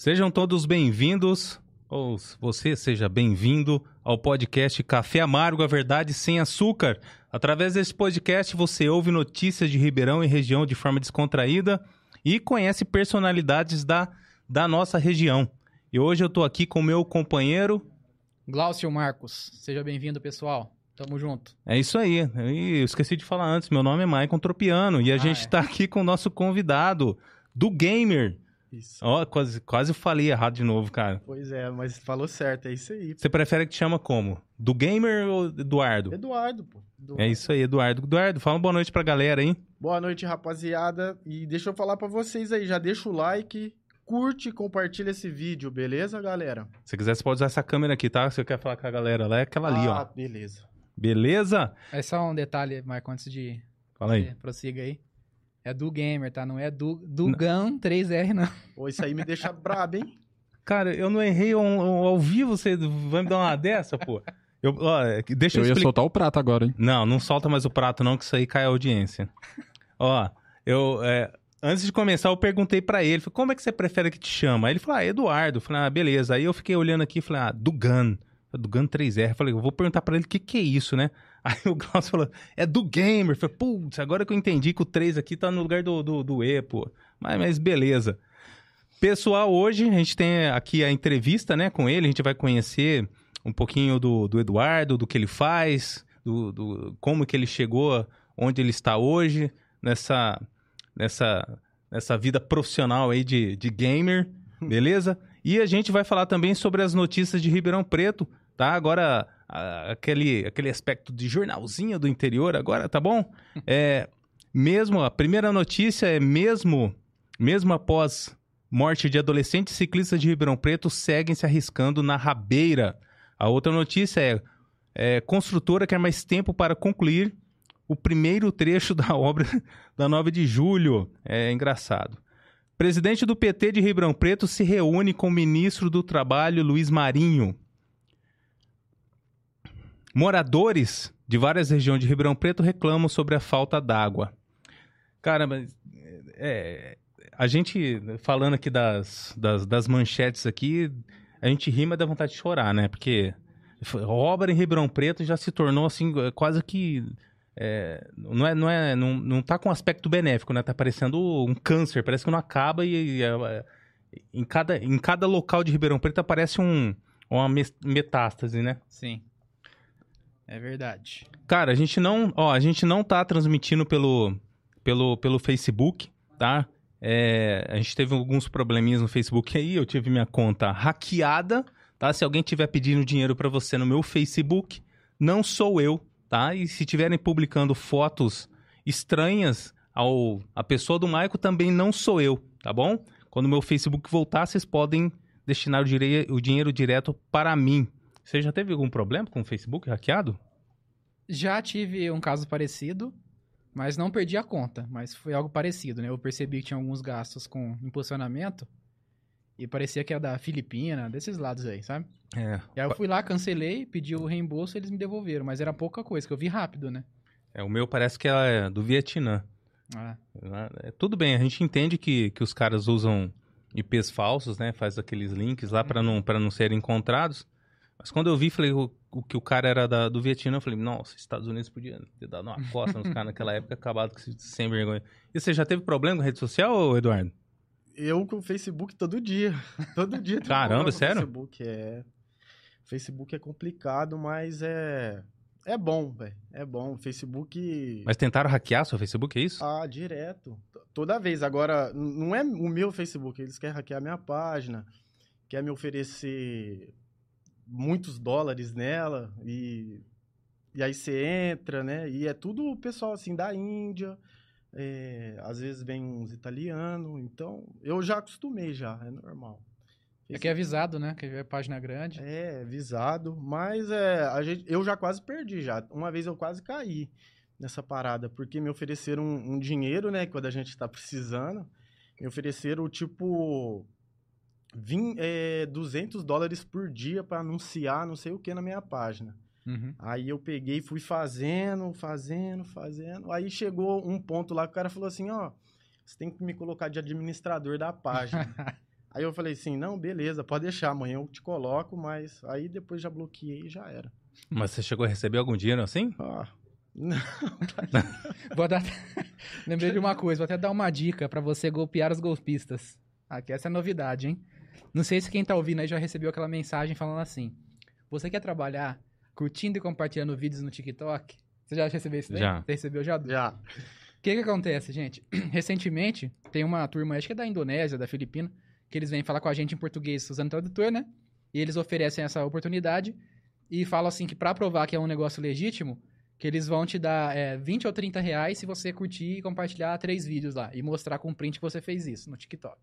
Sejam todos bem-vindos, ou você seja bem-vindo ao podcast Café Amargo, a verdade sem açúcar. Através desse podcast você ouve notícias de Ribeirão e região de forma descontraída e conhece personalidades da, da nossa região. E hoje eu estou aqui com meu companheiro Glaucio Marcos. Seja bem-vindo, pessoal. Tamo junto. É isso aí. E eu esqueci de falar antes, meu nome é Maicon Tropiano e a Ah, gente é. está aqui com o nosso convidado do Gamer. Isso. Ó, quase, quase falei errado de novo, cara. Pois é, mas falou certo, é isso aí. Você prefere que te chama como? Do Gamer ou Eduardo? Eduardo, pô. Eduardo. É isso aí, Eduardo. Eduardo, fala uma boa noite pra galera, hein? Boa noite, rapaziada. E deixa eu falar pra vocês aí, já deixa o like, curte e compartilha esse vídeo, beleza, galera? Se quiser, você pode usar essa câmera aqui, tá? Se você quer falar com a galera lá, é aquela ali, ah, ó. beleza. Beleza? É só um detalhe, Marco, antes de Fala aí. prossiga aí. É do Gamer, tá? Não é do Dugan 3R, não. Pô, isso aí me deixa brabo, hein? Cara, eu não errei ao, vivo, você vai me dar uma dessa, pô? Eu, ó, é deixa eu, Eu ia explicar. soltar o prato agora, hein? Não, não solta mais o prato não, que isso aí cai a audiência. Ó, eu... é, antes de começar, eu perguntei pra ele, falei, como é que você prefere que te chama? Aí ele falou, ah, Eduardo. Eu falei, ah, beleza. Aí eu fiquei olhando aqui e falei, ah, Dugan. Dugan 3R. Eu falei, eu vou perguntar pra ele o que que é isso, né? Aí o Glaucio falou, é do Gamer. Falei, putz, agora que eu entendi que o 3 aqui tá no lugar do, do, do E, pô. Mas, mas beleza. Pessoal, hoje a gente tem aqui a entrevista, né, com ele. A gente vai conhecer um pouquinho do, do Eduardo, do que ele faz, do, do- como que ele chegou onde ele está hoje, nessa, nessa, nessa vida profissional aí de, de gamer, beleza? E a gente vai falar também sobre as notícias de Ribeirão Preto, tá? Agora, a- aquele, aquele aspecto de jornalzinho do interior agora, tá bom? É, mesmo, a primeira notícia é mesmo, mesmo após morte de adolescentes ciclistas de Ribeirão Preto seguem se arriscando na rabeira. A outra notícia é, é construtora quer mais tempo para concluir o primeiro trecho da obra da 9 de julho. É engraçado. Presidente do PT de Ribeirão Preto se reúne com o ministro do Trabalho, Luiz Marinho. Moradores de várias regiões de Ribeirão Preto reclamam sobre a falta d'água. Cara, mas é, a gente falando aqui das, das, das manchetes aqui, a gente ri, mas dá vontade de chorar, né? Porque obra em Ribeirão Preto já se tornou assim, quase que. é, não, é, não, é, não, não tá com aspecto benéfico, né? Tá parecendo um câncer, parece que não acaba e, e, é, em, cada, em cada local de Ribeirão Preto aparece um, uma metástase, né? Sim. É verdade. Cara, a gente não, ó, a gente não tá transmitindo pelo, pelo, pelo Facebook, tá? É, a gente teve alguns probleminhas no Facebook aí, eu tive minha conta hackeada, tá? Se alguém tiver pedindo dinheiro pra você no meu Facebook, não sou eu, tá? E se tiverem publicando fotos estranhas ao a pessoa do Maico, também não sou eu, tá bom? Quando meu Facebook voltar, vocês podem destinar o, o dinheiro direto para mim. Você já teve algum problema com o Facebook hackeado? Já tive um caso parecido, mas não perdi a conta. Mas foi algo parecido, né? Eu percebi que tinha alguns gastos com impulsionamento e parecia que era da Filipina, desses lados aí, sabe? É. E aí eu fui lá, cancelei, pedi o reembolso e eles me devolveram. Mas era pouca coisa, que eu vi rápido, né? É, o meu parece que é do Vietnã. Ah, É, tudo bem, a gente entende que, que os caras usam IPs falsos, né? Faz aqueles links lá para não, pra não serem encontrados. Mas quando eu vi, falei o, o que o cara era da- do Vietnã, eu falei, nossa, Estados Unidos podia ter dado uma costa nos caras naquela época, acabado com sem vergonha. E você já teve problema com rede social, Eduardo? Eu com o Facebook todo dia. Todo dia. Caramba, sério? Facebook é. Facebook é complicado, mas é. É bom, velho. É bom. Facebook. Mas tentaram hackear seu Facebook, é isso? Ah, direto. Toda vez. Agora, não é o meu Facebook. Eles querem hackear a minha página, quer me oferecer muitos dólares nela e, e aí você entra, né? E é tudo o pessoal assim da Índia. é, às vezes vem uns italianos. Então, eu já acostumei já. É normal. é que é avisado, né? Que é página grande. É, visado, mas é, a gente, eu já quase perdi já. Uma vez eu quase caí nessa parada, porque me ofereceram um, um dinheiro, né, quando a gente tá precisando. Me ofereceram, tipo, vim, é, 200 dólares por dia para anunciar não sei o que na minha página. Uhum. Aí eu peguei e fui fazendo, fazendo, fazendo. Aí chegou um ponto lá que o cara falou assim, ó, você tem que me colocar de administrador da página. Aí eu falei assim, não, beleza, pode deixar, amanhã eu te coloco, mas aí depois já bloqueei e já era. Mas você chegou a receber algum dinheiro assim? Ah, não, Vou dar... Lembrei de uma coisa, vou até dar uma dica pra você golpear os golpistas. Aqui, essa é a novidade, hein? Não sei se quem tá ouvindo aí já recebeu aquela mensagem falando assim: Você quer trabalhar curtindo e compartilhando vídeos no TikTok? Você já recebeu isso daí? Já. Você recebeu já? já. O que que acontece, gente? Recentemente, tem uma turma, acho que é da Indonésia, da Filipina, que eles vêm falar com a gente em português usando tradutor, né? E eles oferecem essa oportunidade e falam assim que pra provar que é um negócio legítimo, que eles vão te dar é, 20 ou 30 reais se você curtir e compartilhar três vídeos lá e mostrar com print que você fez isso no TikTok.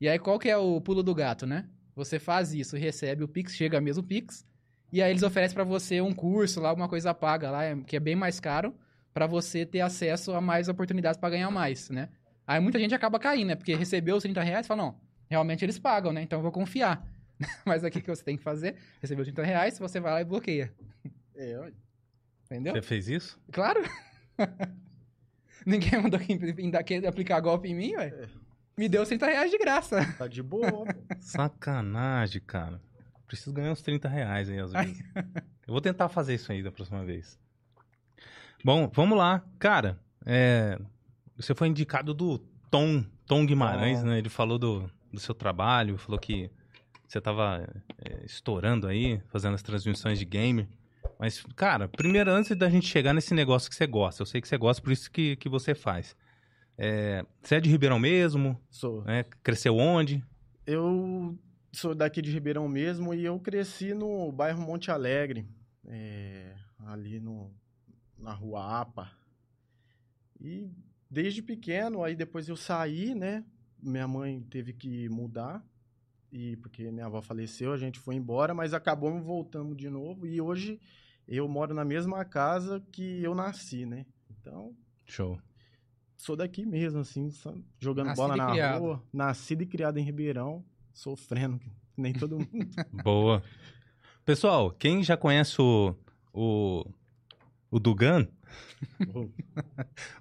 E aí, qual que é o pulo do gato, né? Você faz isso, recebe o Pix, chega mesmo o Pix, e aí eles oferecem pra você um curso lá, alguma coisa paga lá, é- que é bem mais caro, pra você ter acesso a mais oportunidades pra ganhar mais, né? Aí muita gente acaba caindo, né? Porque recebeu os 30 reais e fala, não, realmente eles pagam, né? Então eu vou confiar. Mas aqui o que você tem que fazer, recebeu 30 reais, você vai lá e bloqueia. É, ué. Entendeu? Você fez isso? Claro. Ninguém mandou quem ainda quer aplicar golpe em mim, ué. Me deu 30 reais de graça. tá de boa, pô. Sacanagem, cara. Preciso ganhar uns 30 reais aí às vezes. Eu vou tentar fazer isso aí da próxima vez. Bom, vamos lá. Cara, é, você foi indicado do Tom, Tom Guimarães, Tom. né? Ele falou do, do seu trabalho, falou que você tava é, estourando aí, fazendo as transmissões de game. Mas, cara, primeiro, antes da gente chegar nesse negócio que você gosta, eu sei que você gosta, por isso que, que você faz. É, você é de Ribeirão mesmo? Sou. né? Cresceu onde? Eu sou daqui de Ribeirão mesmo e eu cresci no bairro Monte Alegre, é, ali no, na rua APA. E desde pequeno, aí depois eu saí, né? Minha mãe teve que mudar, e porque minha avó faleceu, a gente foi embora, mas acabamos voltando de novo. E hoje eu moro na mesma casa que eu nasci, né? Então, Show. Sou daqui mesmo, assim, jogando Nascido bola na criado. rua. Nascido e criado em Ribeirão, sofrendo, que nem todo mundo. Boa. Pessoal, quem já conhece o, o, o Dugan,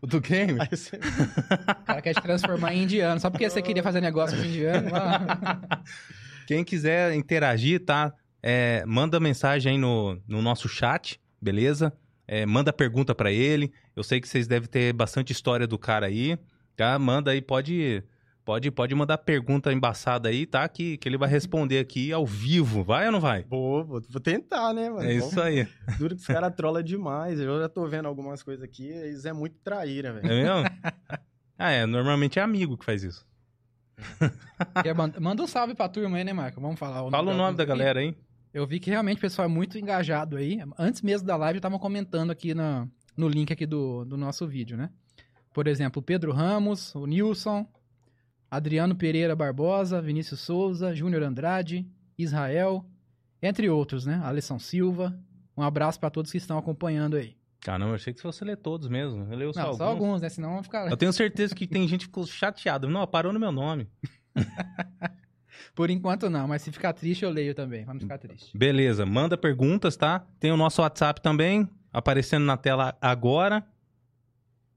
o do game, você- O cara quer te transformar em indiano. Só porque você queria fazer negócio com indiano. quem quiser interagir, tá? É, manda mensagem aí no, no nosso chat, beleza? É, manda pergunta pra ele. Eu sei que vocês devem ter bastante história do cara aí, tá? Manda aí, pode, pode, pode mandar pergunta embaçada aí, tá? Que, que ele vai responder aqui ao vivo. Vai ou não vai? Vou, vou, vou tentar, né, mano? É isso aí. Duro que os caras trollam demais. Eu já tô vendo algumas coisas aqui, eles é muito traíra, velho. É mesmo? Ah, é. Normalmente é amigo que faz isso. Manda um salve pra turma aí, né, Marco? Vamos falar. Fala o nome da galera aí. Eu vi que realmente o pessoal é muito engajado aí. Antes mesmo da live, estavam comentando aqui na, no link aqui do, do nosso vídeo, né? Por exemplo, Pedro Ramos, o Nilson, Adriano Pereira Barbosa, Vinícius Souza, Júnior Andrade, Israel, entre outros, né? Alessão Silva. Um abraço pra todos que estão acompanhando aí. Caramba, eu achei que fosse ler todos mesmo. Eu leio só Não, alguns. só alguns, né? Senão vão ficar. Eu tenho certeza que tem gente que ficou chateada. Não, parou no meu nome. Por enquanto não, mas se ficar triste eu leio também. Vamos ficar triste. Beleza, manda perguntas, tá? Tem o nosso WhatsApp também, aparecendo na tela agora.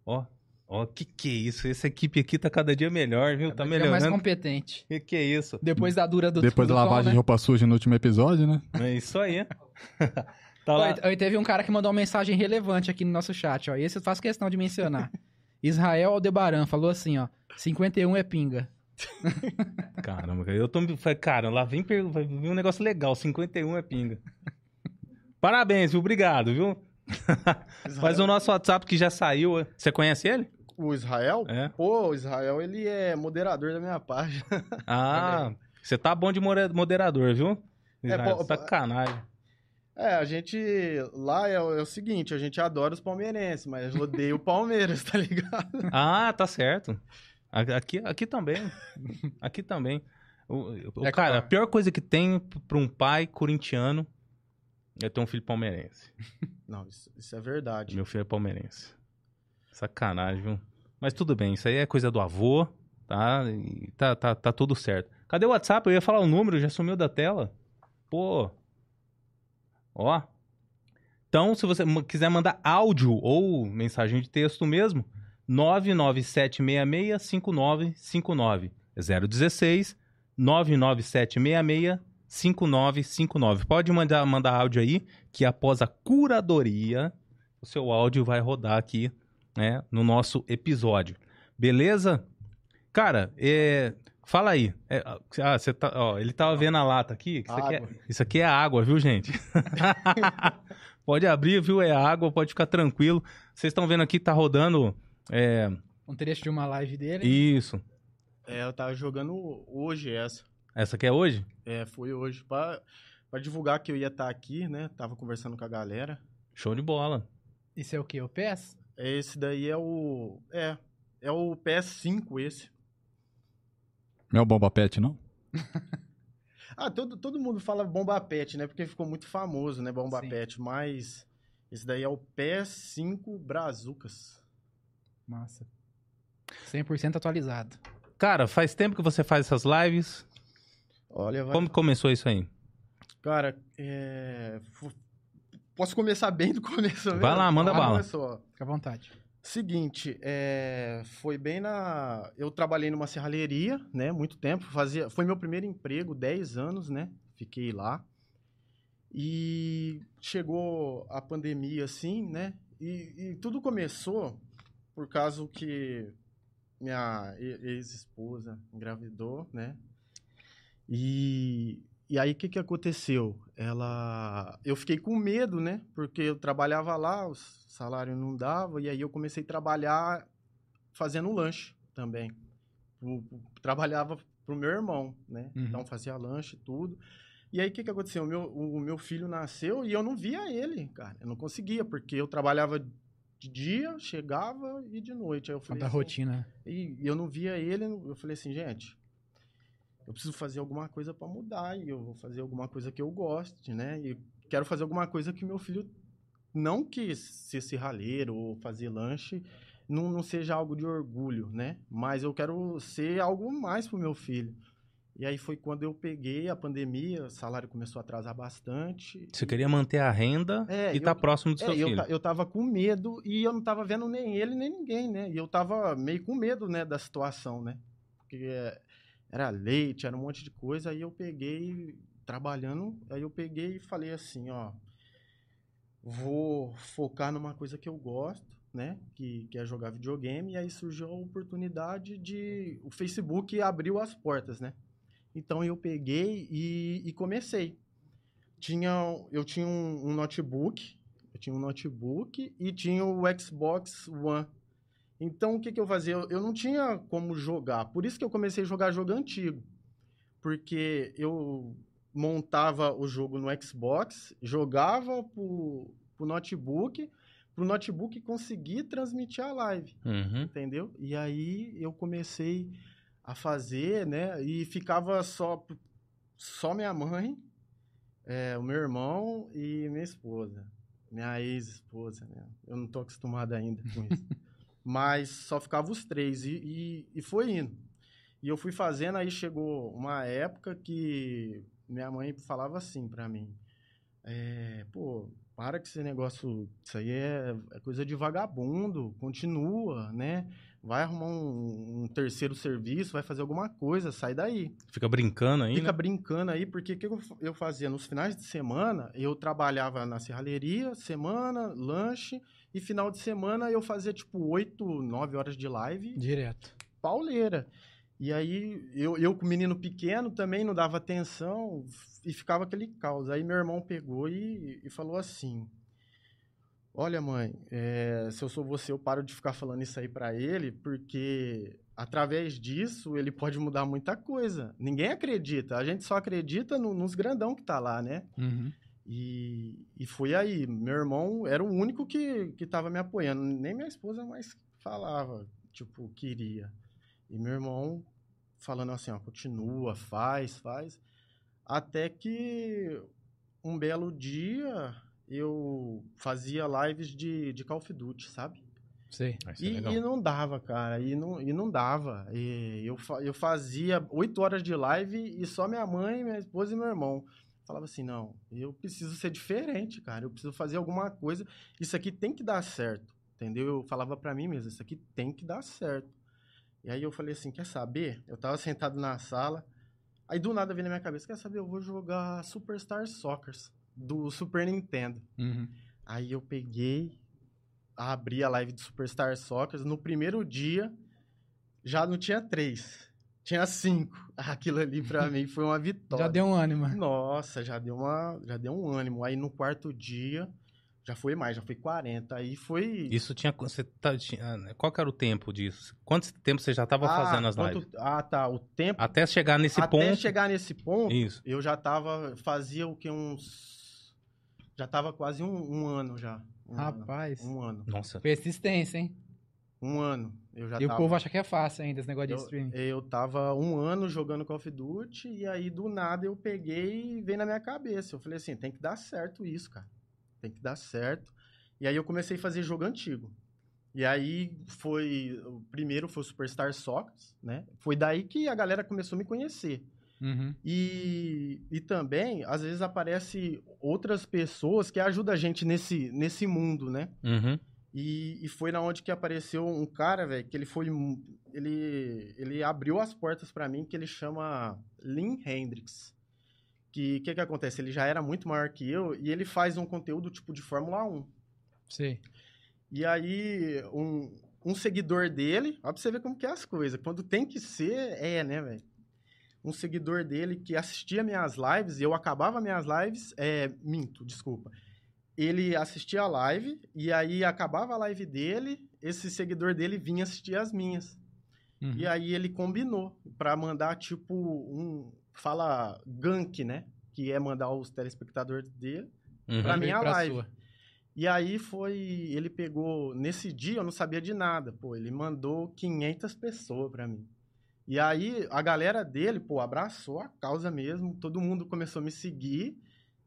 Ó, ó, que que é isso? Essa equipe aqui tá cada dia melhor, viu? Tá É mais melhorando. competente. Que que é isso? Depois da dura do Depois da lavagem Tom, de né? roupa suja no último episódio, né? É isso aí. tá lá. Oi, teve um cara que mandou uma mensagem relevante aqui no nosso chat, ó. E esse eu faço questão de mencionar. Israel Aldebaran falou assim, ó. 51 é pinga. Caramba, cara, eu tô. Cara, lá vem, vir um negócio legal. 51 é pinga. Parabéns, viu? Obrigado, viu? Mas o nosso WhatsApp que já saiu. Você conhece ele? O Israel? É. Pô, o Israel, ele é moderador da minha página. Ah, você tá bom de moderador, viu? É, Israel, pô, sacanagem. É, a gente. Lá é, o é o seguinte, a gente adora os palmeirenses, mas odeia o Palmeiras, tá ligado? Ah, tá certo. Aqui, aqui também. Aqui também. O, o- É cara, claro. a pior coisa que tem pra um pai corintiano é ter um filho palmeirense. Não, isso, isso é verdade. Meu filho é palmeirense. Sacanagem, viu? Mas tudo bem, isso aí é coisa do avô, tá? E tá, tá, tá tudo certo. Cadê o WhatsApp? Eu ia falar o número, já sumiu da tela. Pô. Ó. Então, se você quiser mandar áudio ou mensagem de texto mesmo, 997665959. 016 997665959. Pode mandar, mandar áudio aí, que após a curadoria, o seu áudio vai rodar aqui, né, no nosso episódio. Beleza? Cara, é, fala aí. É, ah, você tá, ó, ele tava vendo a lata aqui. Isso aqui, é, Água. isso aqui é água, viu, gente? pode abrir, viu? É água, pode ficar tranquilo. Vocês estão vendo aqui, tá rodando. é, Um trecho de uma live dele. isso. É, eu tava jogando hoje essa. Essa aqui é hoje? É, foi hoje. Pra, pra divulgar que eu ia estar aqui, né? Tava conversando com a galera. Show de bola. Isso é o quê? O PES? Esse daí é o. É. É o PS5 esse. Não é o Bomba Pet, não? Ah, todo, todo mundo fala Bomba Pet, né? Porque ficou muito famoso, né? Bomba Sim. Pet. Mas esse daí é o PS5 Brazucas. Massa. 100% atualizado. Cara, faz tempo que você faz essas lives. Olha, vai. Como começou isso aí? Cara, é. Posso começar bem do começo mesmo? Vai lá, manda Ah, bala. só. Fica à vontade. Seguinte, é, foi bem na. Eu trabalhei numa serralheria, né? Muito tempo. Fazia... Foi meu primeiro emprego, 10 anos, né? Fiquei lá. E chegou a pandemia, assim, né? E, e tudo começou por causa que minha ex-esposa engravidou, né? E, e aí, o que, que aconteceu? Ela. Eu fiquei com medo, né? Porque eu trabalhava lá, o salário não dava, e aí eu comecei a trabalhar fazendo lanche também. O- o- trabalhava pro meu irmão, né? Uhum. Então fazia lanche e tudo. E aí, o que, que aconteceu? O meu, o meu filho nasceu e eu não via ele, cara. Eu não conseguia, porque eu trabalhava de dia, chegava e de noite. Aí eu falei Da assim, rotina. e eu não via ele, eu falei assim, gente, eu preciso fazer alguma coisa para mudar e eu vou fazer alguma coisa que eu goste, né? E quero fazer alguma coisa que meu filho não quis ser serralheiro ou fazer lanche, não, não seja algo de orgulho, né? Mas eu quero ser algo mais pro meu filho. E aí foi quando eu peguei a pandemia, o salário começou a atrasar bastante. Você queria manter a renda É, e tá eu- próximo do É, seu eu, filho. eu tava com medo e eu não tava vendo nem ele nem ninguém, né? E eu tava meio com medo, né, da situação, né? Porque é, era leite, era um monte de coisa. Aí eu peguei, trabalhando, aí eu peguei e falei assim, ó. Vou focar numa coisa que eu gosto, né? Que, que é jogar videogame. E aí surgiu a oportunidade de... O Facebook abriu as portas, né? Então eu peguei e, e comecei. Tinha, eu tinha um, um notebook, eu tinha um notebook e tinha o Xbox One. Então, o que, que eu fazia? Eu, eu não tinha como jogar. Por isso que eu comecei a jogar jogo antigo. Porque eu montava o jogo no Xbox, jogava pro, pro notebook, pro notebook conseguir transmitir a live Uhum. entendeu? E aí eu comecei a fazer, né? E ficava só só minha mãe, é, o meu irmão e minha esposa, minha ex-esposa, né? Eu não tô acostumado ainda com isso. Mas só ficava os três e, e, e foi indo. E eu fui fazendo, aí chegou uma época que minha mãe falava assim pra mim, é, pô, para com esse negócio, isso aí é, é coisa de vagabundo, continua, né? Vai arrumar um, um terceiro serviço, vai fazer alguma coisa, sai daí. Fica brincando aí, Fica né? brincando aí, porque o que eu, eu fazia? Nos finais de semana, eu trabalhava na serralheria, semana, lanche, e final de semana eu fazia tipo 8, 9 horas de live, Direto. pauleira. E aí, eu, eu com o menino pequeno também não dava atenção e ficava aquele caos. Aí meu irmão pegou e, e falou assim: Olha, mãe, é, se eu sou você, eu paro de ficar falando isso aí pra ele, porque através disso ele pode mudar muita coisa. Ninguém acredita, a gente só acredita no- nos grandão que tá lá, né? Uhum. E, e foi aí. Meu irmão era o único que, que tava me apoiando. Nem minha esposa mais falava, tipo, queria. E meu irmão falando assim, ó, continua, faz, faz. Até que um belo dia eu fazia lives de, de Call of Duty, sabe? Sei. Vai ser E, legal. e não dava, cara, e não, e não dava. E eu, fa- eu fazia oito horas de live e só minha mãe, minha esposa e meu irmão. Falava assim, não, eu preciso ser diferente, cara, eu preciso fazer alguma coisa, isso aqui tem que dar certo, entendeu? Eu falava pra mim mesmo, isso aqui tem que dar certo. E aí eu falei assim, quer saber? Eu tava sentado na sala, Aí do nada veio na minha cabeça, quer saber, eu vou jogar Superstar Soccer do Super Nintendo. Uhum. Aí eu peguei, abri a live do Superstar Soccer. No primeiro dia, já não tinha três, tinha cinco. Aquilo ali pra mim foi uma vitória. Já deu um ânimo. Nossa, já deu, uma, já deu um ânimo. Aí no quarto dia, já foi mais, já foi 40. Aí foi... Isso tinha. Você tá, tinha- né, qual que era o tempo disso? Quanto tempo você já tava Ah, fazendo as quanto- lives? Ah, tá. O tempo... Até chegar nesse até ponto. chegar nesse ponto, Isso. eu já tava... Fazia o que? Uns... Já tava quase um, um ano já. Um Rapaz. Ano, um ano. Nossa. Persistência, hein? Um ano. Eu já e tava... o povo acha que é fácil ainda esse negócio de Eu, streaming. eu tava um ano jogando Call of Duty e aí do nada eu peguei e veio na minha cabeça. Eu falei assim, tem que dar certo isso, cara. Tem que dar certo. E aí eu comecei a fazer jogo antigo. E aí foi. O primeiro foi o Superstar Soccer, né? Foi daí que a galera começou a me conhecer. Uhum. E, e também, às vezes, aparece outras pessoas que ajudam a gente nesse, nesse mundo, né? Uhum. E, e foi na onde que apareceu um cara, velho, que ele foi. Ele, ele abriu as portas pra mim, que ele chama Lin Hendrix. Que o que, que acontece? Ele já era muito maior que eu e ele faz um conteúdo tipo de Fórmula 1. Sei. E aí, um, um seguidor dele, ó pra você ver como que é as coisas. Quando tem que ser, é, né, velho? Um seguidor dele que assistia minhas lives, e eu acabava minhas lives, é, minto, desculpa. Ele assistia a live, e aí acabava a live dele, esse seguidor dele vinha assistir as minhas. Uhum. E aí ele combinou pra mandar, tipo, um. Fala gank, né? Que é mandar os telespectadores dele Uhum. Pra Veio minha pra live. sua. e aí foi, ele pegou, nesse dia eu não sabia de nada, pô, ele mandou 500 pessoas pra mim. E aí a galera dele, pô, abraçou a causa mesmo, todo mundo começou a me seguir,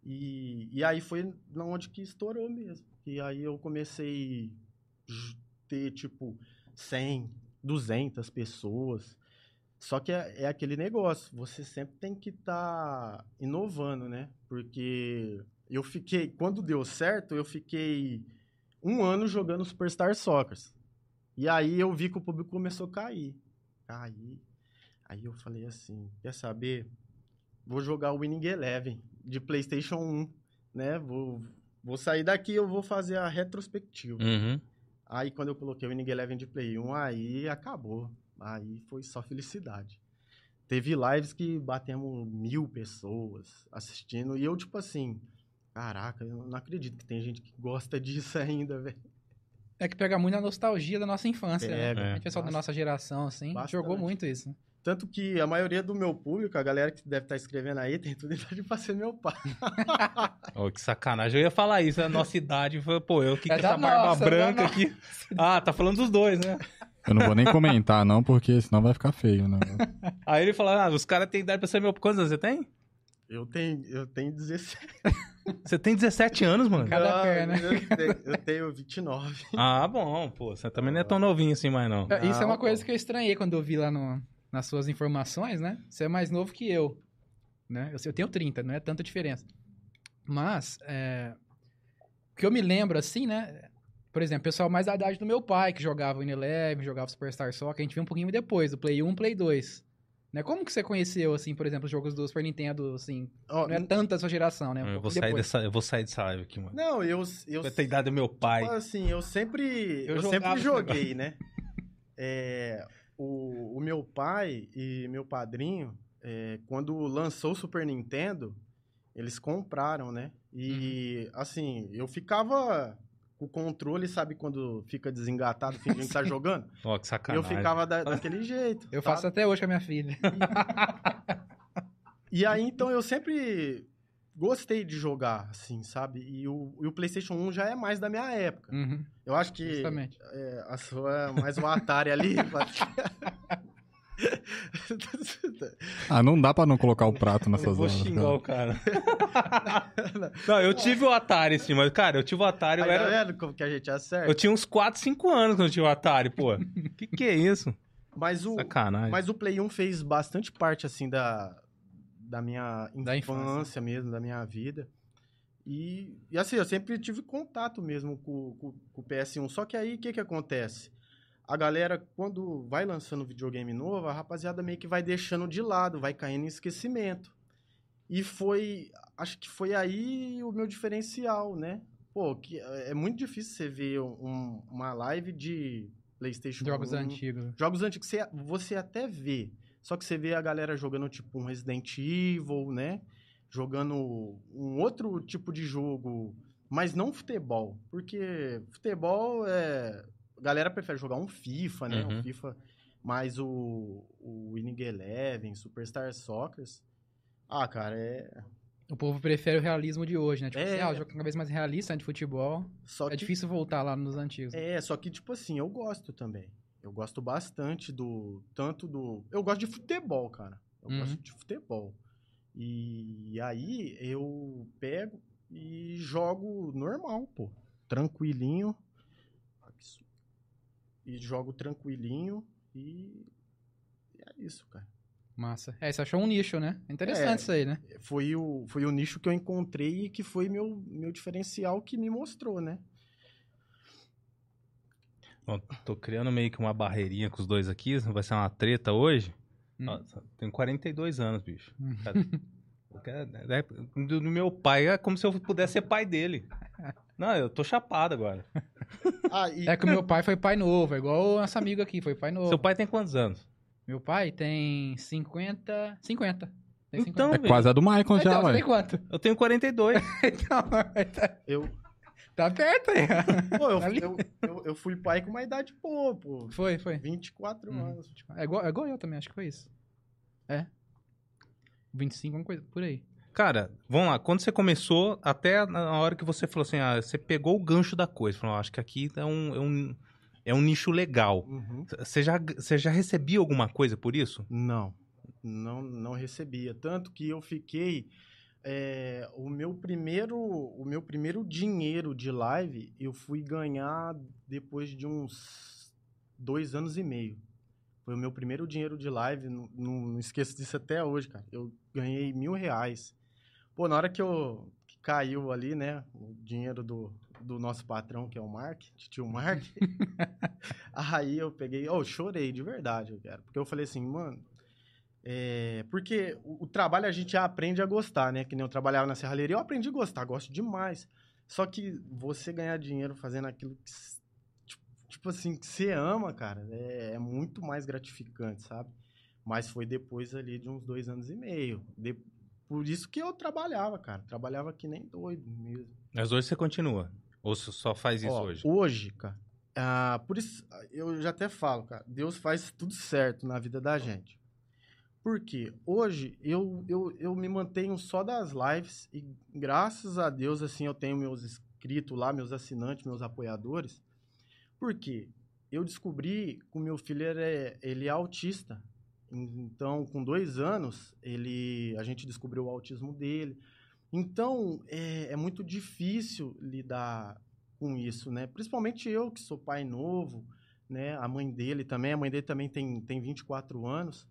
e, e aí foi na onde que estourou mesmo. E aí eu comecei a ter, tipo, 100, 200 pessoas. Só que é, é aquele negócio, você sempre tem que estar inovando, né? Porque eu fiquei, quando deu certo, eu fiquei um ano jogando Superstar Soccer. E aí eu vi que o público começou a cair. Cair. Aí eu falei assim, quer saber? Vou jogar o Winning Eleven de PlayStation 1, né? Vou, vou sair daqui, eu vou fazer a retrospectiva. Uhum. Aí quando eu coloquei o Winning Eleven de Play 1, aí acabou. Aí foi só felicidade. Teve lives que batemos mil pessoas assistindo. E eu, tipo assim, caraca, eu não acredito que tem gente que gosta disso ainda, velho. É que pega muito a nostalgia da nossa infância, né? É. A gente pessoal da nossa geração, assim, Bastante. jogou muito isso. Né? Tanto que a maioria do meu público, a galera que deve estar escrevendo aí, tem tudo idade pra ser meu pai. Ô, que sacanagem. Eu ia falar isso, a nossa idade. Foi, Pô, eu com É essa barba nossa, é branca nossa. aqui. Ah, tá falando dos dois, né? Eu não vou nem comentar, não, porque senão vai ficar feio, né? Aí ele fala, ah, os caras têm idade pra ser meu... Quantos anos você tem? Eu tenho, eu tenho 17 Você tem 17 anos, mano? Cada Ah, perna. Eu tenho, eu tenho 29. Ah, bom, pô. Você também não é tão novinho assim mais, não. Isso é uma Não, coisa pô. que eu estranhei quando eu vi lá no, nas suas informações, né? Você é mais novo que eu, né? Eu, eu tenho 30, não é tanta diferença. Mas, é, o que eu me lembro, assim, né? Por exemplo, pessoal mais da idade do meu pai, que jogava o Eleven, jogava Superstar Soccer, a gente viu um pouquinho depois, do Play 1, Play 2. Né? Como que você conheceu, assim, por exemplo, os jogos do Super Nintendo, assim? Ó, Não é tanta a sua geração, né? Um eu, vou sair depois. dessa, eu vou sair dessa live aqui, mano. Não, eu, eu, Vai ter idade do meu pai. Tipo assim, eu sempre, Eu eu jogava sempre joguei, né? É, o, o meu pai e meu padrinho, é, quando lançou o Super Nintendo, eles compraram, né? E, assim, eu ficava com o controle, sabe quando fica desengatado, fingindo que tá jogando? Ó, que Eu sacanagem. ficava da- daquele jeito. Eu sabe? faço até hoje com a minha filha. E aí, então, eu sempre gostei de jogar, assim, sabe? E o, e o PlayStation 1 já é mais da minha época. Uhum, Eu acho que justamente. É, a sua é mais um Atari ali. Ah, não dá pra não colocar o prato Eu nessas vou horas. xingar cara. o cara. não, eu tive o Atari, sim, mas, cara, eu tive o Atari, eu Aí, tá era... vendo como que a gente acerta? Eu tinha uns 4, 5 anos quando eu tive o Atari, pô. que que é isso? Mas, o, Sacanagem. mas o Play 1 fez bastante parte, assim, da, da minha infância, Da infância. mesmo, da minha vida. E, e, assim, eu sempre tive contato mesmo com, com, com o PS1. Só que aí, o que que acontece? a galera, quando vai lançando videogame novo, a rapaziada meio que vai deixando de lado, vai caindo em esquecimento. E foi, acho que foi aí o meu diferencial, né? Pô, que é muito difícil você ver um- uma live de PlayStation Jogos 1, antigos. Jogos antigos, você, você até vê. Só que você vê a galera jogando, tipo, um Resident Evil, né? Jogando um outro tipo de jogo, mas não futebol. Porque futebol é. A galera prefere jogar um FIFA, né? Uhum. Um FIFA. Mas o, o Winning Eleven, Superstar Soccer. Ah, cara, é. O povo prefere o realismo de hoje, né? Tipo É. assim, ah, o jogo cada vez mais realista né, de futebol. Só É que, difícil voltar lá nos antigos. É, só que, tipo assim, eu gosto também. Eu gosto bastante do. Tanto do. Eu gosto de futebol, cara. Eu Uhum. gosto de futebol. E aí eu pego e jogo normal, pô. Tranquilinho. E jogo tranquilinho e. e é isso, cara. Massa. É, você achou um nicho, né? Interessante É. isso aí, né? Foi o, foi o nicho que eu encontrei e que foi meu, meu diferencial que me mostrou, né? Ó, tô criando meio que uma barreirinha com os dois aqui, vai ser uma treta hoje. Hum. Nossa, tenho 42 anos, bicho. Hum. Quero- é, do, do meu pai é como se eu pudesse ser pai dele. Não, eu tô chapado agora. Ah, e É que o meu pai foi pai novo, é igual o nosso amigo aqui, foi pai novo. Seu pai tem quantos anos? Meu pai tem 50. 50. Tem 50. Então, É quase a do Michael já, então, ué. tem quanto? eu tenho 42. Então, tá, eu, tá perto aí. Pô, eu, Ali. eu, eu, eu fui pai com uma idade boa, pô. Foi, foi. 24 Hum. anos. É igual, é igual eu também, acho que foi isso. É. 25, alguma coisa, por aí. Cara, vamos lá. Quando você começou, até na hora que você falou assim, ah, você pegou o gancho da coisa. Falou, ah, acho que aqui é um, é um, é um nicho legal. Uhum. Você já, você já recebia alguma coisa por isso? Não, não, não recebia. Tanto que eu fiquei. É, o meu primeiro o meu primeiro dinheiro de live eu fui ganhar depois de uns dois anos e meio. Foi o meu primeiro dinheiro de live, não, não, não esqueço disso até hoje, cara. Eu ganhei mil reais. Pô, na hora que eu que caiu ali, né, o dinheiro do, do nosso patrão, que é o Mark, tio Mark, aí eu peguei, oh, eu chorei de verdade, cara. Porque eu falei assim, mano, é, porque o, o trabalho a gente aprende a gostar, né? Que nem eu trabalhava na serralheria, eu aprendi a gostar, gosto demais. Só que você ganhar dinheiro fazendo aquilo que, tipo, tipo assim, que você ama, cara, é, é muito mais gratificante, sabe? Mas foi depois ali de uns dois anos e meio. De- por isso que eu trabalhava, cara. Trabalhava que nem doido mesmo. Mas hoje você continua? Ou você só faz isso Ó, hoje? Hoje, cara, ah, por isso eu já até falo, cara, Deus faz tudo certo na vida da gente. Por quê? Hoje eu, eu, eu me mantenho só das lives e graças a Deus, assim, eu tenho meus inscritos lá, meus assinantes, meus apoiadores. Por quê? Eu descobri que o meu filho é, ele é autista. Então, com dois anos, ele, a gente descobriu o autismo dele. Então, é, é muito difícil lidar com isso, né? Principalmente eu, que sou pai novo, né? A mãe dele também, a mãe dele também tem, tem 24 anos.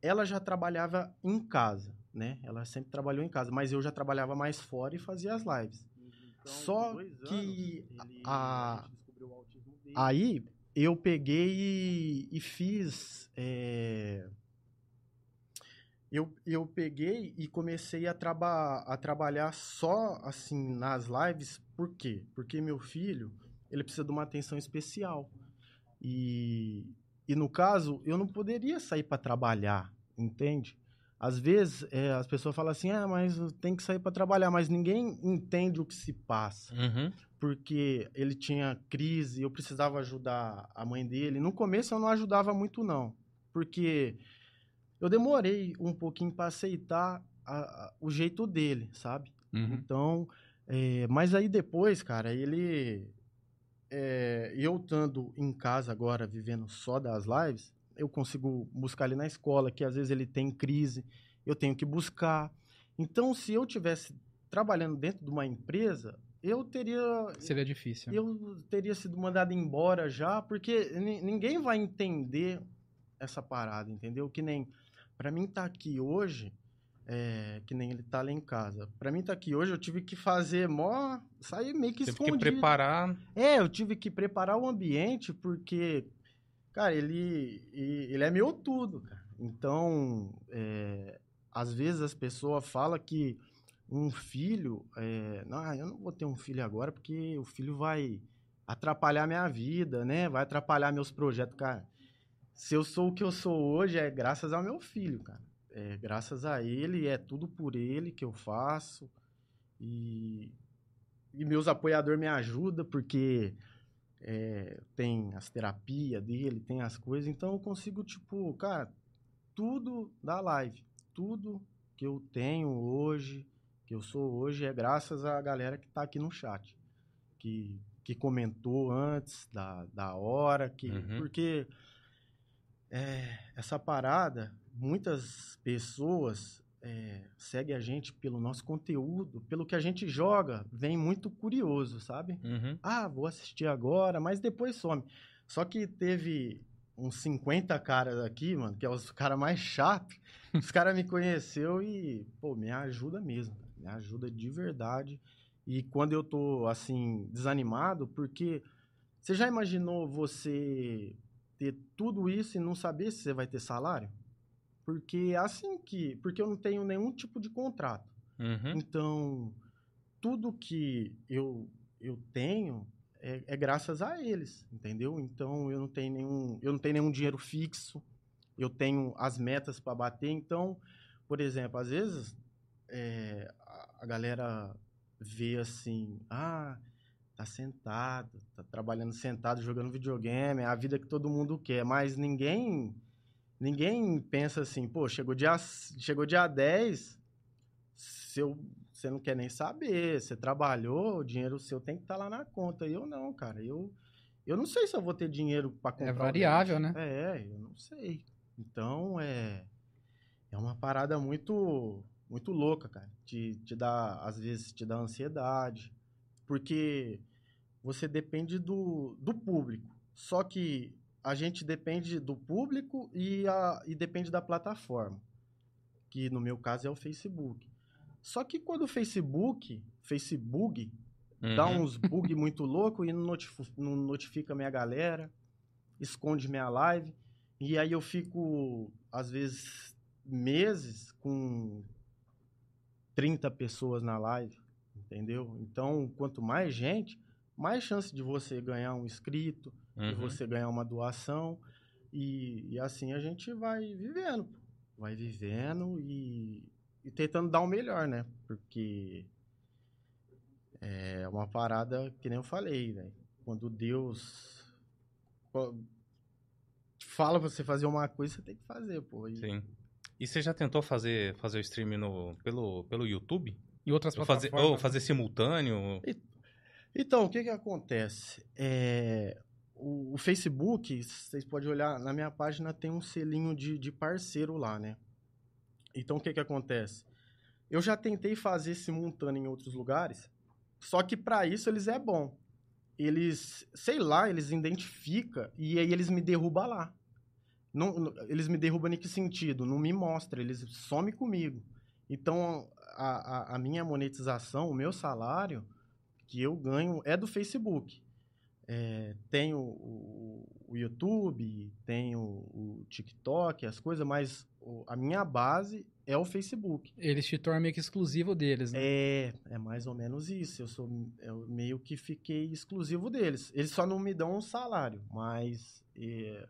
Ela já trabalhava em casa, né? Ela sempre trabalhou em casa, mas eu já trabalhava mais fora e fazia as lives. Só que a- Aí eu peguei e, e fiz. é, Eu, eu peguei e comecei a, traba a trabalhar só assim nas lives. Por quê? Porque meu filho ele precisa de uma atenção especial. E, e no caso, eu não poderia sair para trabalhar, entende? Às vezes é, as pessoas falam assim: ah, mas tem que sair para trabalhar, mas ninguém entende o que se passa Uhum. porque ele tinha crise, eu precisava ajudar a mãe dele. No começo eu não ajudava muito não, porque eu demorei um pouquinho para aceitar a- a- o jeito dele, sabe? Uhum. Então, é, mas aí depois, cara, ele, é, eu estando em casa agora vivendo só das lives, eu consigo buscar ele na escola, que às vezes ele tem crise, eu tenho que buscar. Então, se eu tivesse trabalhando dentro de uma empresa, eu teria Seria difícil. eu teria sido mandado embora já, porque ni- ninguém vai entender essa parada, entendeu? Que nem Pra mim estar aqui hoje, é, que nem ele tá lá em casa. Pra mim estar aqui hoje, eu tive que fazer mó, sair meio que Teve que escondido. preparar. É, eu tive que preparar o ambiente porque Cara, ele, ele é meu tudo, cara. Então, é, às vezes as pessoas falam que um filho, é, não, eu não vou ter um filho agora porque o filho vai atrapalhar minha vida, né? Vai atrapalhar meus projetos, cara. Se eu sou o que eu sou hoje é graças ao meu filho, cara. É graças a ele, é tudo por ele que eu faço. E, e meus apoiadores me ajudam porque é, tem as terapias dele, tem as coisas, então eu consigo, tipo, cara, tudo da live, tudo que eu tenho hoje, que eu sou hoje, é graças à galera que tá aqui no chat, que, que comentou antes da, da hora, que, Uhum. porque é, essa parada, muitas pessoas é, seguem a gente pelo nosso conteúdo, pelo que a gente joga, vem muito curioso, sabe? Uhum. ah, vou assistir agora, mas depois some. Só que teve uns 50 caras aqui, mano, que é os caras mais chatos. Os caras me conheceu e, pô, me ajuda mesmo. Me ajuda de verdade. E quando eu tô, assim, desanimado, porque você já imaginou você ter tudo isso e não saber se você vai ter salário? Porque é assim que. Porque eu não tenho nenhum tipo de contrato. Uhum. Então, tudo que eu, eu tenho é, é graças a eles, entendeu? Então, eu não tenho nenhum, eu não tenho nenhum dinheiro fixo, eu tenho as metas para bater. Então, por exemplo, às vezes é, a, a galera vê assim, ah, tá sentado, tá trabalhando sentado, jogando videogame, é a vida que todo mundo quer, mas ninguém ninguém pensa assim, pô, chegou dia, chegou dia 10, seu, você não quer nem saber, você trabalhou, o dinheiro seu tem que estar lá na conta. Eu não, cara, eu, eu não sei se eu vou ter dinheiro para comprar. É variável, né? É, eu não sei. Então, é, é uma parada muito, muito louca, cara. Te, te dá, às vezes, te dá ansiedade, porque você depende do, do público. Só que a gente depende do público e, a, e depende da plataforma, que no meu caso é o Facebook. Só que quando o Facebook, Facebook, dá Uhum. uns bug muito louco e não, notifu- não notifica minha galera, esconde minha live, e aí eu fico, às vezes, meses com 30 pessoas na live, entendeu? Então, quanto mais gente, mais chance de você ganhar um inscrito, Uhum. você ganhar uma doação. E, e assim a gente vai vivendo. Vai vivendo e, e tentando dar o melhor, né? Porque é uma parada que nem eu falei, velho. Quando Deus fala pra você fazer uma coisa, você tem que fazer, pô. E- Sim. E você já tentou fazer, fazer o stream no, pelo, pelo YouTube? E outras Ou fazer, plataformas. ou fazer simultâneo? Então, o que que acontece? É, o, o Facebook, vocês podem olhar, na minha página tem um selinho de, de parceiro lá, né? Então, o que que acontece? Eu já tentei fazer simultâneo em outros lugares, só que para isso eles é bom. Eles, sei lá, eles identificam e aí eles me derrubam lá. Não, não- eles me derrubam em que sentido? Não me mostra, eles somem comigo. Então, a, a, a minha monetização, o meu salário que eu ganho é do Facebook. É, tem o, o- o YouTube, tem o, o TikTok, as coisas, mas o- a minha base é o Facebook. Eles te tornam meio que exclusivo deles, né? É, é mais ou menos isso. Eu sou eu meio que fiquei exclusivo deles. Eles só não me dão um salário, mas é,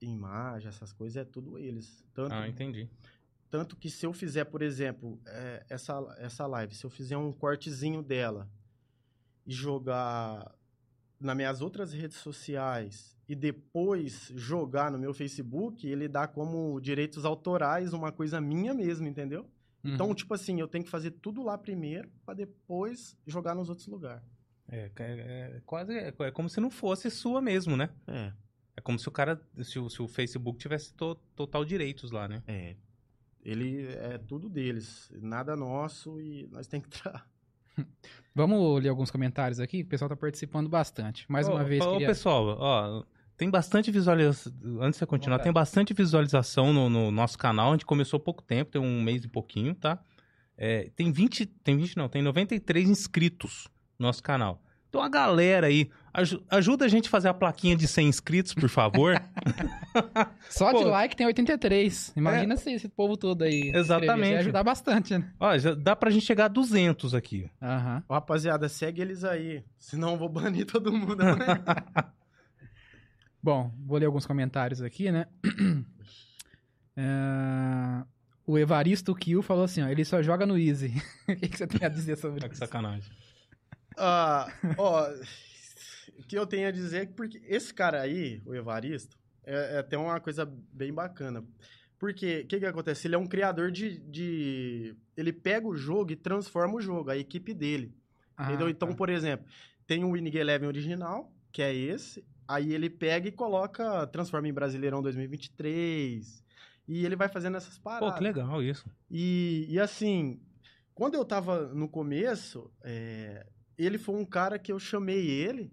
imagem, essas coisas é tudo eles. Tanto, Ah, entendi. tanto que se eu fizer, por exemplo, é, essa, essa live, se eu fizer um cortezinho dela e jogar nas minhas outras redes sociais e depois jogar no meu Facebook, ele dá como direitos autorais uma coisa minha mesmo, entendeu? Então, Uhum. tipo assim, eu tenho que fazer tudo lá primeiro pra depois jogar nos outros lugares. É, é- é quase é, é como se não fosse sua mesmo, né? É, É como se o cara, se o, se o Facebook tivesse to- total direitos lá, né? é. Ele é tudo deles, nada nosso e nós tem que entrar. Vamos ler alguns comentários aqui? O pessoal tá participando bastante. Mais Ô, uma vez, ô, queria... pessoal, ó, tem bastante visualização. Antes de você continuar, tem bastante visualização no, no nosso canal. A gente começou há pouco tempo, tem um mês e pouquinho, tá? É, tem 20, tem 20 não, tem 93 inscritos no nosso canal. Tem uma galera aí. Aju- ajuda a gente a fazer a plaquinha de 100 inscritos, por favor. Só Pô. de like tem 83. Imagina se esse povo todo aí. Exatamente. Ia ajudar bastante, né? Ó, já dá pra gente chegar a 200 aqui. Ô, Rapaziada, segue eles aí. Senão eu vou banir todo mundo. né? Bom, vou ler alguns comentários aqui, né? É, O Evaristo Kill falou assim, ó, ele só joga no Easy. o que, que você tem a dizer sobre que isso? sacanagem. Ah, ó, o que eu tenho a dizer é que porque esse cara aí, o Evaristo, é, é até uma coisa bem bacana. Porque o que, que acontece? Ele é um criador de, de. Ele pega o jogo e transforma o jogo, a equipe dele. Ah, entendeu? Então, tá. por exemplo, tem o Winning Eleven original, que é esse. Aí ele pega e coloca, transforma em Brasileirão 2023. E ele vai fazendo essas paradas. Pô, que legal isso. E, e assim, quando eu tava no começo, é, ele foi um cara que eu chamei ele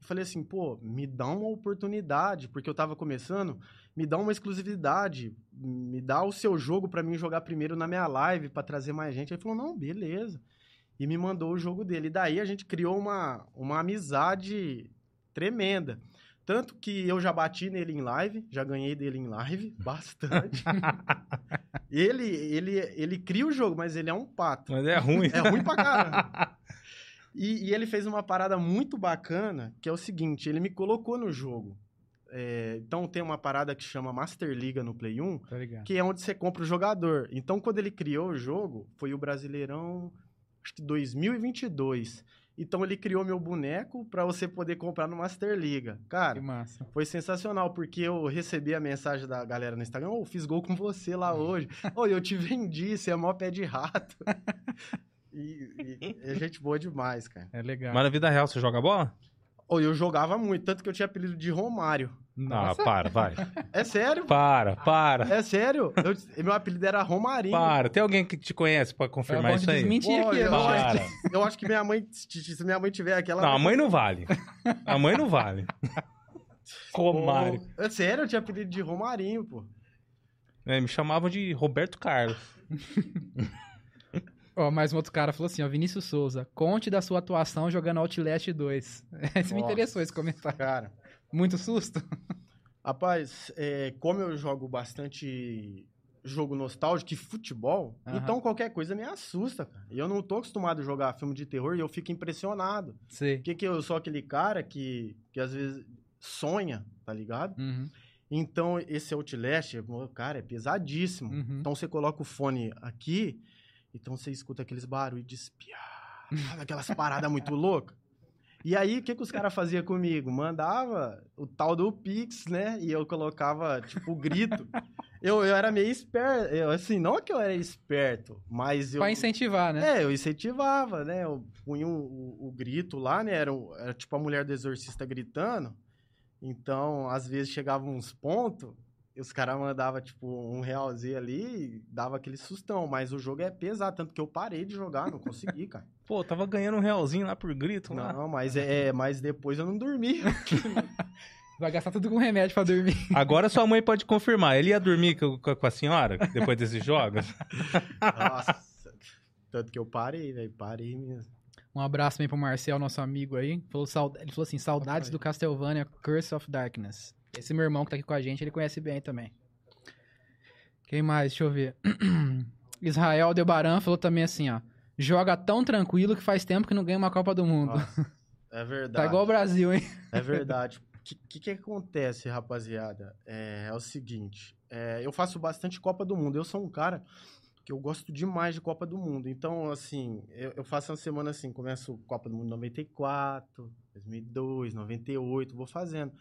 e falei assim, pô, me dá uma oportunidade, porque eu tava começando, me dá uma exclusividade, me dá o seu jogo pra mim jogar primeiro na minha live, pra trazer mais gente. Ele falou, não, beleza. E me mandou o jogo dele. E daí a gente criou uma, uma amizade tremenda. Tanto que eu já bati nele em live, já ganhei dele em live, bastante. ele, ele, ele cria o jogo, mas ele é um pato. Mas é ruim. É ruim pra caramba. E, e ele fez uma parada muito bacana, que é o seguinte, ele me colocou no jogo. É, então tem uma parada que chama Master Liga no Play 1, Tá que é onde você compra o jogador. Então, quando ele criou o jogo, foi o Brasileirão, acho que 2022. Então, ele criou meu boneco pra você poder comprar no Master Liga. Cara, foi sensacional, porque eu recebi a mensagem da galera no Instagram, ô, fiz gol com você lá hoje. Ô, eu te vendi, você é mó pé de rato. E, e é gente boa demais, cara. É legal. Mas na vida real você joga bola? Ô, eu jogava muito, tanto que eu tinha apelido de Romário. Nossa. Ah, para, vai. É sério? Para, para, É sério? Eu- meu apelido era Romarinho. para. Tem alguém que te conhece pra confirmar isso aí? desmentir Pô, aqui. eu? Para. acho que, eu acho que minha mãe, se minha mãe tiver aqui, ela Não, a mãe não vale. A mãe não vale. Romário. Pô, É sério, eu tinha apelido de Romarinho, pô. É, me chamavam de Roberto Carlos. Ó, mais um outro cara falou assim, ó, Vinícius Souza, conte da sua atuação jogando Outlast 2. Esse me interessou esse comentário. Cara, Muito susto? rapaz, é, como eu jogo bastante jogo nostálgico e futebol, então qualquer coisa me assusta, cara. E eu não tô acostumado a jogar filme de terror e eu fico impressionado. Sei. Porque que eu sou aquele cara que, que às vezes sonha, tá ligado? Uhum, Então, esse Outlast, cara, é pesadíssimo. uhum. Então, você coloca o fone aqui, então você escuta aqueles barulhos de espiar, aquelas paradas muito loucas. E aí, o que, que os caras faziam comigo? Mandava o tal do Pix, né? E eu colocava, tipo, o grito. Eu, eu era meio esperto. Eu, assim, não que eu era esperto, mas eu... Pra incentivar, né? É, eu incentivava, né? Eu punha o, o- o grito lá, né? Era, era tipo a mulher do exorcista gritando. Então, às vezes chegavam uns pontos, e os caras mandavam, tipo, um realzinho ali e dava aquele sustão. Mas o jogo é pesado, tanto que eu parei de jogar, não consegui, cara. Pô, tava ganhando um realzinho lá por grito. Lá. Não, mas, é, mas depois eu não dormi. Vai gastar tudo com remédio pra dormir. Agora sua mãe pode confirmar. Ele ia dormir com, a senhora depois desses jogos? Nossa. Tanto que eu parei, velho. Parei mesmo. Um abraço também pro Marcel, nosso amigo aí. Falou Ele falou assim, saudades do Castlevania Curse of Darkness. Esse meu irmão que tá aqui com a gente, ele conhece bem também. Quem mais? Deixa eu ver. Israel Debaran falou também assim, ó. Joga tão tranquilo que faz tempo que não ganha uma Copa do Mundo. Nossa, é verdade. Tá igual o Brasil, hein? É verdade. O que, que, que acontece, rapaziada? É, é o seguinte: é, eu faço bastante Copa do Mundo. Eu sou um cara que eu gosto demais de Copa do Mundo. Então, assim, eu, eu faço uma semana assim: começo Copa do Mundo 94, 2002, 98, vou fazendo.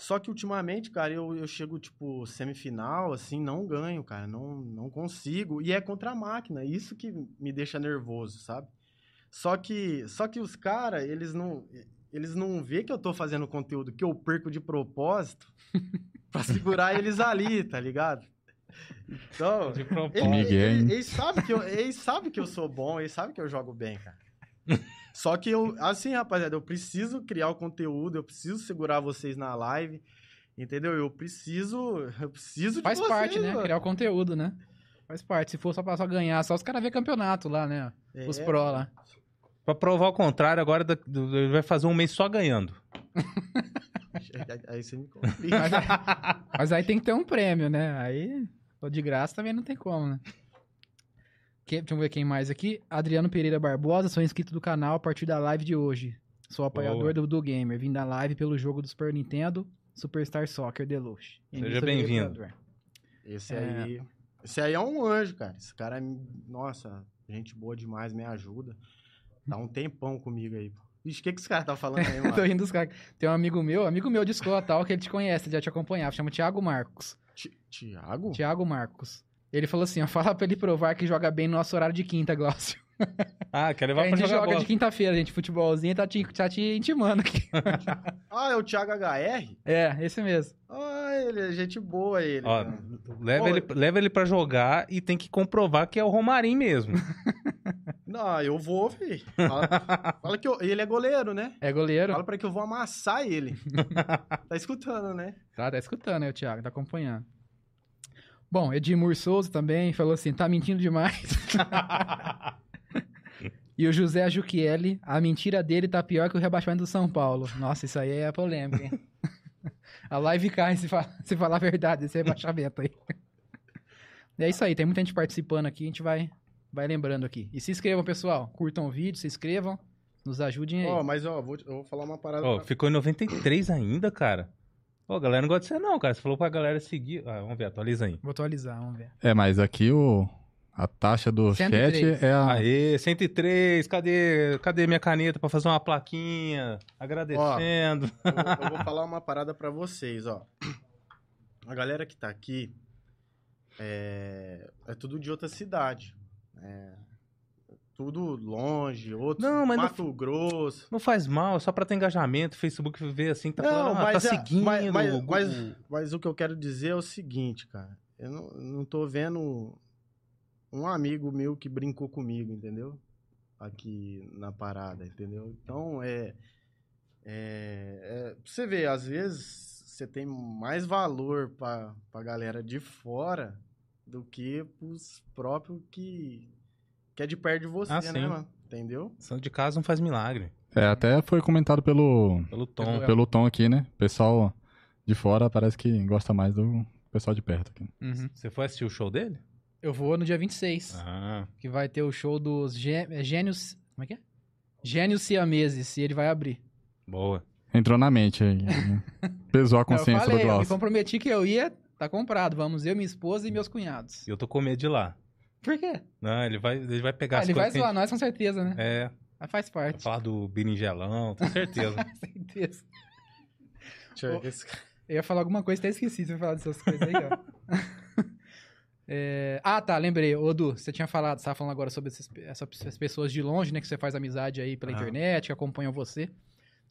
Só que ultimamente, cara, eu, eu chego, tipo, semifinal, assim, não ganho, cara. Não, não consigo. E é contra a máquina. Isso que me deixa nervoso, sabe? Só que, só que os caras, eles não, eles não vê que eu tô fazendo conteúdo que eu perco de propósito pra segurar eles ali, tá ligado? Então, De propósito. ele- Miguel, ele- eles sabem que eu, eles sabem que eu sou bom, eles sabem que eu jogo bem, cara. Só que eu, assim, rapaziada, eu preciso criar o conteúdo, eu preciso segurar vocês na live, entendeu? Eu preciso, eu preciso de Faz vocês, parte, né? mano. Criar o conteúdo, né? Faz parte. Se for só pra só ganhar, só os caras ver campeonato lá, né? Os É, pro lá. Pra provar o contrário, agora ele vai fazer um mês só ganhando. Aí- você me complica. Mas, mas aí tem que ter um prêmio, né? Aí, de graça também não tem como, né? Que- deixa eu ver quem mais aqui. Adriano Pereira Barbosa, sou inscrito do canal a partir da live de hoje. Sou apoiador do, do Gamer. Vim da live pelo jogo do Super Nintendo, Superstar Soccer Deluxe. Seja bem-vindo. Esse É. aí. Esse aí é um anjo, cara. Esse cara é. Nossa, gente boa demais, me ajuda. Dá um tempão comigo aí. pô. Ixi, o que, que esse cara tá falando aí, Tô mano? rindo dos caras. Tem um amigo meu, amigo meu de escola tal, que ele te conhece, ele já te acompanhava, chama Thiago Marcos. Ti- Tiago? Thiago Marcos. Ele falou assim, ó, fala pra ele provar que joga bem no nosso horário de quinta, Glaucio. Ah, quer a levar pra gente jogar joga bola. de quinta-feira, gente, futebolzinho, tá te, tá te intimando aqui. Ah, é o Thiago HR? É, esse mesmo. Ah, ele é gente boa, ele. Ó, cara. leva, Pô, ele, leva ele pra jogar e tem que comprovar que é o Romarinho mesmo. Não, eu vou, filho. Fala, fala que eu- ele é goleiro, né? É goleiro. Fala pra que eu vou amassar ele. tá escutando, né? Tá, tá escutando aí o Thiago, tá acompanhando. Bom, Edmur Souza também falou assim, tá mentindo demais. e o José Ajuquieli, a mentira dele tá pior que o rebaixamento do São Paulo. Nossa, isso aí é polêmica, hein? a live cai se, fa- se falar a verdade, esse rebaixamento aí. E é isso aí, tem muita gente participando aqui, a gente vai, vai lembrando aqui. E se inscrevam, pessoal. Curtam o vídeo, se inscrevam, nos ajudem aí. Ó, mas ó, vou, eu vou falar uma parada. Ó, pra- ficou em 93 ainda, cara. Ó, a galera não gosta de você não, cara. Você falou pra galera seguir. Ah, vamos ver, atualiza aí. Vou atualizar, vamos ver. É, mas aqui o, a taxa do 103. chat é a. Aê, 103, cadê, cadê minha caneta pra fazer uma plaquinha? Agradecendo. Eu, vou- eu vou falar uma parada pra vocês, ó. A galera que tá aqui é, é tudo de outra cidade. É, tudo longe, outros Não, mas não- Mato Grosso. Não faz mal, é só pra ter engajamento. Facebook vê assim, tá Não, falando, ah, mas tá é- seguindo. mas- mas- o- mas- Mas o que eu quero dizer é o seguinte, cara. Eu não, não tô vendo um amigo meu que brincou comigo, entendeu? Aqui na parada, entendeu? Então, é. é, é você ver, às vezes você tem mais valor pra, pra galera de fora do que pros próprios que, que é de perto de você, Ah, né, sim. mano? Entendeu? Santo de casa não faz milagre. É, até foi comentado pelo, Pelo tom. pelo Tom aqui, né? O pessoal de fora parece que gosta mais do pessoal de perto aqui. Uhum. Você foi assistir o show dele? Eu vou no dia 26. Ah, que vai ter o show dos gê- é, gênios. Como é que é? Gênios siameses, e ele vai abrir. boa. Entrou na mente aí. né? Pesou a eu consciência falei, do eu me Glaucio. comprometi que eu ia, tá comprado. Vamos eu, minha esposa e meus cunhados. E eu tô com medo de ir lá. Por quê? Não, ele vai, ele vai pegar Ah, as ele vai coisas que a zoar nós com certeza, né? gente- É, Mas faz vai parte. falar do berinjelão, tenho certeza. certeza. Deixa eu ver esse cara- Eu ia falar alguma coisa, até esqueci de falar dessas coisas aí, ó. É, Ah, tá, lembrei. Ô, Du, você tinha falado, você tava falando agora sobre essas pessoas de longe, né? Que você faz amizade aí pela Ah. internet, que acompanham você.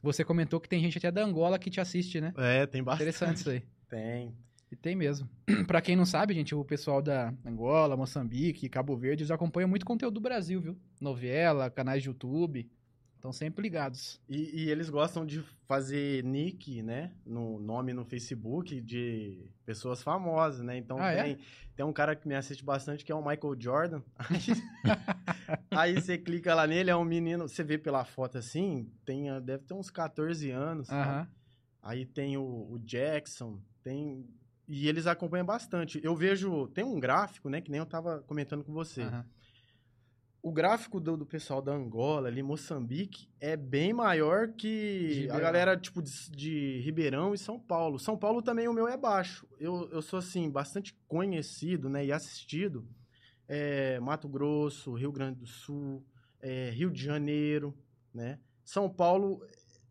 Você comentou que tem gente até da Angola que te assiste, né? É, tem bastante. Interessante isso aí. Tem. E tem mesmo. pra quem não sabe, gente, o pessoal da Angola, Moçambique, Cabo Verde, eles acompanham muito conteúdo do Brasil, viu? Novela, canais de YouTube. Estão sempre ligados. E, e eles gostam de fazer nick, né? No nome no Facebook de pessoas famosas, né? Então Ah, é? tem, tem um cara que me assiste bastante que é o Michael Jordan. Aí você clica lá nele, é um menino, você vê pela foto assim, tem, deve ter uns 14 anos. sabe? Aham. Aí tem o, o Jackson, tem. E eles acompanham bastante. Eu vejo. Tem um gráfico, né? Que nem eu tava comentando com você. aham. O gráfico do, do pessoal da Angola, ali, Moçambique, é bem maior que a galera, tipo, de, de Ribeirão e São Paulo. São Paulo também o meu é baixo. Eu, eu sou, assim, bastante conhecido, né, e assistido. É, Mato Grosso, Rio Grande do Sul, é, Rio de Janeiro, né? São Paulo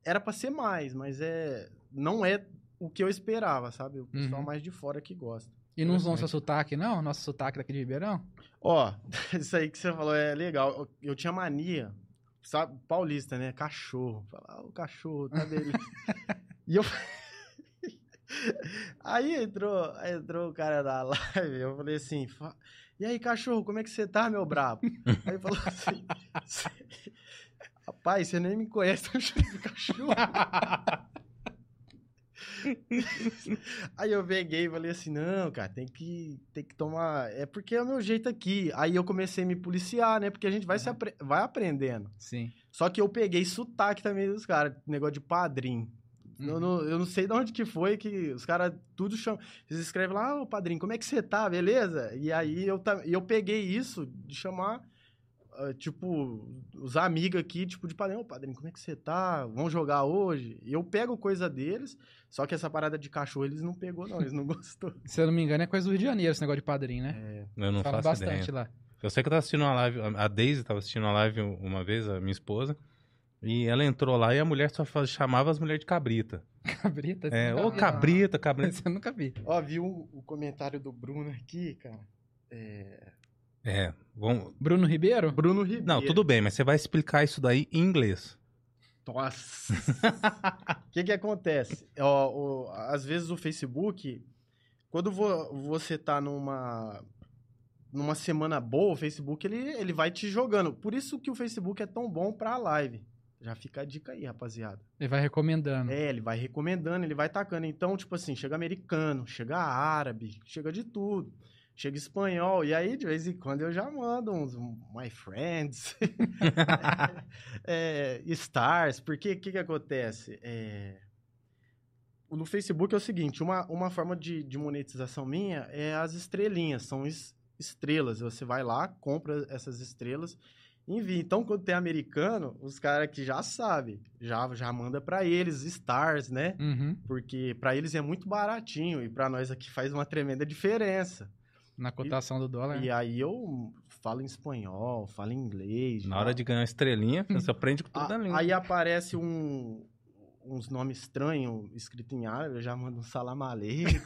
era pra ser mais, mas é não é o que eu esperava, sabe? O pessoal Uhum. mais de fora que gosta. E não usam seu sotaque, não? Nosso sotaque daqui de Ribeirão? Ó, isso aí que você falou é legal. Eu, eu tinha mania, sabe, paulista, né? Cachorro. Falar, ah, o cachorro, tá dele. e eu. aí entrou, entrou o cara da live, eu falei assim, "Fa- e aí, cachorro, como é que você tá, meu brabo? aí falou assim, "Cê- rapaz, você nem me conhece, tá me chamando de cachorro. Aí eu peguei e falei assim, não, cara, tem que, tem que tomar... É porque é o meu jeito aqui. Aí eu comecei a me policiar, né? Porque a gente vai, se apre- vai aprendendo. Sim. Só que eu peguei sotaque também dos caras, negócio de padrinho. Uhum. Eu, não, eu não sei de onde que foi que os caras tudo chamam. Eles escrevem lá, ô padrinho, como é que você tá, beleza? E aí eu, eu peguei isso de chamar, tipo, os amigos aqui, tipo, de padrinho, ô padrinho, como é que você tá? Vamos jogar hoje? E eu pego coisa deles, só que essa parada de cachorro eles não pegou, não, eles não gostou. Se eu não me engano, é coisa do Rio de Janeiro esse negócio de padrinho, né? Eu não Fala faço bastante ideia. lá. Eu sei que eu tava assistindo uma live, a Daisy tava assistindo uma live uma vez, a minha esposa, e ela entrou lá e a mulher só chamava as mulheres de cabrita. Cabrita? É, ô cabrita, não. cabrita. Eu nunca vi. Ó, viu o comentário do Bruno aqui, cara? É... É, vamos... Bruno Ribeiro? Bruno Ribeiro. Não, tudo bem, mas você vai explicar isso daí em inglês. Nossa! O que que acontece? Ó, o- às vezes o Facebook, quando vo- você tá numa numa semana boa, o Facebook ele, ele vai te jogando. Por isso que o Facebook é tão bom pra live. Já fica a dica aí, rapaziada. Ele vai recomendando. É, ele vai recomendando, ele vai tacando. Então, tipo assim, chega americano, chega árabe, chega de tudo. Chega espanhol. E aí, de vez em quando, eu já mando uns My Friends. é, stars. Porque o que, que acontece? É, no Facebook é o seguinte: uma, uma forma de, de monetização minha é as estrelinhas. São es- estrelas. Você vai lá, compra essas estrelas envia. Então, quando tem americano, os caras que já sabem, já, já manda pra eles, stars, né? Uhum. Porque pra eles é muito baratinho e pra nós aqui faz uma tremenda diferença. Na cotação do dólar. E aí eu falo em espanhol, falo em inglês. Na já. hora de ganhar uma estrelinha, você aprende com tudo A- a língua. Aí aparece um, uns nomes estranhos escritos em árabe, eu já mando um salam aleikum.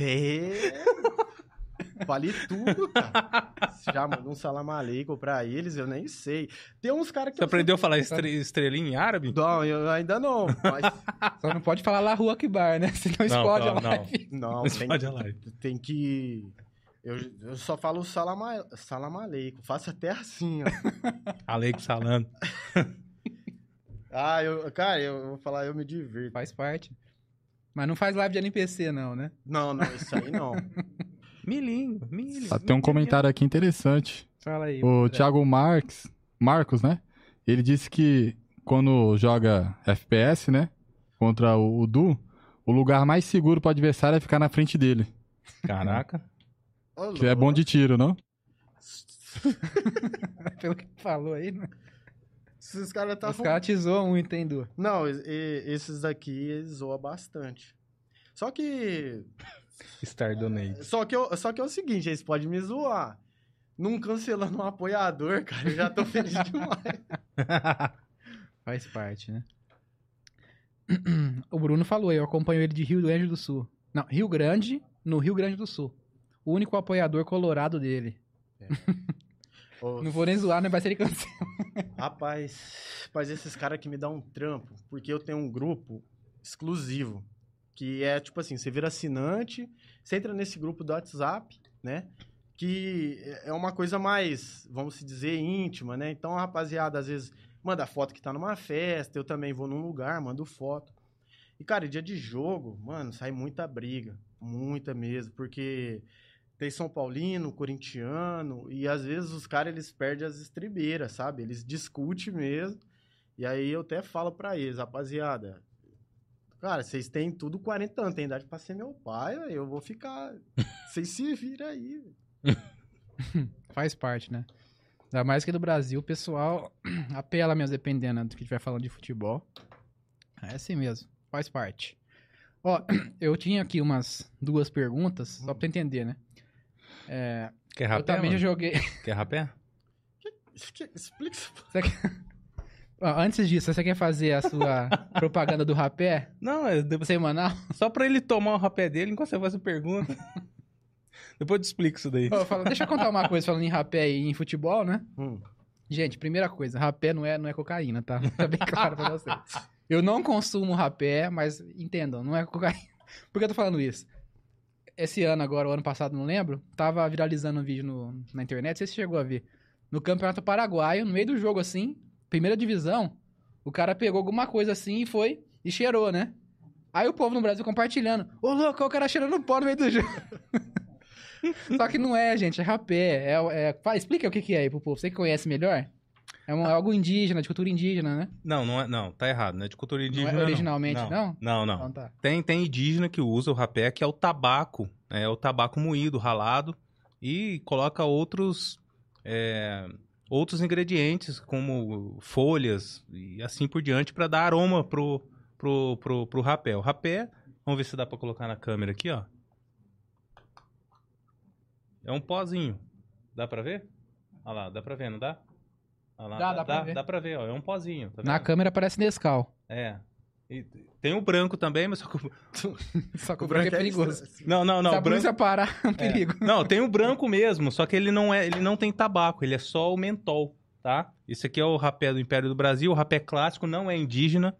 é... Falei tudo, cara. Já mandou um salam aleikum pra eles, eu nem sei. Tem uns caras que Você eu aprendeu a falar estre- estrelinha em árabe? Não, eu ainda não. Mas Só não pode falar lá Rua Akbar, né? Senão explode não, a não. live. não, Mas tem, pode a live. tem que. Eu, eu só falo salam, a- salam aleikum. Faço até assim, ó. Alex falando. Ah, eu, cara, eu vou falar, eu me divirto. Faz parte. Mas não faz live de NPC, não, né? Não, não, isso aí não. Milinho, milho. Ah, Tem um comentário aqui interessante. Fala aí. O André. Thiago Marques, Marcos, né? Ele disse que quando joga FPS, né? Contra o, o Du, o lugar mais seguro pro adversário é ficar na frente dele. Caraca. Que é bom de tiro, não? Pelo que falou aí, né? Esses caras tá Os caras te zoam muito, hein, Du? Não, e- e- esses daqui zoam bastante. Só que. Star Donate. Só que, eu, só que é o seguinte, eles podem me zoar. Não cancelando um apoiador, cara, eu já tô feliz demais. Faz parte, né? O Bruno falou, eu acompanho ele de Rio Grande do Sul. Não, Rio Grande, no Rio Grande do Sul. O único apoiador colorado dele. Ô, Não vou nem zoar, né? Vai ser ele cancela. Rapaz, mas esses caras que me dão um trampo, porque eu tenho um grupo exclusivo, que é tipo assim, você vira assinante, você entra nesse grupo do WhatsApp, né? Que é uma coisa mais, vamos dizer, íntima, né? Então a rapaziada às vezes manda foto que tá numa festa, eu também vou num lugar, mando foto. E cara, dia de jogo, mano, sai muita briga, muita mesmo, porque tem São Paulino, corintiano, e às vezes os caras eles perdem as estribeiras, sabe? Eles discutem mesmo. E aí eu até falo pra eles, rapaziada, cara, vocês têm tudo 40 anos, tem idade pra ser meu pai, eu vou ficar. Vocês se viram aí. Faz parte, né? Ainda mais que do Brasil, o pessoal apela mesmo, dependendo do que estiver falando de futebol. É assim mesmo, faz parte. Ó, eu tinha aqui umas duas perguntas, só pra tu entender, né? É, Quer eu rapé, também já mano? joguei. Quer rapé? Esque- Explica isso. Você antes disso, você quer fazer a sua propaganda do rapé Não, é de- semanal? só pra ele tomar o rapé dele enquanto você faz a pergunta. Depois eu te explico isso daí. Ó, fala- deixa eu contar uma coisa falando em rapé e em futebol, né? Hum. Gente, primeira coisa, rapé não é, não é cocaína, tá? Tá bem claro pra vocês. Eu não consumo rapé, mas entendam, não é cocaína. Por que eu tô falando isso? Esse ano agora, o ano passado, não lembro, tava viralizando um vídeo no- na internet, não sei se você chegou a ver. No Campeonato Paraguaio, no meio do jogo assim, primeira divisão, o cara pegou alguma coisa assim e foi e cheirou, né? Aí o povo no Brasil compartilhando. Ô, louco, o cara cheirando pó no meio do jogo. Só que não é, gente, é rapé. É, é... Fala, explica o que, que é aí pro povo. Você que conhece melhor? É um- algo indígena, de cultura indígena, né? Não, não é, não, tá errado, não é de cultura Não indígena. é originalmente, não. não? Não, não. Então tá. Tem, tem indígena que usa o rapé, que é o tabaco, é o tabaco moído, ralado, e coloca outros, é, outros ingredientes, como folhas e assim por diante, para dar aroma pro, pro, pro, pro rapé. O rapé, vamos ver se dá para colocar na câmera aqui, ó. É um pozinho. Dá para ver? Olha lá, dá para ver, não dá? Lá, Dá, dá pra dá, ver. dá pra ver, ó. É um pozinho. Tá Na câmera parece Nescau. É. E tem o branco também, mas só que o Só que o branco é perigoso. estranho, assim. Não, não, não. Se o a branco... parar, é um É. perigo. Não, tem o branco mesmo, só que ele não é, ele não tem tabaco, ele é só o mentol, tá? Esse aqui é o rapé do Império do Brasil, o rapé clássico não é indígena,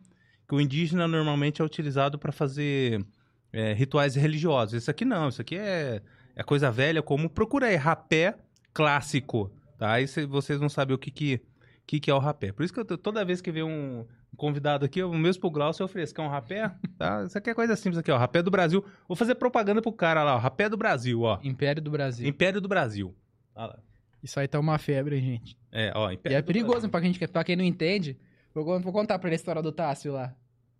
que o indígena normalmente é utilizado para fazer é, rituais religiosos. Esse aqui não, isso aqui é, é coisa velha, como procura aí, rapé clássico, tá? Aí cê- vocês vão saber o que que, que que é o rapé. Por isso que eu toda vez que vem um convidado aqui, eu mesmo pro Glaucio eu ofereço, quer um rapé? Tá? Isso aqui é coisa simples aqui, ó, rapé do Brasil. Vou fazer propaganda pro cara lá, ó, rapé do Brasil, ó. Império do Brasil. Império do Brasil. Isso aí tá uma febre, hein, gente. É, ó, E Império é do perigoso pra, gente, pra quem não entende. Vou, vou contar pra ele a história do Tássio lá.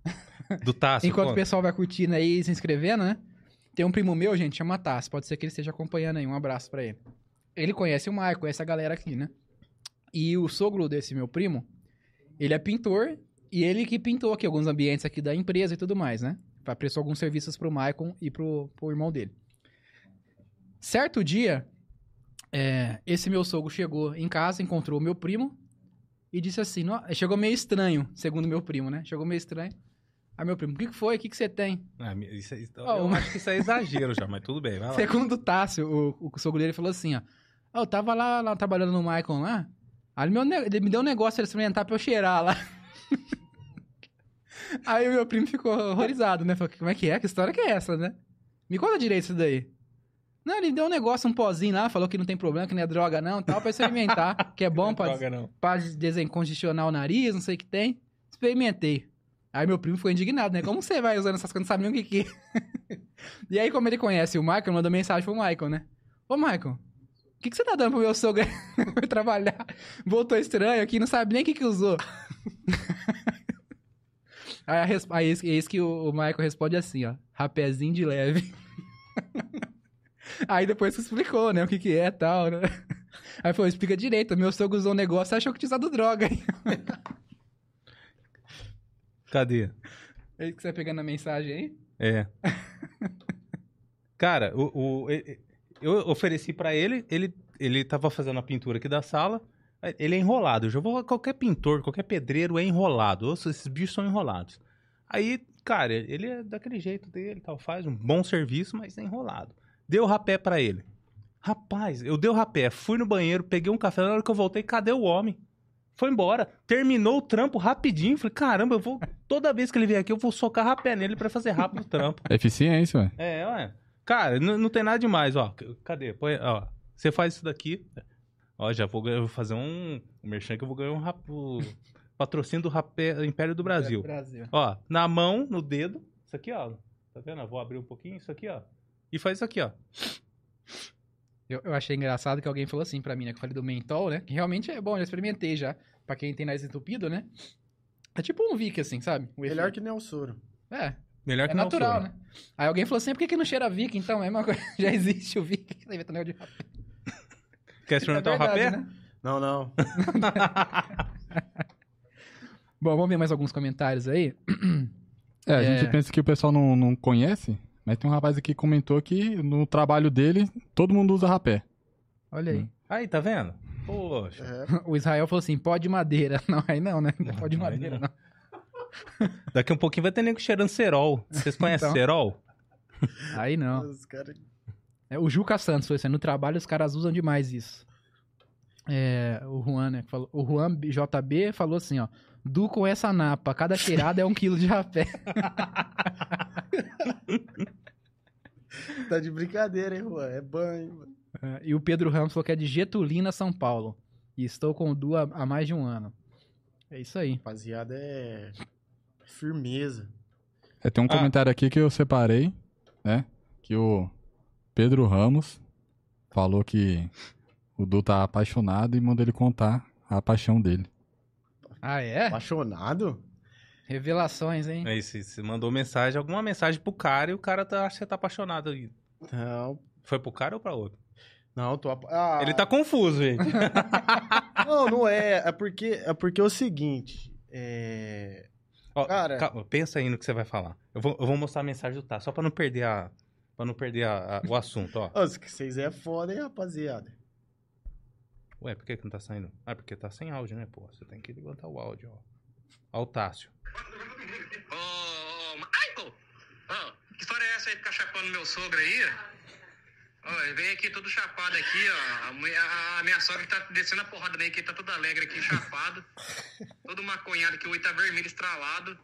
Do Tássio. Enquanto o conta. pessoal vai curtindo aí e se inscrevendo, né? Tem um primo meu, gente, chama Tássio. Pode ser que ele esteja acompanhando aí. Um abraço pra ele. Ele conhece o Maicon, conhece a galera aqui, né? E o sogro desse meu primo, ele é pintor e ele que pintou aqui alguns ambientes aqui da empresa e tudo mais, né? Prestou alguns serviços pro Maicon e pro, pro irmão dele. Certo dia, é, esse meu sogro chegou em casa, encontrou o meu primo e disse assim: "Nó- chegou meio estranho, segundo meu primo, né? Chegou meio estranho. Aí meu primo, o que, que foi? O que, que você tem? Ah, isso, isso- Ó, eu uma- acho que isso é exagero já, mas tudo bem, vai lá. Segundo o Tássio, o, o sogro dele falou assim, ó. "Ó, Eu tava lá, lá trabalhando no Maicon lá. Aí ele, ele me deu um negócio pra experimentar pra eu cheirar lá. Aí o meu primo ficou horrorizado, né? Falou, como é que é? Que história que é essa, né? Me conta direito isso daí. Não, ele deu um negócio, um pozinho lá, falou que não tem problema, que não é droga não, tal, pra experimentar, que é bom pra, Droga, não. pra desencongestionar o nariz, não sei o que tem. Experimentei. Aí meu primo ficou indignado, né? Como você vai usando essas coisas, não sabe nem o que que é. e aí, como ele conhece o Michael, mandou mensagem pro Michael, né? Ô, Michael, o que, que você tá dando pro meu sogro trabalhar? Voltou estranho aqui, não sabe nem o que que usou. Aí, a res... aí eis, eis que o, o Michael responde assim, ó. Rapézinho de leve. aí depois que explicou, né? O que que é e tal, né? Aí falou, explica direito. Meu sogro usou um negócio e achou que tinha usado droga. Cadê? É que você tá pegando a mensagem aí? É. Cara, o, o- eu ofereci pra ele, ele, ele tava fazendo a pintura aqui da sala, ele é enrolado. Eu já vou, qualquer pintor, qualquer pedreiro é enrolado. Ou seja, Esses bichos são enrolados. Aí, cara, ele é daquele jeito dele, tal, faz um bom serviço, mas é enrolado. Deu rapé pra ele. Rapaz, eu dei o rapé, fui no banheiro, peguei um café, na hora que eu voltei, cadê o homem? Foi embora. Terminou o trampo rapidinho. Falei, caramba, eu vou. Toda vez que ele vier aqui, eu vou socar rapé nele pra fazer rápido o trampo. É eficiência, ué. É, ué. Cara, n- não tem nada demais, ó. Cadê? Põe, ó. Você faz isso daqui. Ó, já vou, vou fazer um, um merchan que eu vou ganhar um rap, o patrocínio do rapé, Império do Brasil. Brasil. Ó, na mão, no dedo. Isso aqui, ó. Tá vendo? Eu vou abrir um pouquinho. Isso aqui, ó. E faz isso aqui, ó. Eu, eu achei engraçado que alguém falou assim pra mim, né? Que eu falei do mentol, né? Que realmente é bom, já experimentei já. Pra quem tem nariz entupido, né? É tipo um Vic, assim, sabe? O Melhor efeito. que nem o soro. É, Melhor é que não natural, né? Aí alguém falou assim, por que, que não cheira Vic, então? É uma coisa. Já existe o Vic. Você inventa negócio de rapé. Quer É experimentar o verdade, rapé? né? Não, não. Bom, vamos ver mais alguns comentários aí. É, a É. gente pensa que o pessoal não, não conhece, mas tem um rapaz aqui que comentou que no trabalho dele, todo mundo usa rapé. Olha aí. Aí, tá vendo? Poxa. É, O Israel falou assim, pó de madeira. Não, aí não, né? Não é pó de madeira, não. não. Daqui um pouquinho vai ter nego cheirando cerol. Vocês conhecem Então. cerol? Aí não. os caras... É, o Juca Santos falou assim, no trabalho os caras usam demais isso. É, o Juan, né? Falou, o Juan JB falou assim, ó. Du com essa napa, cada cheirada é um quilo de rapé. Tá de brincadeira, hein, Juan? É banho, mano. É, e o Pedro Ramos falou que é de Getulina, São Paulo. E estou com o Du há, há mais de um ano. É isso aí. Rapaziada, é... firmeza. É, tem um Ah. comentário aqui que eu separei, né? Que o Pedro Ramos falou que o Du tá apaixonado e manda ele contar a paixão dele. Ah, é? Apaixonado? Revelações, hein? Aí você você mandou mensagem, alguma mensagem pro cara e o cara tá, acha que você tá apaixonado. aí. Não, Foi pro cara ou pra outro? não, tô... Ah, Ele tá confuso, gente. Não, não é. É porque é, porque é o seguinte. É... Ó, Cara- calma, pensa aí no que você vai falar. Eu vou, eu vou mostrar a mensagem do Tá, só pra não perder a. Pra não perder a- a- o assunto, ó. Ô, Vocês é foda, hein, rapaziada? Ué, por que, que não tá saindo? Ah, porque tá sem áudio, né, pô? Você tem que levantar o áudio, ó. Ó o Tássio. Ô, ai, pô! Ó, que história é essa aí de ficar chapando meu sogro aí? Ó, ele veio aqui todo chapado aqui, ó. A, mulher- a- a minha sogra tá descendo a porrada nele, que tá todo alegre aqui, chapado. todo maconhado que o olho tá vermelho, estralado.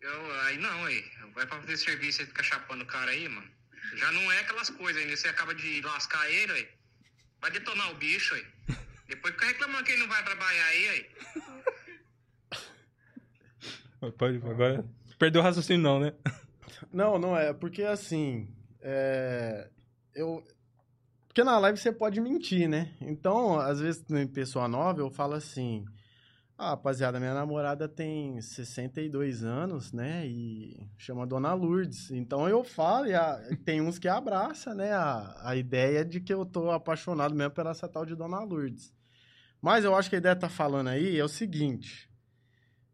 Eu, aí não, aí. Vai pra fazer serviço e ficar chapando o cara aí, mano. Já não é aquelas coisas ainda. Você acaba de lascar ele, aí. Vai detonar o bicho, aí. Depois fica reclamando que ele não vai trabalhar aí, aí. Pode, agora. Perdeu o raciocínio, não, né? Não, não é. Porque assim. É... Eu. Porque na live você pode mentir, né? Então, às vezes, em pessoa nova, eu falo assim. Ah, rapaziada, minha namorada tem 62 anos, né? E chama Dona Lourdes. Então eu falo, e a- tem uns que abraça, né? A, a ideia de que eu tô apaixonado mesmo pela essa tal de Dona Lourdes. Mas eu acho que a ideia tá falando aí é o seguinte.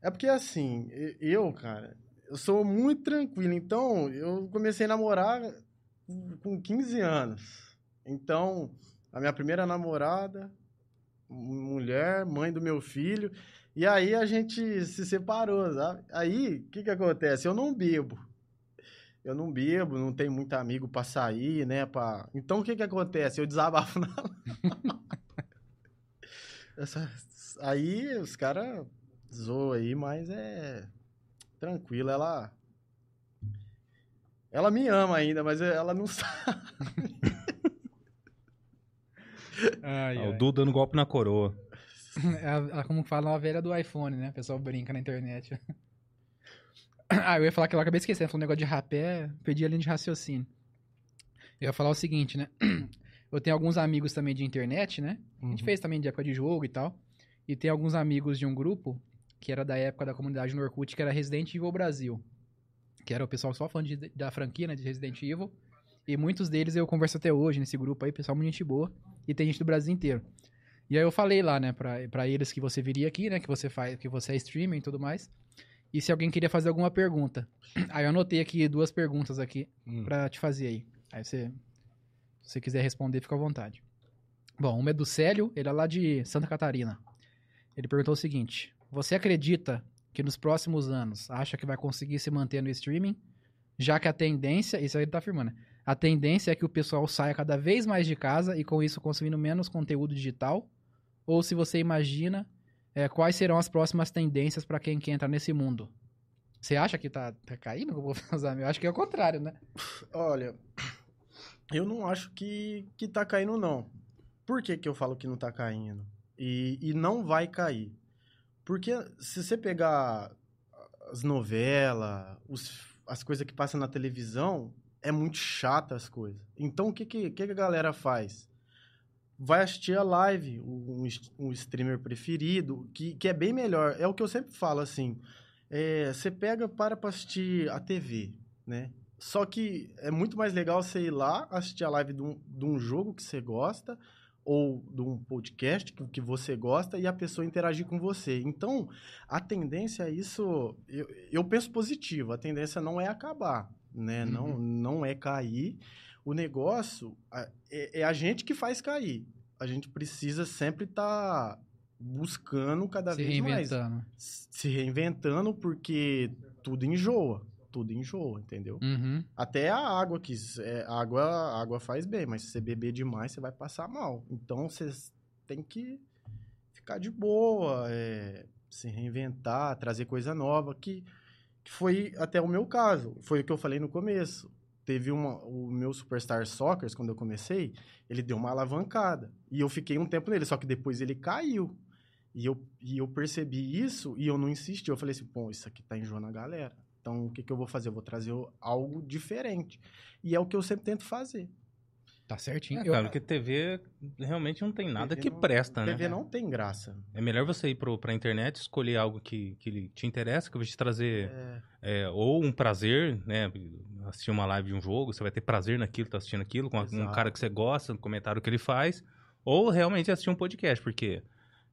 É porque assim, eu, cara, eu sou muito tranquilo. Então, eu comecei a namorar com 15 anos. Então, a minha primeira namorada, mulher, mãe do meu filho. E aí a gente se separou, sabe? Aí, o que que acontece? Eu não bebo. Eu não bebo, não tenho muito amigo pra sair, né? Pra... Então, o que que acontece? Eu desabafo na... Essa- Aí, os caras zoam aí, mas é tranquilo. Ela... Ela me ama ainda, mas ela não sabe. Ai, Ah, o. Du dando golpe na coroa. É a- como fala a velha do iPhone, né? O pessoal brinca na internet. ah, eu ia falar que eu acabei esquecendo. Falou um negócio de rapé, perdi a linha de raciocínio. Eu ia falar o seguinte, né? Eu tenho alguns amigos também de internet, né? A gente fez também de época de jogo e tal. E tem alguns amigos de um grupo que era da época da comunidade no Orkut, que era Resident Evil Brasil. Que era o pessoal só fã de- da franquia, né? De Resident Evil. E muitos deles eu converso até hoje nesse grupo aí, pessoal muito gente boa. E tem gente do Brasil inteiro. E aí eu falei lá, né, pra, pra eles que você viria aqui, né, que você faz, que você é streamer e tudo mais. E se alguém queria fazer alguma pergunta. Aí eu anotei aqui duas perguntas aqui Hum. pra te fazer aí. Aí você, se você quiser responder, fica à vontade. Bom, uma é do Célio, ele é lá de Santa Catarina. Ele perguntou o seguinte: Você acredita que nos próximos anos acha que vai conseguir se manter no streaming? Já que a tendência, isso aí ele tá afirmando, né? A tendência é que o pessoal saia cada vez mais de casa e com isso consumindo menos conteúdo digital? Ou se você imagina é, quais serão as próximas tendências para quem quer entrar nesse mundo? Você acha que tá, tá caindo? Eu acho que é o contrário, né? Olha, eu não acho que, que tá caindo, não. Por que, que eu falo que não tá caindo? E, e não vai cair. Porque se você pegar as novelas, as coisas que passam na televisão, é muito chata as coisas. Então, o que, que, que a galera faz? Vai assistir a live, um, um streamer preferido, que, que é bem melhor. É o que eu sempre falo, assim. é, você pega, para pra assistir a TV, né? Só que é muito mais legal você ir lá assistir a live de um, de um jogo que você gosta ou de um podcast que, que você gosta e a pessoa interagir com você. Então, a tendência é isso... Eu, eu penso positivo. A tendência não é acabar, né? Não, não é cair. O negócio é, é a gente que faz cair. A gente precisa sempre estar buscando cada Se vez mais reinventando. se reinventando porque tudo enjoa. Tudo enjoa, entendeu? Uhum. Até a água que é, água, a água faz bem, mas se você beber demais, você vai passar mal. Então você tem que ficar de boa, é, se reinventar, trazer coisa nova, que, que foi até o meu caso. Foi o que eu falei no começo. Teve uma, o meu Superstar Soccer, quando eu comecei, ele deu uma alavancada. E eu fiquei um tempo nele, só que depois ele caiu. E eu, e eu percebi isso e eu não insisti. Eu falei assim, pô, isso aqui tá enjoando a galera. Então, o que, que eu vou fazer? Eu vou trazer algo diferente. E é o que eu sempre tento fazer. Tá certinho. É, Eu- cara, porque TV realmente não tem nada TV que não- presta, né? TV não tem graça. É melhor você ir pro, pra internet, escolher algo que, que te interessa, que vai te trazer É, é, ou um prazer, né? Assistir uma live de um jogo, você vai ter prazer naquilo, tá assistindo aquilo, com um Exato. cara que você gosta, no comentário que ele faz, ou realmente assistir um podcast, porque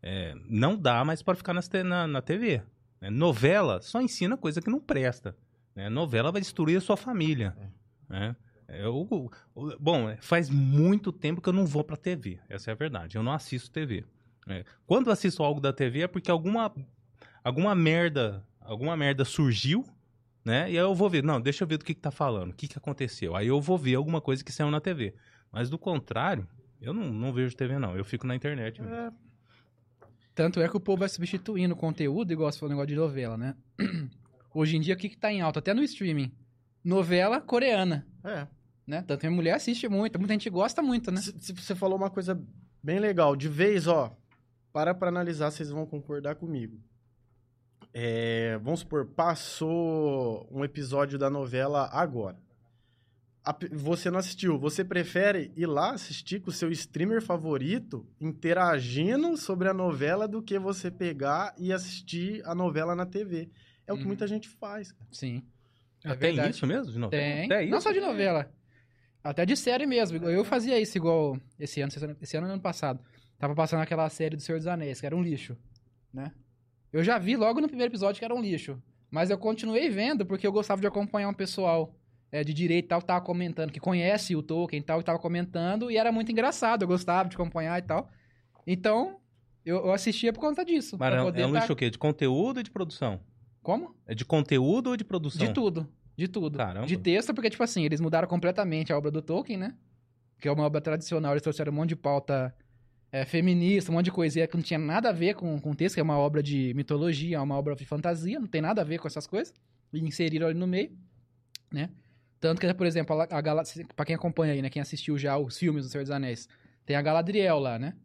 é, não dá mais para ficar nas na, na TV. né? Novela só ensina coisa que não presta. né? Novela vai destruir a sua família. né? É, o- o- bom, é, faz muito tempo que eu não vou pra TV. Essa é a verdade. Eu não assisto TV. né? Quando eu assisto algo da TV é porque alguma, alguma merda, alguma merda surgiu, né? E aí eu vou ver, não, deixa eu ver do que, que tá falando, o que, que aconteceu. Aí eu vou ver alguma coisa que saiu na TV. Mas do contrário, eu não, não vejo TV, não. Eu fico na internet. mesmo. é, Tanto é que o povo vai substituindo o conteúdo, igual você falou, negócio de novela, né? Hoje em dia, o que, que tá em alta? Até no streaming. Novela coreana, é. Né? Tanto que a mulher assiste muito, muita gente gosta muito, né? Você falou uma coisa bem legal. De vez, ó, para pra analisar, vocês vão concordar comigo. É, vamos supor, passou um episódio da novela agora. A Você não assistiu, você prefere ir lá assistir com o seu streamer favorito, interagindo sobre a novela, do que você pegar e assistir a novela na TV. É o que Uhum. muita gente faz. cara. Sim. É Ah, tem verdade. isso mesmo de novela? Tem. Até Não isso? só de novela. Até de série mesmo. Eu fazia isso igual esse ano, esse ano e ano passado. Tava passando aquela série do Senhor dos Anéis, que era um lixo, né? Eu já vi logo no primeiro episódio que era um lixo. Mas eu continuei vendo porque eu gostava de acompanhar um pessoal é, de direito e tal, que tava comentando, que conhece o Tolkien e tal, que tava comentando, e era muito engraçado, eu gostava de acompanhar e tal. Então, eu, eu assistia por conta disso. Mas é, um- é tá- lixo o quê? De conteúdo ou de produção? Como? É de conteúdo ou de produção? De tudo. De tudo. Caramba. De texto, porque, tipo assim, eles mudaram completamente a obra do Tolkien, né? Que é uma obra tradicional, eles trouxeram um monte de pauta é, feminista, um monte de coisinha que não tinha nada a ver com, com texto, que é uma obra de mitologia, é uma obra de fantasia, não tem nada a ver com essas coisas. E inseriram ali no meio, né? Tanto que, por exemplo, a, a Gala, pra quem acompanha aí, né? Quem assistiu já os filmes do Senhor dos Anéis, tem a Galadriel lá, né?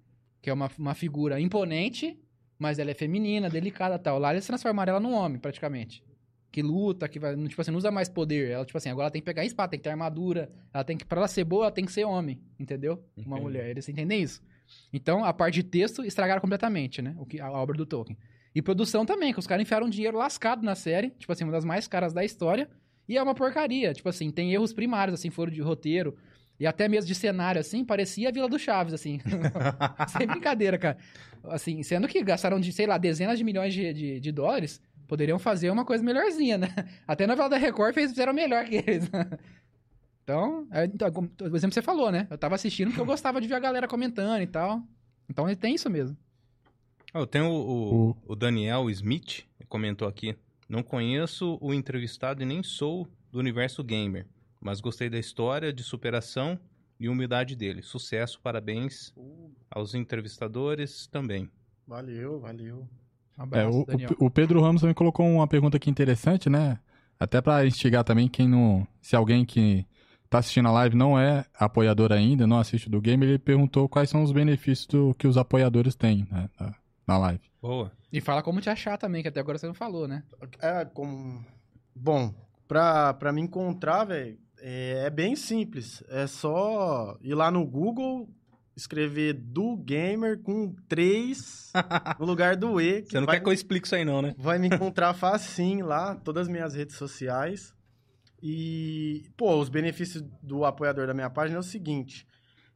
Que é uma, uma figura imponente, mas ela é feminina, delicada e tal. Lá eles transformaram ela num homem, praticamente que luta, que vai, tipo assim, não usa mais poder. Ela, tipo assim, agora ela tem que pegar espada, tem que ter armadura. Ela tem que, pra ela ser boa, ela tem que ser homem, entendeu? Uma mulher. Eles entendem isso. Então, a parte de texto estragaram completamente, né? O que, a obra do Tolkien. E produção também, que os caras enfiaram um dinheiro lascado na série, tipo assim, uma das mais caras da história. E é uma porcaria. Tipo assim, tem erros primários, assim, foram de roteiro. E até mesmo de cenário, assim, parecia a Vila do Chaves, assim. Sem brincadeira, cara. Assim, sendo que gastaram, de, sei lá, dezenas de milhões de, de, de dólares, poderiam fazer uma coisa melhorzinha, né? Até a novela da Record fez, fizeram melhor que eles. Então, é, então, o exemplo você falou, né? Eu tava assistindo porque eu gostava de ver a galera comentando e tal. Então, tem isso mesmo. Oh, tem o, o, o Daniel Smith, que comentou aqui. Não conheço o entrevistado e nem sou do universo gamer, mas gostei da história de superação e humildade dele. Sucesso, parabéns Uh, aos entrevistadores também. valeu, valeu. Um É, abraço, o, Daniel. o- o Pedro Ramos também colocou uma pergunta aqui interessante, né? Até pra instigar também quem não. Se alguém que tá assistindo a live não é apoiador ainda, não assiste do game, ele perguntou quais são os benefícios do- que os apoiadores têm né, na, na live. Boa. E fala como te achar também, que até agora você não falou, né? É como. Bom, pra, pra me encontrar, velho, é, é bem simples. É só ir lá no Google, escrever do gamer com 3 no lugar do E. Você não vai, quer que eu explique isso aí não, né? vai me encontrar facinho lá, todas as minhas redes sociais. E, pô, os benefícios do apoiador da minha página é o seguinte: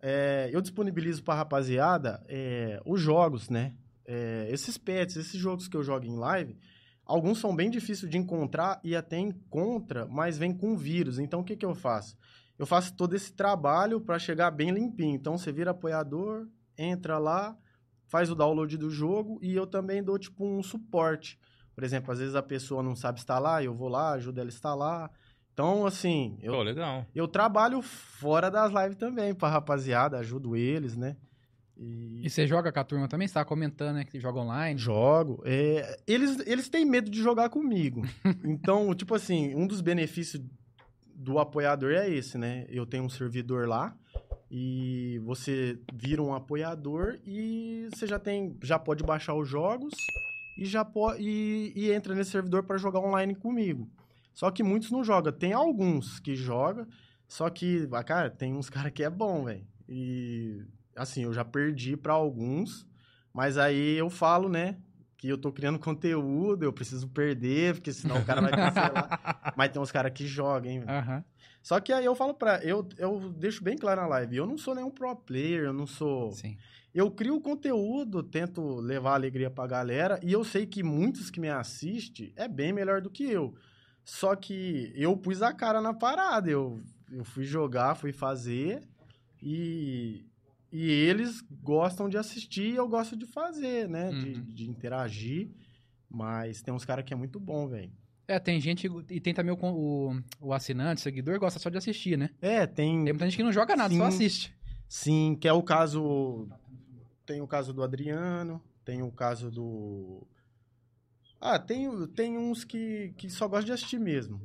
é, eu disponibilizo pra rapaziada é, os jogos, né? É, esses pets, esses jogos que eu jogo em live, alguns são bem difíceis de encontrar e até encontra, mas vem com vírus. Então, o que, que eu faço? Eu faço todo esse trabalho para chegar bem limpinho. Então, você vira apoiador, entra lá, faz o download do jogo e eu também dou, tipo, um suporte. Por exemplo, às vezes a pessoa não sabe instalar, eu vou lá, ajudo ela a instalar. Então, assim, eu, Pô, legal. eu trabalho fora das lives também pra rapaziada, ajudo eles, né? E, E você joga com a turma também? Você tava comentando, né? Que joga online. jogo. É, eles, eles têm medo de jogar comigo. então, tipo assim, um dos benefícios do apoiador é esse, né? Eu tenho um servidor lá E você vira um apoiador e você já tem, já pode baixar os jogos e já pode e, e entra nesse servidor para jogar online comigo. Só que muitos não jogam. Tem alguns que jogam, só que, ah, cara, tem uns caras que é bom, velho. E assim, eu já perdi para alguns, mas aí eu falo, né, que eu tô criando conteúdo, eu preciso perder, porque senão o cara vai cancelar. mas tem uns caras que jogam, hein, velho. Aham. Só que aí eu falo pra. Eu, eu deixo bem claro na live, eu não sou nenhum pro player, eu não sou. Sim. Eu crio conteúdo, tento levar alegria pra galera, e eu sei que muitos que me assistem é bem melhor do que eu. Só que eu pus a cara na parada, eu, eu fui jogar, fui fazer, e, e eles gostam de assistir e eu gosto de fazer, né? De, Uhum. de interagir. Mas tem uns caras que é muito bom, velho. É, tem gente. E tem também o, o, o assinante, o seguidor, gosta só de assistir, né? É, tem. Tem muita gente que não joga nada, só Sim. assiste. Sim, que é o caso. Tem o caso do Adriano, tem o caso do. Ah, tem, tem uns que, que só gostam de assistir mesmo.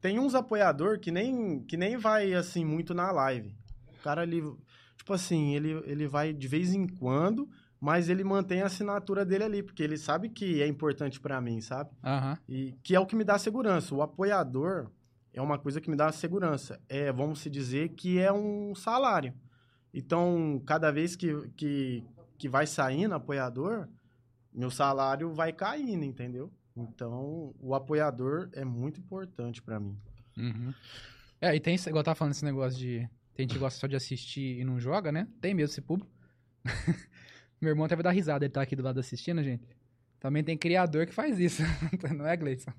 Tem uns apoiador que nem, que nem vai assim muito na live. O cara ele. Tipo assim, ele, ele vai de vez em quando, mas ele mantém a assinatura dele ali, porque ele sabe que é importante pra mim, sabe? Aham. E que é o que me dá segurança. O apoiador é uma coisa que me dá segurança. É, vamos se dizer que é um salário. Então, cada vez que, que, que vai saindo apoiador, meu salário vai caindo, entendeu? Então, o apoiador é muito importante pra mim. Uhum. É, e tem, igual eu tava falando esse negócio de. Tem gente que gosta só de assistir e não joga, né? Tem mesmo esse público. Meu irmão até vai dar risada, ele tá aqui do lado assistindo, gente. Também tem criador que faz isso, não é, Gleison?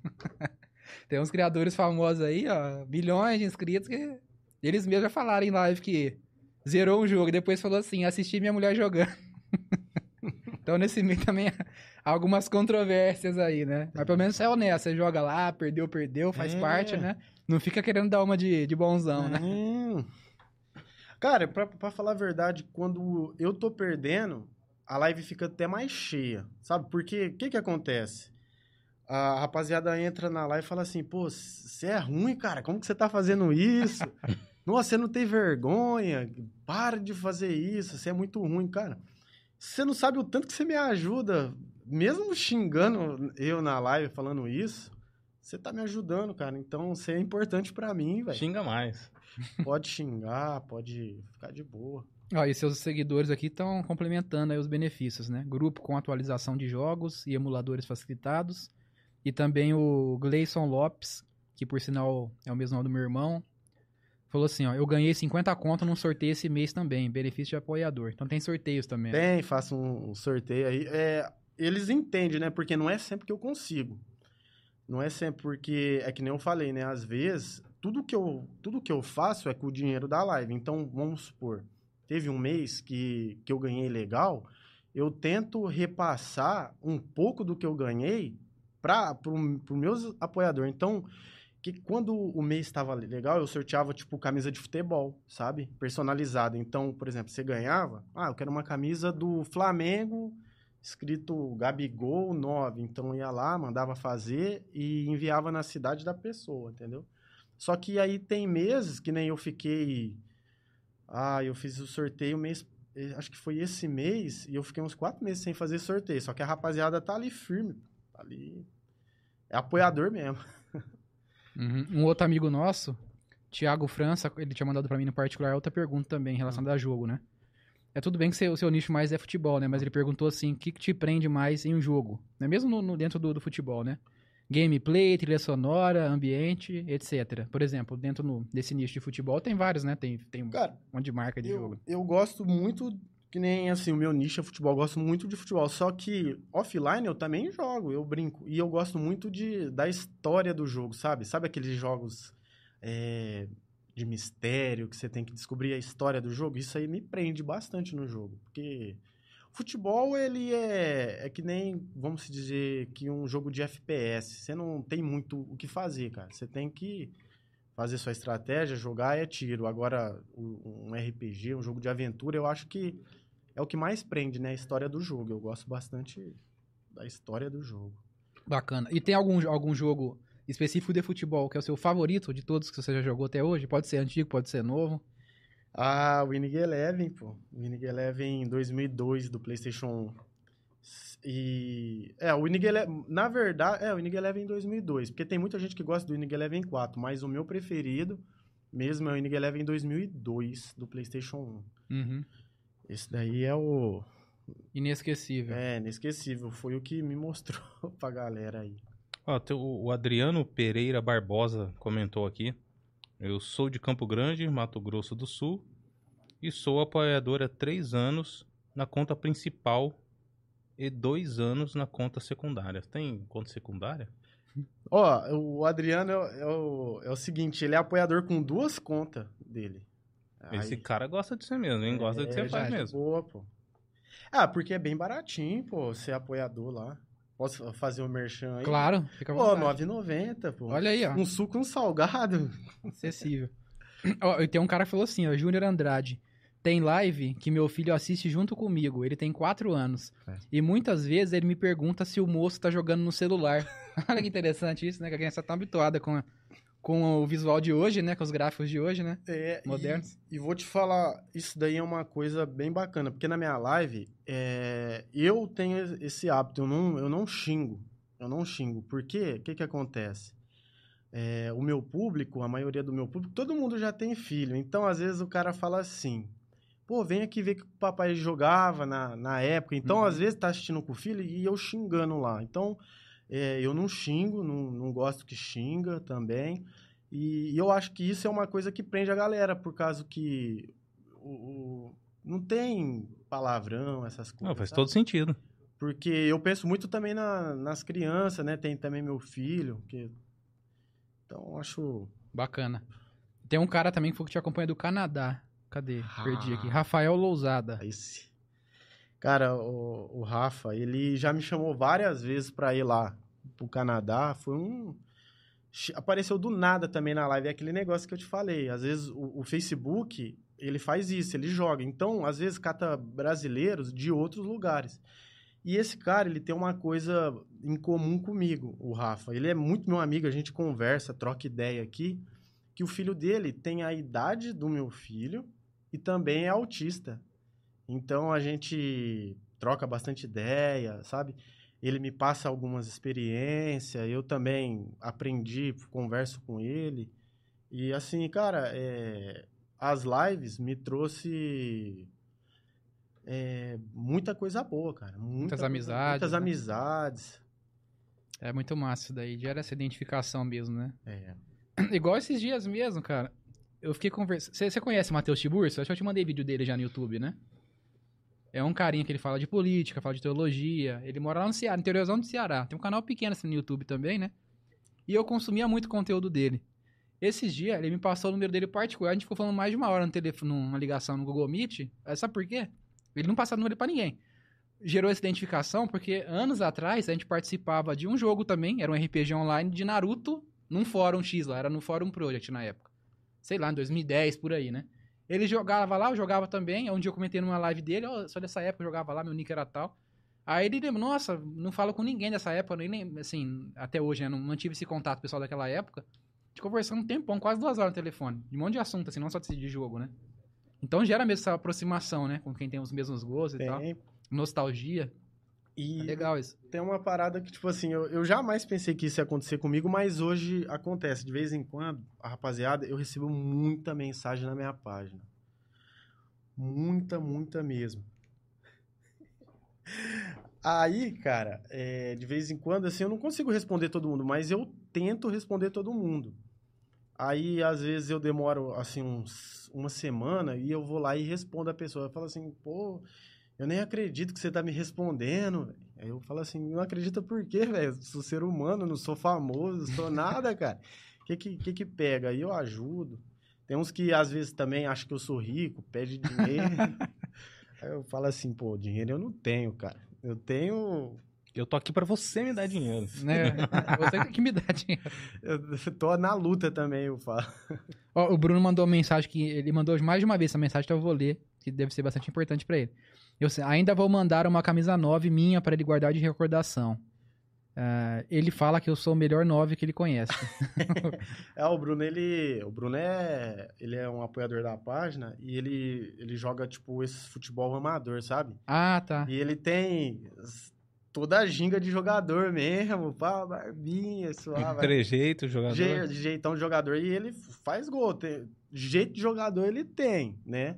tem uns criadores famosos aí, ó, bilhões de inscritos, que eles mesmos já falaram em live que zerou um jogo e depois falou assim: assisti minha mulher jogando. então nesse meio também há algumas controvérsias aí, né? Mas pelo menos é honesto, você joga lá, perdeu, perdeu, faz É. parte, né? Não fica querendo dar uma de, de bonzão, né? Cara, pra, pra falar a verdade, quando eu tô perdendo, a live fica até mais cheia, sabe? Porque o que que acontece? A rapaziada entra na live e fala assim, pô, você é ruim, cara, como que você tá fazendo isso? Nossa, você não tem vergonha, para de fazer isso, você é muito ruim, cara. Você não sabe o tanto que você me ajuda, mesmo xingando eu na live falando isso, você tá me ajudando, cara. Então, você é importante pra mim, velho. Xinga mais. Pode xingar, pode ficar de boa. Ó, e seus seguidores aqui estão complementando aí os benefícios, né? Grupo com atualização de jogos e emuladores facilitados. E também o Gleison Lopes, que por sinal é o mesmo nome do meu irmão, falou assim, ó, eu ganhei 50 conto num sorteio esse mês também, benefício de apoiador. Então tem sorteios também. né? Tem, faço um, um sorteio aí. É, eles entendem, né? Porque não é sempre que eu consigo. Não é sempre porque, é que nem eu falei, né? Às vezes, tudo que eu, tudo que eu faço é com o dinheiro da live. Então, vamos supor, teve um mês que, que eu ganhei legal, eu tento repassar um pouco do que eu ganhei para os meus apoiadores. Então, que quando o mês estava legal, eu sorteava, tipo, camisa de futebol, sabe? Personalizada. Então, por exemplo, você ganhava, ah, eu quero uma camisa do Flamengo, escrito Gabigol 9. Então, ia lá, mandava fazer e enviava na cidade da pessoa, entendeu? Só que aí tem meses que nem eu fiquei... Ah, eu fiz o sorteio mês... eh, Acho que foi esse mês e eu fiquei uns quatro meses sem fazer sorteio. Só que a rapaziada tá ali firme, tá ali... É apoiador mesmo. Uhum. Um outro amigo nosso, Thiago França, ele tinha mandado pra mim no particular outra pergunta também relacionada a jogo, né? É tudo bem que seu- o seu nicho mais é futebol, né? Mas ele perguntou assim, o que, que te prende mais em um jogo? Né? Mesmo no, no- dentro do, do futebol, né? Gameplay, trilha sonora, ambiente, etc. Por exemplo, dentro no- desse nicho de futebol tem vários, né? Tem, tem um Cara, monte de marca de eu, jogo. eu gosto muito, que nem assim, o meu nicho é futebol, eu gosto muito de futebol. Só que offline eu também jogo, eu brinco. E eu gosto muito de, da história do jogo, sabe? Sabe aqueles jogos é, de mistério que você tem que descobrir a história do jogo? Isso aí me prende bastante no jogo. Porque futebol, ele é, é que nem, vamos dizer, que um jogo de FPS. Você não tem muito o que fazer, cara. Você tem que fazer sua estratégia, jogar é tiro. Agora, um RPG, um jogo de aventura, eu acho que é o que mais prende, né? A história do jogo. Eu gosto bastante da história do jogo. Bacana. E tem algum, algum jogo específico de futebol que é o seu favorito de todos que você já jogou até hoje? Pode ser antigo, pode ser novo. Ah, Winning Eleven, pô. Winning Eleven 2002 do PlayStation 1. E. É, o Winning Eleven. Na verdade, é, o Winning Eleven em 2002. Porque tem muita gente que gosta do Winning Eleven 4, mas o meu preferido mesmo é o Winning Eleven em 2002 do PlayStation 1. Uhum. Esse daí é o. Inesquecível. É, inesquecível. Foi o que me mostrou pra galera aí. Ó, o Adriano Pereira Barbosa comentou aqui. Eu sou de Campo Grande, Mato Grosso do Sul, e sou apoiador há três anos na conta principal e dois anos na conta secundária. Tem conta secundária? Ó, o Adriano é, o- é o, é o seguinte, ele é apoiador com duas contas dele. Esse Aí- cara gosta de você mesmo, hein? Gosta de É, você faz gente mesmo. Boa, pô. Ah, porque é bem baratinho, pô, ser apoiador lá. Posso fazer o merchan aí? Claro, fica à Pô, vontade. 9,90, pô. Olha aí, ó. Um suco um salgado. Acessível. Ó, e tem um cara que falou assim, ó, Júnior Andrade. Tem live que meu filho assiste junto comigo. Ele tem 4 anos. É. E muitas vezes ele me pergunta se o moço tá jogando no celular. Olha que interessante isso, né? Que a criança tá habituada com, a- com o visual de hoje, né? Com os gráficos de hoje, né? É, e- Modernos. E, vou te falar, isso daí é uma coisa bem bacana, porque na minha live, é, eu tenho esse hábito, eu não, eu não xingo. Eu não xingo. Por quê? O que que acontece? É, o meu público, a maioria do meu público, todo mundo já tem filho. Então, às vezes, o cara fala assim, pô, vem aqui ver que o papai jogava na, na época. Então, Uhum. às vezes, tá assistindo com o filho e eu xingando lá. Então, é, eu não xingo, não, não gosto que xinga também. E, e eu acho que isso é uma coisa que prende a galera, por causa que o, o- não tem palavrão, essas coisas. Não, faz sabe? todo sentido. Porque eu penso muito também na- nas crianças, né? Tem também meu filho. Que... Então, eu acho. Bacana. Tem um cara também que foi que te acompanha do Canadá. Cadê? Perdi aqui. Ah. Rafael Lousada. Esse. Cara, o, o Rafa, ele já me chamou várias vezes pra ir lá pro Canadá. Foi um. Apareceu do nada também na live. É aquele negócio que eu te falei. Às vezes o, o Facebook, ele faz isso, ele joga. Então, às vezes, cata brasileiros de outros lugares. E esse cara, ele tem uma coisa em comum comigo, o Rafa. Ele é muito meu amigo, a gente conversa, troca ideia aqui. Que o filho dele tem a idade do meu filho e também é autista. Então a gente troca bastante ideia, sabe? Ele me passa algumas experiências, eu também aprendi, converso com ele. E assim, cara, é, as lives me trouxe é, muita coisa boa, cara. Muita Muitas amizades, Muitas né? amizades. É muito massa isso daí. Gera essa identificação mesmo, né? É. Igual esses dias mesmo, cara. Eu fiquei conversando. Você conhece o Matheus Tiburcio? Acho que eu te mandei vídeo dele já no YouTube, né? É um carinha que ele fala de política, fala de teologia. Ele mora lá no Ceará, interiorzão do Ceará. Tem um canal pequeno assim no YouTube também, né? E eu consumia muito conteúdo dele. Esses dias, ele me passou o número dele particular. A gente ficou falando mais de uma hora no telefone, numa ligação no Google Meet. Aí Sabe por quê? Ele não passava o número pra ninguém. Gerou essa identificação porque anos atrás a gente participava de um jogo também, era um RPG online de Naruto num fórum X lá, era no Fórum Project na época. Sei lá, em 2010, por aí, né? Ele jogava lá, eu jogava também. Um dia eu comentei numa live dele, ó, só dessa época eu jogava lá, meu nick era tal. Aí ele lembra, nossa, não falo com ninguém dessa época, nem assim, até hoje, né? Não mantive esse contato pessoal daquela época. A gente conversando um tempão, quase duas horas no telefone. De um monte de assunto, assim, não só de jogo, né? Então gera mesmo essa aproximação, né? Com quem tem os mesmos gostos e tal. Nostalgia. E É legal isso. tem uma parada que, tipo assim, eu, eu jamais pensei que isso ia acontecer comigo, mas hoje acontece. De vez em quando, a rapaziada, eu recebo muita mensagem na minha página. Muita, muita mesmo. Aí, cara, é, de vez em quando, assim, eu não consigo responder todo mundo, mas eu tento responder todo mundo. Aí, às vezes, eu demoro, assim, uns, uma semana e eu vou lá e respondo a pessoa. Eu falo assim, pô, eu nem acredito que você tá me respondendo. Aí eu falo assim, não acredita por quê, velho? Sou ser humano, não sou famoso, não sou nada, cara. O que que, que que pega? Aí eu ajudo. Tem uns que às vezes também acham que eu sou rico, pede dinheiro. Aí eu falo assim, pô, dinheiro eu não tenho, cara. Eu tenho. Eu tô aqui pra você me dar dinheiro. Né? Você que me dá dinheiro. Eu tô na luta também, eu falo. Ó, o Bruno mandou uma mensagem que ele mandou mais de uma vez essa mensagem, então eu vou ler, que deve ser bastante importante pra ele. Eu ainda vou mandar uma camisa 9 minha pra ele guardar de recordação. ah, ele fala que eu sou o melhor 9 que ele conhece. É, o Bruno, ele. O Bruno é. Ele é um apoiador da página e ele, ele joga, tipo, esse futebol amador, sabe? ah, tá. E ele tem toda a ginga de jogador mesmo, pá, barbinha, suave. Trejeito, jogador. Je- de jeitão de jogador. E ele faz gol. Tem, jeito de jogador ele tem, né?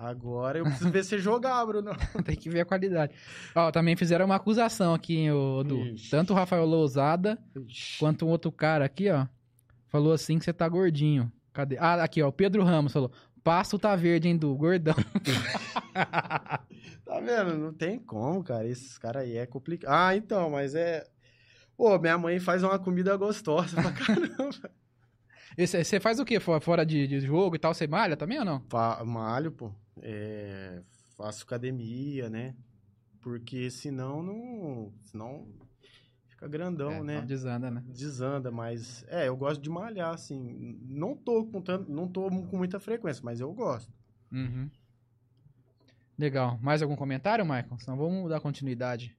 Agora eu preciso ver você jogar, Bruno. Tem que ver a qualidade. Ó, também fizeram uma acusação aqui, hein, ô, Du. Ixi. Tanto o Rafael Lousada quanto um outro cara aqui, ó. Falou assim que você tá gordinho. Cadê? Ah, aqui, ó. O Pedro Ramos falou. Passo tá verde, hein, Du? Gordão. Tá vendo? Não tem como, cara. Esses caras aí é complicado. Ah, então, mas é. Pô, minha mãe faz uma comida gostosa pra caramba. Você faz o quê? Fo- Fora de, de jogo e tal? Você malha também ou não? Fa- Malho, pô. É, Faço academia, né? Porque senão não. Senão fica grandão, É, né? não desanda, né? Desanda, mas. É, eu gosto de malhar, assim. Não tô com tanto. Não tô com muita frequência, mas eu gosto. Uhum. Legal. Mais algum comentário, Michael? Senão vamos dar continuidade.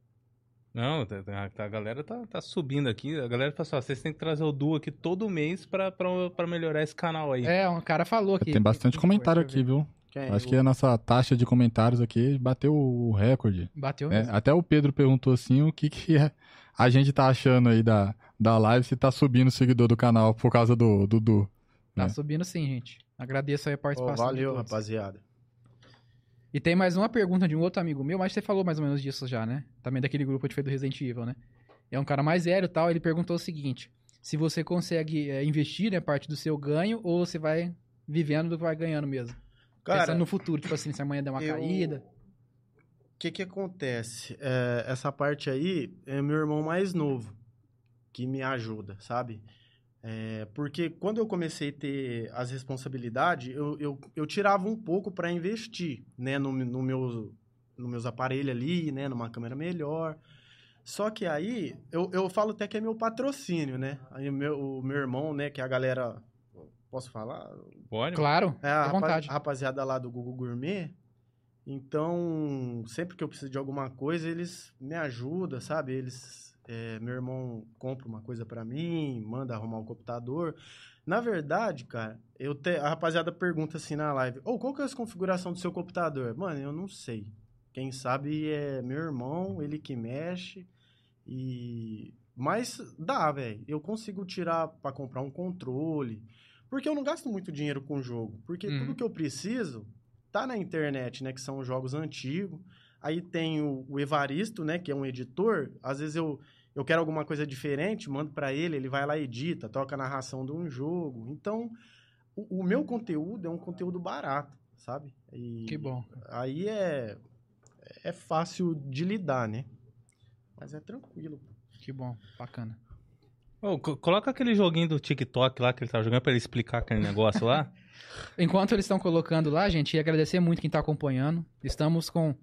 Não, tá- tá- tá- a galera tá, tá subindo aqui. A galera fala assim, ó, vocês têm que trazer o Du aqui todo mês pra, pra, pra melhorar esse canal aí. É, um cara falou aqui. Tem bastante comentário aqui, viu? Quem? Acho O- que a nossa taxa de comentários aqui bateu o recorde. Bateu É, mesmo. até o Pedro perguntou assim o que, que é- a gente tá achando aí da, da live, se tá subindo o seguidor do canal por causa do Dudu. Tá né? subindo sim, gente. Agradeço aí a participação. de valeu, rapaziada. E tem mais uma pergunta de um outro amigo meu, mas você falou mais ou menos disso já, né? Também daquele grupo gente fez do Resident Evil, né? É um cara mais velho e tal, ele perguntou o seguinte: se você consegue é, investir, né, parte do seu ganho, ou você vai vivendo do que vai ganhando mesmo? Cara, Pensando no futuro, tipo assim, se amanhã der uma eu- caída. O que que acontece? É, essa parte aí é meu irmão mais novo que me ajuda, sabe? É, porque quando eu comecei a ter as responsabilidades, eu, eu, eu tirava um pouco para investir, né? No, no meu, no meus aparelhos ali, né? Numa câmera melhor. Só que aí, eu, eu falo até que é meu patrocínio, né? Aí o meu, o meu irmão, né? Que é a galera... Posso falar? Pode? Claro, É, a à rapa- vontade. a rapaziada lá do Google Gourmet. Então, sempre que eu preciso de alguma coisa, eles me ajudam, sabe? Eles. é, meu irmão compra uma coisa pra mim, manda arrumar o computador. Na verdade, cara, eu te- a rapaziada pergunta assim na live: Ô, qual que é a configuração do seu computador? Mano, eu não sei. Quem sabe é meu irmão, ele que mexe. E. Mas dá, velho. Eu consigo tirar pra comprar um controle. Porque eu não gasto muito dinheiro com jogo. Porque Uhum. tudo que eu preciso tá na internet, né? Que são jogos antigos. Aí tem o, o Evaristo, né? Que é um editor. Às vezes eu, eu quero alguma coisa diferente, mando pra ele, ele vai lá e edita, toca a narração de um jogo. Então, o, o meu conteúdo é um conteúdo barato, sabe? E Que bom. Aí é, é fácil de lidar, né? Mas é tranquilo. Que bom, bacana. Co- coloca aquele joguinho do TikTok lá que ele tava jogando pra ele explicar aquele negócio lá. Enquanto eles estão colocando lá, gente, ia agradecer muito quem tá acompanhando. Estamos com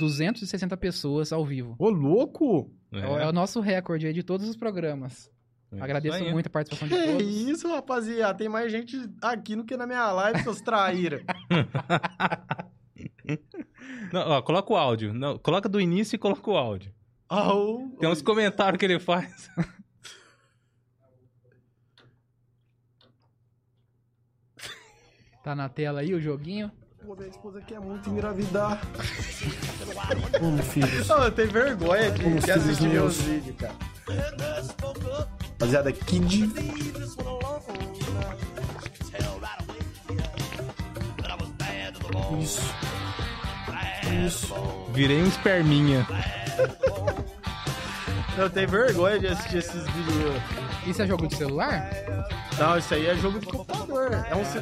260 pessoas ao vivo. Ô, louco! É, o- é o nosso recorde aí de todos os programas. É Agradeço muito a participação de Que todos. isso, rapaziada? Tem mais gente aqui do que na minha live, seus traíra. Não, ó, coloca o áudio. Não, coloca do início e coloca o áudio. Au. Tem uns comentários que ele faz. Tá na tela aí o joguinho. Pô, minha esposa quer muito engravidar. Vamos, filhos. Oh, tem vergonha de, Vamos, de assistir meus vídeos, cara. Rapaziada, de... Isso. Isso. Virei um esperminha. Eu tenho vergonha de assistir esses vídeos. Isso é jogo de celular? Não, isso aí é jogo de computador. É um, si-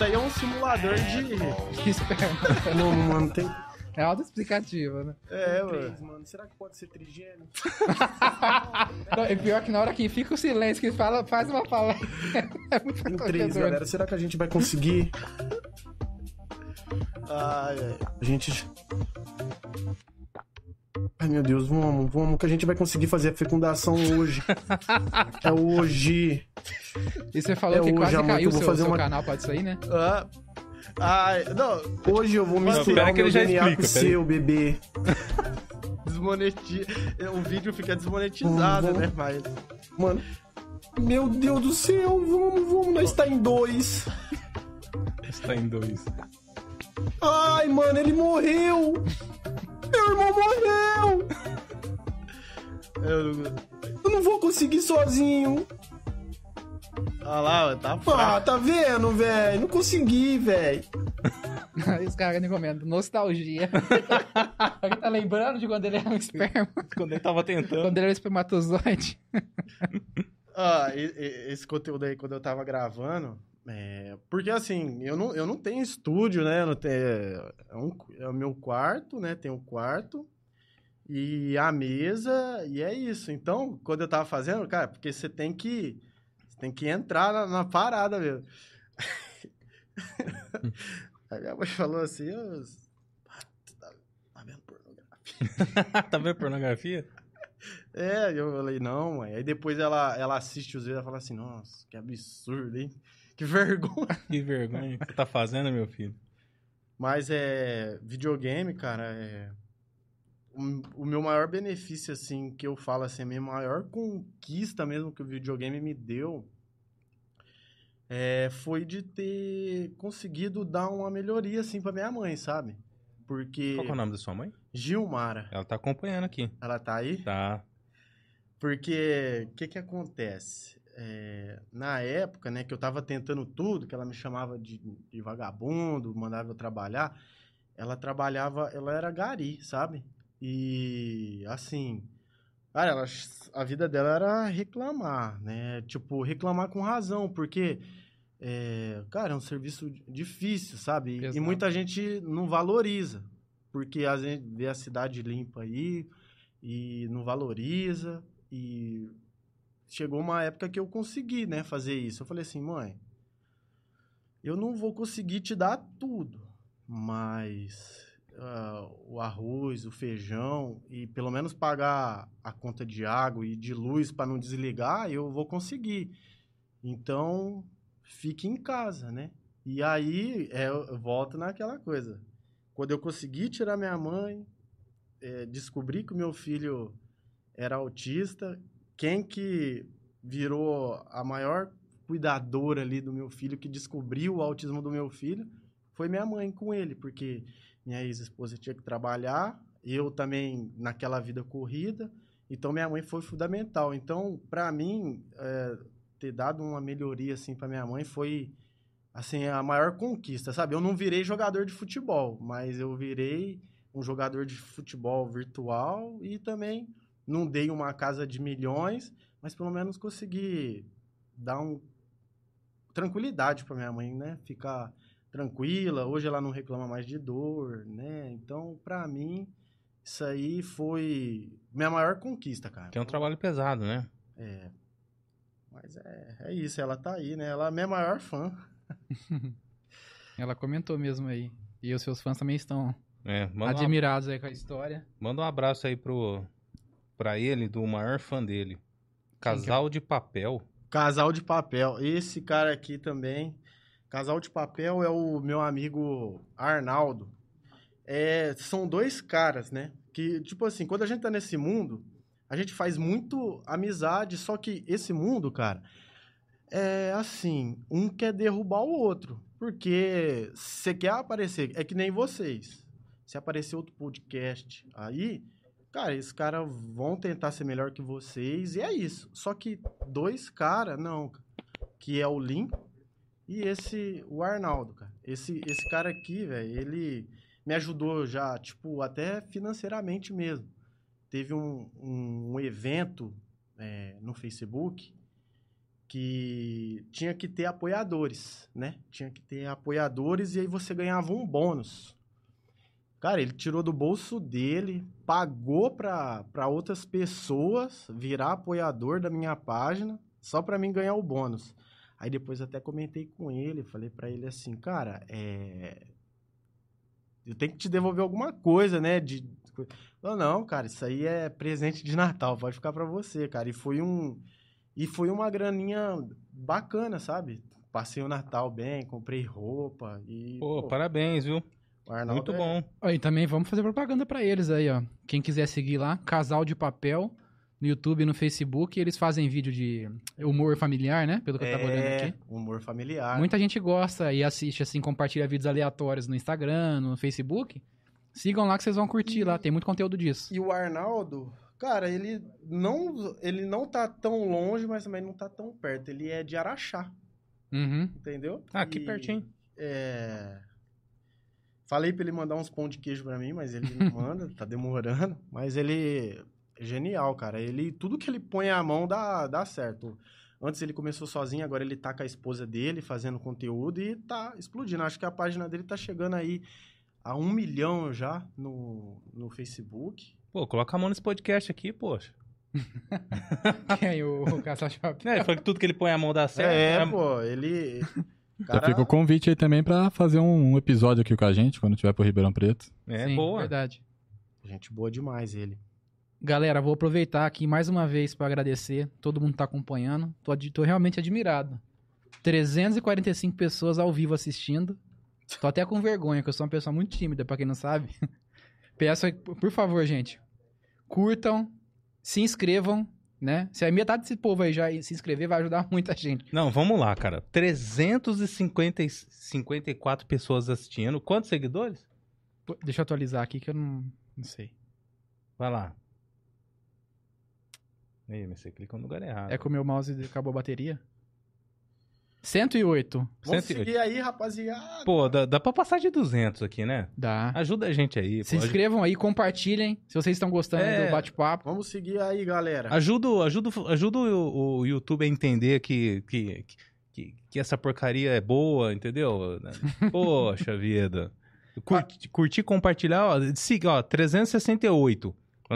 isso aí é um simulador de... Que esperma. Não, mano, tem... É autoexplicativo, né? É, mano. Três, mano. Será que pode ser trigêmeo? Não, É pior que na hora que fica o silêncio, que fala, faz uma palavra. É muito Em três, galera. Será que a gente vai conseguir? Ai, ai. A gente. Ai, meu Deus, vamos, vamos, que a gente vai conseguir fazer a fecundação hoje. É hoje. E você falou É que hoje, quase amor, caiu que eu vou seu, fazer seu uma- canal, pode sair, né? Ah, ai, não, Hoje eu vou Não, misturar pera o que ele meu já DNA explica, com o seu, bebê. desmonetiza. O vídeo fica desmonetizado, Vamos. né? Mas. Mano, meu Deus do céu, vamos, vamos, nós tá em dois. Está em dois. Ai, mano, ele morreu. Meu irmão morreu. Eu não... Eu não vou conseguir sozinho. Olha lá, tá Ah, fraco. tá vendo, velho? Não consegui, velho. Aí os caras nem comentam. Nostalgia. Ele tá lembrando de quando ele era um esperma. Quando ele tava tentando. Quando ele era espermatozoide. Ah, esse conteúdo aí, quando eu tava gravando. É, porque assim, eu não, eu não tenho estúdio, né? Eu não tenho, é, um- é o meu quarto, né? Tem um quarto e a mesa, e é isso. Então, quando eu tava fazendo, cara, porque você tem que. Você tem que entrar na, na parada mesmo. Aí minha mãe falou assim, "Ô, tá, tá vendo pornografia? tá vendo pornografia? É, eu falei, não, mãe. Aí depois ela, ela assiste os vídeos e fala assim, nossa, que absurdo, hein? Que vergonha. Que vergonha que você tá fazendo, meu filho. Mas é. Videogame, cara, é. O, o meu maior benefício, assim, que eu falo assim, a minha maior conquista mesmo que o videogame me deu é, foi de ter conseguido dar uma melhoria, assim, pra minha mãe, sabe? Porque. Qual que é o nome da sua mãe? Gilmara, Ela tá acompanhando aqui. ela tá aí? Tá. Porque o que que acontece? É, na época, né, que eu tava tentando tudo, que ela me chamava de, de vagabundo, mandava eu trabalhar, ela trabalhava, ela era gari, sabe? E assim, cara, ela, a vida dela era reclamar, né? Tipo, reclamar com razão, porque, é, cara, é um serviço difícil, sabe? E- E muita gente não valoriza, porque a gente vê a cidade limpa aí e não valoriza. E chegou uma época que eu consegui, né, fazer isso. Eu falei assim, mãe, eu não vou conseguir te dar tudo, mas ah, o arroz, o feijão e pelo menos pagar a conta de água e de luz para não desligar, eu vou conseguir. Então, fique em casa, né? E aí, é, eu volto naquela coisa. Quando eu consegui tirar minha mãe, é, descobri que o meu filho era autista, quem que virou a maior cuidadora ali do meu filho, que descobriu o autismo do meu filho, foi minha mãe com ele, porque minha ex-esposa tinha que trabalhar, eu também naquela vida corrida, então minha mãe foi fundamental. Então, para mim, é, ter dado uma melhoria assim para minha mãe foi assim a maior conquista, sabe? Eu não virei jogador de futebol, mas eu virei um jogador de futebol virtual e também não dei uma casa de milhões, mas pelo menos consegui dar um tranquilidade para minha mãe, né? Ficar tranquila. Hoje ela não reclama mais de dor, né? Então, para mim, isso aí foi minha maior conquista, cara. Que é um trabalho pesado, né? É. Mas é, é isso, ela tá aí, né? Ela é minha maior fã. Ela comentou mesmo aí. E os seus fãs também estão É, admirados aí com a história. manda um abraço aí pro, pra ele, do maior fã dele. Casal de papel. Casal de Papel. Esse cara aqui também. Casal de Papel é o meu amigo Arnaldo. É, são dois caras, né? Que, tipo assim, quando a gente tá nesse mundo, a gente faz muito amizade, só que esse mundo, cara, é assim, um quer derrubar o outro. Porque você quer aparecer, é que nem vocês. Se aparecer outro podcast aí, cara, esses caras vão tentar ser melhor que vocês, e é isso. Só que dois caras, não, que é o Lincoln e esse, o Arnaldo, cara. Esse, esse cara aqui, velho, ele me ajudou já, tipo, até financeiramente mesmo. Teve um, um, um evento é, no Facebook que tinha que ter apoiadores, né? Tinha que ter apoiadores e aí você ganhava um bônus. Cara, ele tirou do bolso dele, pagou pra, pra outras pessoas virar apoiador da minha página, só pra mim ganhar o bônus. Aí depois até comentei com ele, falei pra ele assim, cara, é... Eu tenho que te devolver alguma coisa, né? De... Não, não, cara, isso aí é presente de Natal, pode ficar pra você, cara. E foi um... E foi uma graninha bacana, sabe? Passei o Natal bem, comprei roupa e... Pô, pô, parabéns, viu? O Arnaldo Muito é- bom. E também vamos fazer propaganda pra eles aí, ó. Quem quiser seguir lá, Casal de Papel, no YouTube e no Facebook. Eles fazem vídeo de humor familiar, né? Pelo que eu tava olhando É, aqui. humor familiar. Muita gente gosta e assiste, assim, compartilha vídeos aleatórios no Instagram, no Facebook. Sigam lá que vocês vão curtir lá, tem muito conteúdo disso. E o Arnaldo, cara, ele não, ele não tá tão longe, mas também não tá tão perto. Ele é de Araxá, Uhum. entendeu? Ah, aqui E, pertinho. É... Falei pra ele mandar uns pão de queijo pra mim, mas ele não manda, tá demorando. Mas ele é genial, cara. Ele, tudo que ele põe a mão dá, dá certo. Antes ele começou sozinho, agora ele tá com a esposa dele fazendo conteúdo e tá explodindo. Acho que a página dele tá chegando aí a um milhão já no, no Facebook. Pô, coloca a mão nesse podcast aqui, poxa. Quem? O, o de Papel. É, foi que tudo que ele põe a mão dá certo. É, É, pô, ele. Já fica o convite aí também pra fazer um, um episódio aqui com a gente, quando tiver pro Ribeirão Preto. É, Sim, boa. verdade. Gente boa demais ele. Galera, vou aproveitar aqui mais uma vez pra agradecer. Todo mundo tá acompanhando. Tô, tô realmente admirado. 345 pessoas ao vivo assistindo. Tô até com vergonha, que eu sou uma pessoa muito tímida, pra quem não sabe. Peço, aí, por favor, gente, curtam, se inscrevam, né? Se a metade desse povo aí já se inscrever, vai ajudar muita gente. Não, vamos lá, cara. 354 pessoas assistindo. Quantos seguidores? Pô, Deixa eu atualizar aqui que eu não, não sei. Vai lá. Ih, mas você clicou no lugar errado. É que o meu mouse acabou a bateria. 108. Vamos 108. seguir aí, rapaziada. Pô, dá, dá pra passar de 200 aqui, né? Dá. Ajuda a gente aí. Se pô. inscrevam aí, compartilhem se vocês estão gostando É. do bate-papo. Vamos seguir aí, galera. Ajuda, o- ajuda, o- ajuda o, o YouTube a entender que, que, que, que essa porcaria é boa, entendeu? Poxa vida. Curti, curtir, compartilhar, ó, siga, ó, 368.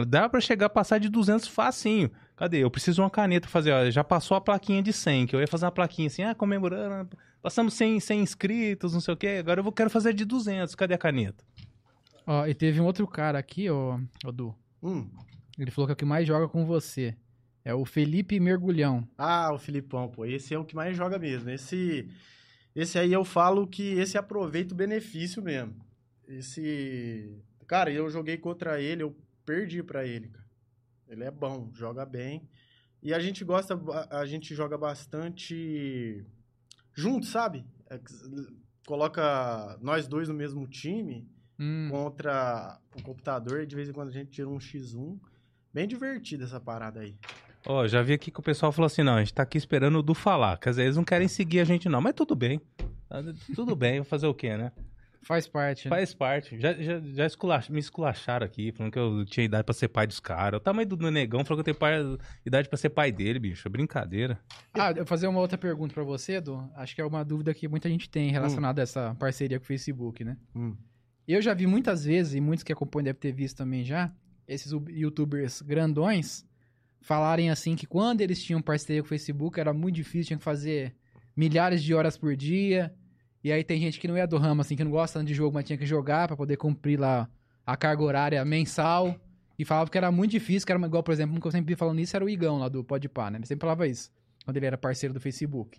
Dá pra chegar a passar de 200 facinho. Cadê? Eu preciso de uma caneta fazer, ó, já passou a plaquinha de 100, que eu ia fazer uma plaquinha assim, ah, comemorando, passamos 100, 100 inscritos, não sei o quê, agora eu vou, quero fazer de 200, cadê a caneta? Ó, e teve um outro cara aqui, ó, ó Du. Hum. Ele falou que é o que mais joga com você. É o Felipe Mergulhão. Ah, o Filipão, pô. Esse é o que mais joga mesmo. Esse, esse aí eu falo que esse aproveita o benefício mesmo. Esse. Cara, eu joguei contra ele, eu perdi pra ele, cara. Ele é bom, joga bem. E a gente gosta, a gente joga bastante junto, sabe? É coloca nós dois no mesmo time Hum, contra o computador e de vez em quando a gente tira um X1. Bem divertida essa parada aí. Ó, já vi aqui que o pessoal falou assim, não, a gente tá aqui esperando o Du falar. Quer dizer, eles não querem seguir a gente não, mas tudo bem. Tá, Tudo bem, vou fazer o quê, né? Faz parte. né? Faz parte. Já, já, já esculach- me esculacharam aqui, falando que eu tinha idade pra ser pai dos caras. O tamanho do negão falou que eu tenho pai- idade pra ser pai dele, bicho. É brincadeira. Ah, eu vou fazer uma outra pergunta pra você, Du. Acho que é uma dúvida que muita gente tem relacionada a essa parceria com o Facebook, né? Hum. Eu já vi muitas vezes, e muitos que acompanham devem ter visto também já, esses youtubers grandões falarem assim que quando eles tinham parceria com o Facebook era muito difícil, tinha que fazer milhares de horas por dia. E aí tem gente que não é do ramo, assim, que não gosta tanto de jogo, mas tinha que jogar pra poder cumprir lá a carga horária mensal. E falava que era muito difícil, que era igual, por exemplo, um que eu sempre vi falando isso era o Igão lá do Podpah, né? Ele sempre falava isso, quando ele era parceiro do Facebook.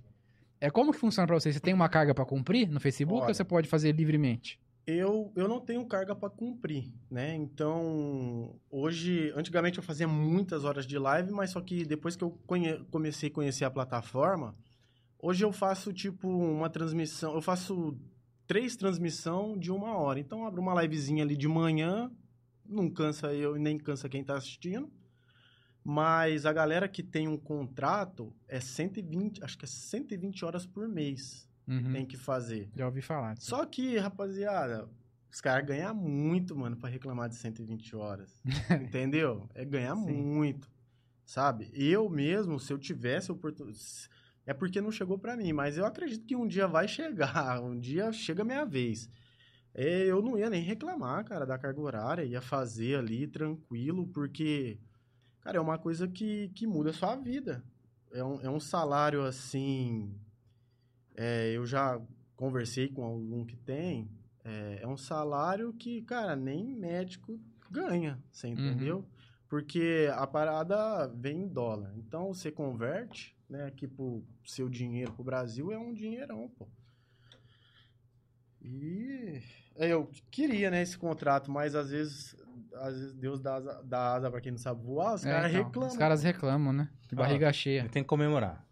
É como que funciona pra você? Você tem uma carga pra cumprir no Facebook Olha. ou você pode fazer livremente? Eu, eu não tenho carga para cumprir, né? Então, hoje, antigamente eu fazia muitas horas de live, mas só que depois que eu comecei a conhecer a plataforma, hoje eu faço tipo uma transmissão, eu faço três transmissão de uma hora. Então, eu abro uma livezinha ali de manhã, não cansa eu e nem cansa quem tá assistindo. Mas a galera que tem um contrato é 120, acho que é 120 horas por mês Uhum. tem que fazer. Já ouvi falar. Só que, rapaziada, os caras ganham muito, mano, pra reclamar de 120 horas. Entendeu? É ganhar Sim. muito, sabe? Eu mesmo, se eu tivesse oportunidade... É porque não chegou pra mim, mas eu acredito que um dia vai chegar. Um dia chega a minha vez. É, eu não ia nem reclamar, cara, da carga horária. Ia fazer ali tranquilo, porque, cara, é uma coisa que, que muda a sua vida. É um, é um salário assim. é, eu já conversei com algum que tem. É, é um salário que, cara, nem médico ganha, você entendeu? Porque a parada vem em dólar. Então você converte, né, aqui pro seu dinheiro pro Brasil é um dinheirão, pô. E é, eu queria, né, esse contrato, mas às vezes, às vezes Deus dá asa, dá asa pra quem não sabe voar, os É, caras então, reclamam. Os caras reclamam, né? De Ah. barriga cheia. Ele tem que comemorar.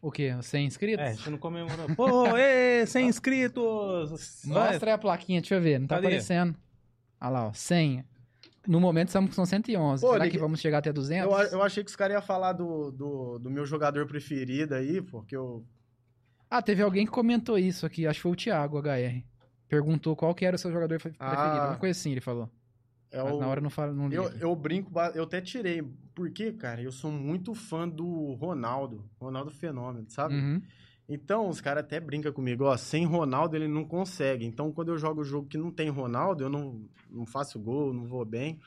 O quê? 100 inscritos? É, a gente não comemorou. Pô, ê, 100 inscritos! Mostra aí a plaquinha, deixa eu ver. Não tá Cadê? aparecendo. Olha lá, ó. 100. No momento estamos com 111. Pô, Será ninguém- que vamos chegar até 200? Eu, eu achei que os caras iam falar do, do, do meu jogador preferido aí, porque eu. Ah, teve alguém que comentou isso aqui. Acho que foi o Thiago HR. Perguntou qual que era o seu jogador Ah. preferido. Alguma coisa assim, ele falou. É Mas o na hora eu não falo, não eu, eu brinco, eu até tirei. Porque, cara, eu sou muito fã do Ronaldo. Ronaldo Fenômeno, sabe? Uhum. Então, os caras até brincam comigo, ó, sem Ronaldo ele não consegue. Então, quando eu jogo jogo que não tem Ronaldo, eu não, não faço gol, não vou bem.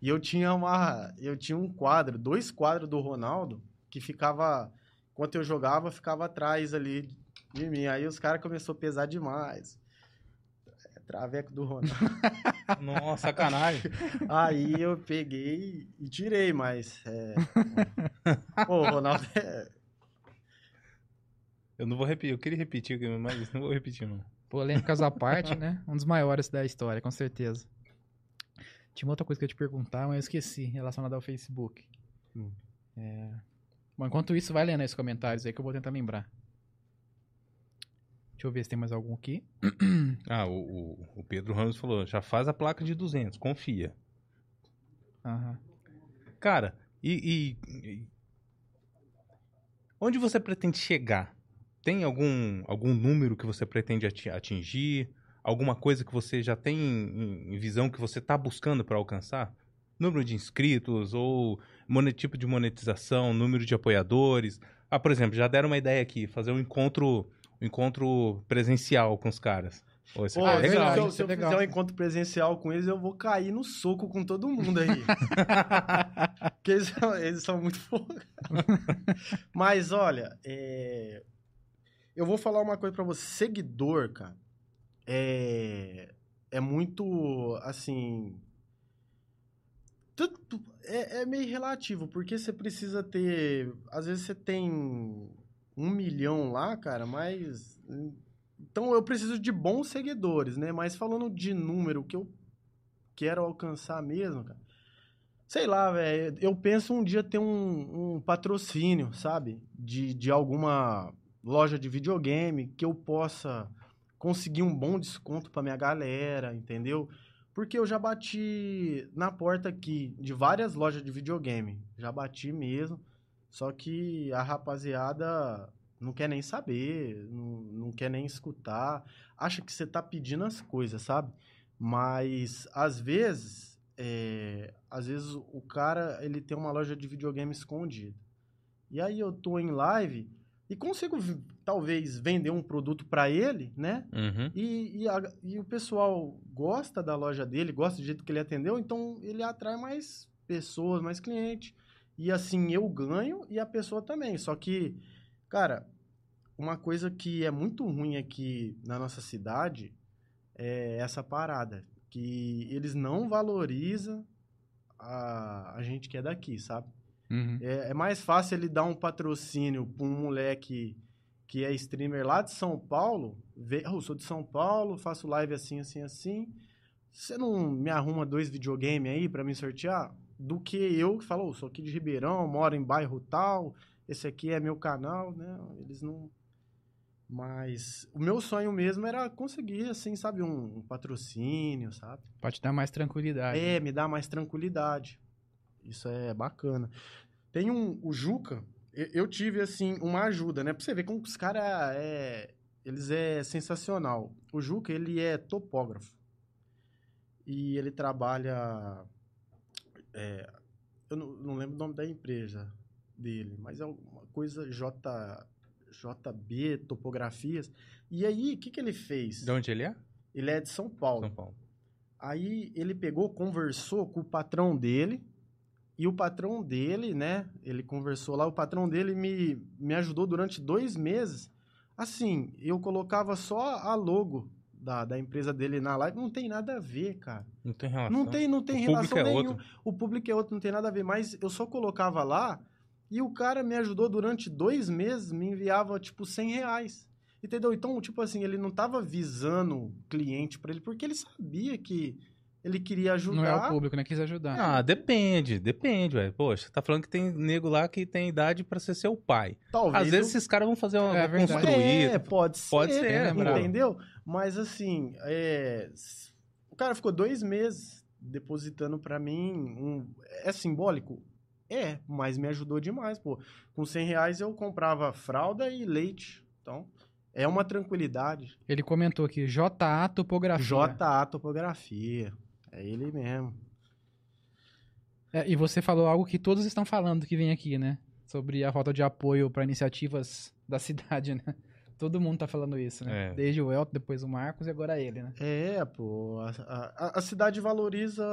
E eu tinha uma, eu tinha um quadro, dois quadros do Ronaldo, que ficava, enquanto eu jogava, ficava atrás ali de mim. Aí os caras começaram a pesar demais. É, Traveco do Ronaldo. Nossa, sacanagem. Aí eu peguei e tirei, mas. É... Pô, o Ronaldo é. Eu não vou repetir, eu queria repetir, mas não vou repetir, não. Polêmicas à parte, né? Um dos maiores da história, com certeza. Tinha uma outra coisa que eu ia te perguntar, mas eu esqueci, relacionada ao Facebook. Hum. É... Bom, enquanto isso, vai lendo aí os comentários aí que eu vou tentar lembrar. Deixa eu ver se tem mais algum aqui. Ah, o, o, o Pedro Ramos falou, já faz a placa de 200, confia. Aham. Cara, e, e- e- onde você pretende chegar? Tem algum, algum número que você pretende ati- atingir? Alguma coisa que você já tem em, em visão que você está buscando para alcançar? Número de inscritos ou tipo de monetização, número de apoiadores? Ah, por exemplo, já deram uma ideia aqui, fazer um encontro, um encontro presencial com os caras. Pô, Pô, é se- legal. se eu, se eu legal. fizer um encontro presencial com eles, eu vou cair no soco com todo mundo aí. Porque eles são, eles são muito folgados. Mas olha, é, eu vou falar uma coisa pra você. Seguidor, cara, é, é muito assim. tudo- é, é meio relativo, porque você precisa ter. Às vezes você tem um milhão lá, cara, mas. Então eu preciso de bons seguidores, né? Mas falando de número que eu quero alcançar mesmo, cara. Sei lá, velho. Eu penso um dia ter um, um patrocínio, sabe? De, de alguma loja de videogame que eu possa conseguir um bom desconto pra minha galera, entendeu? Porque eu já bati na porta aqui de várias lojas de videogame. Já bati mesmo. Só que a rapaziada não quer nem saber, não, não quer nem escutar. Acha que você tá pedindo as coisas, sabe? Mas às vezes, é, às vezes o cara ele tem uma loja de videogame escondida. E aí eu tô em live e consigo talvez vender um produto pra ele, né? Uhum. E, e, a- e o pessoal gosta da loja dele, gosta do jeito que ele atendeu, então ele atrai mais pessoas, mais clientes. E assim eu ganho e a pessoa também. Só que, cara, uma coisa que é muito ruim aqui na nossa cidade é essa parada. Que eles não valorizam a, a gente que é daqui, sabe? Uhum. É, é mais fácil ele dar um patrocínio pra um moleque que é streamer lá de São Paulo. Vê, "Oh, eu sou de São Paulo, faço live assim, assim, assim. Você não me arruma dois videogame aí pra me sortear? Do que eu que falo, "Oh, sou aqui de Ribeirão, moro em bairro tal, esse aqui é meu canal, né? Eles não. Mas o meu sonho mesmo era conseguir, assim, sabe, um, um patrocínio, sabe? Pra te dar mais tranquilidade. É, me dá mais tranquilidade. Isso é bacana. Tem um, o Juca, eu, tive, assim, uma ajuda, né? Pra você ver como os caras é, eles é sensacional. O Juca, ele é topógrafo. E ele trabalha, é, eu não, não lembro o nome da empresa dele, mas é uma coisa J, JB, topografias. E aí, o que que ele fez? De onde ele é? Ele é de São Paulo. São Paulo. Aí ele pegou, conversou com o patrão dele, e o patrão dele, né? Ele conversou lá, o patrão dele me, me ajudou durante dois meses. Assim, eu colocava só a logo da, da empresa dele na live, não tem nada a ver, cara. Não tem relação. Não tem, não tem O relação é nenhuma. outro. O público é outro, não tem nada a ver, mas eu só colocava lá e o cara me ajudou durante dois meses, me enviava tipo 100 reais. Entendeu? Então, tipo assim, ele não tava visando cliente pra ele, porque ele sabia que ele queria ajudar. Não é o público, né? Quis ajudar. Ah, depende, depende, velho. Poxa, você tá falando que tem nego lá que tem idade pra ser seu pai. Talvez Às vezes eu- esses caras vão fazer uma É vão verdade. construir. É, pode ser. Pode ser, lembrado. entendeu? Mas assim, é, o cara ficou dois meses depositando pra mim. um- é simbólico? É, mas me ajudou demais, pô. Com 100 reais eu comprava fralda e leite. Então, é uma tranquilidade. Ele comentou aqui, JA Topografia. JA Topografia. É ele mesmo. É, e você falou algo que todos estão falando que vem aqui, né? Sobre a falta de apoio para iniciativas da cidade, né? Todo mundo tá falando isso, né? É. Desde o Elton, depois o Marcos e agora ele, né? É, pô. A, a- a cidade valoriza,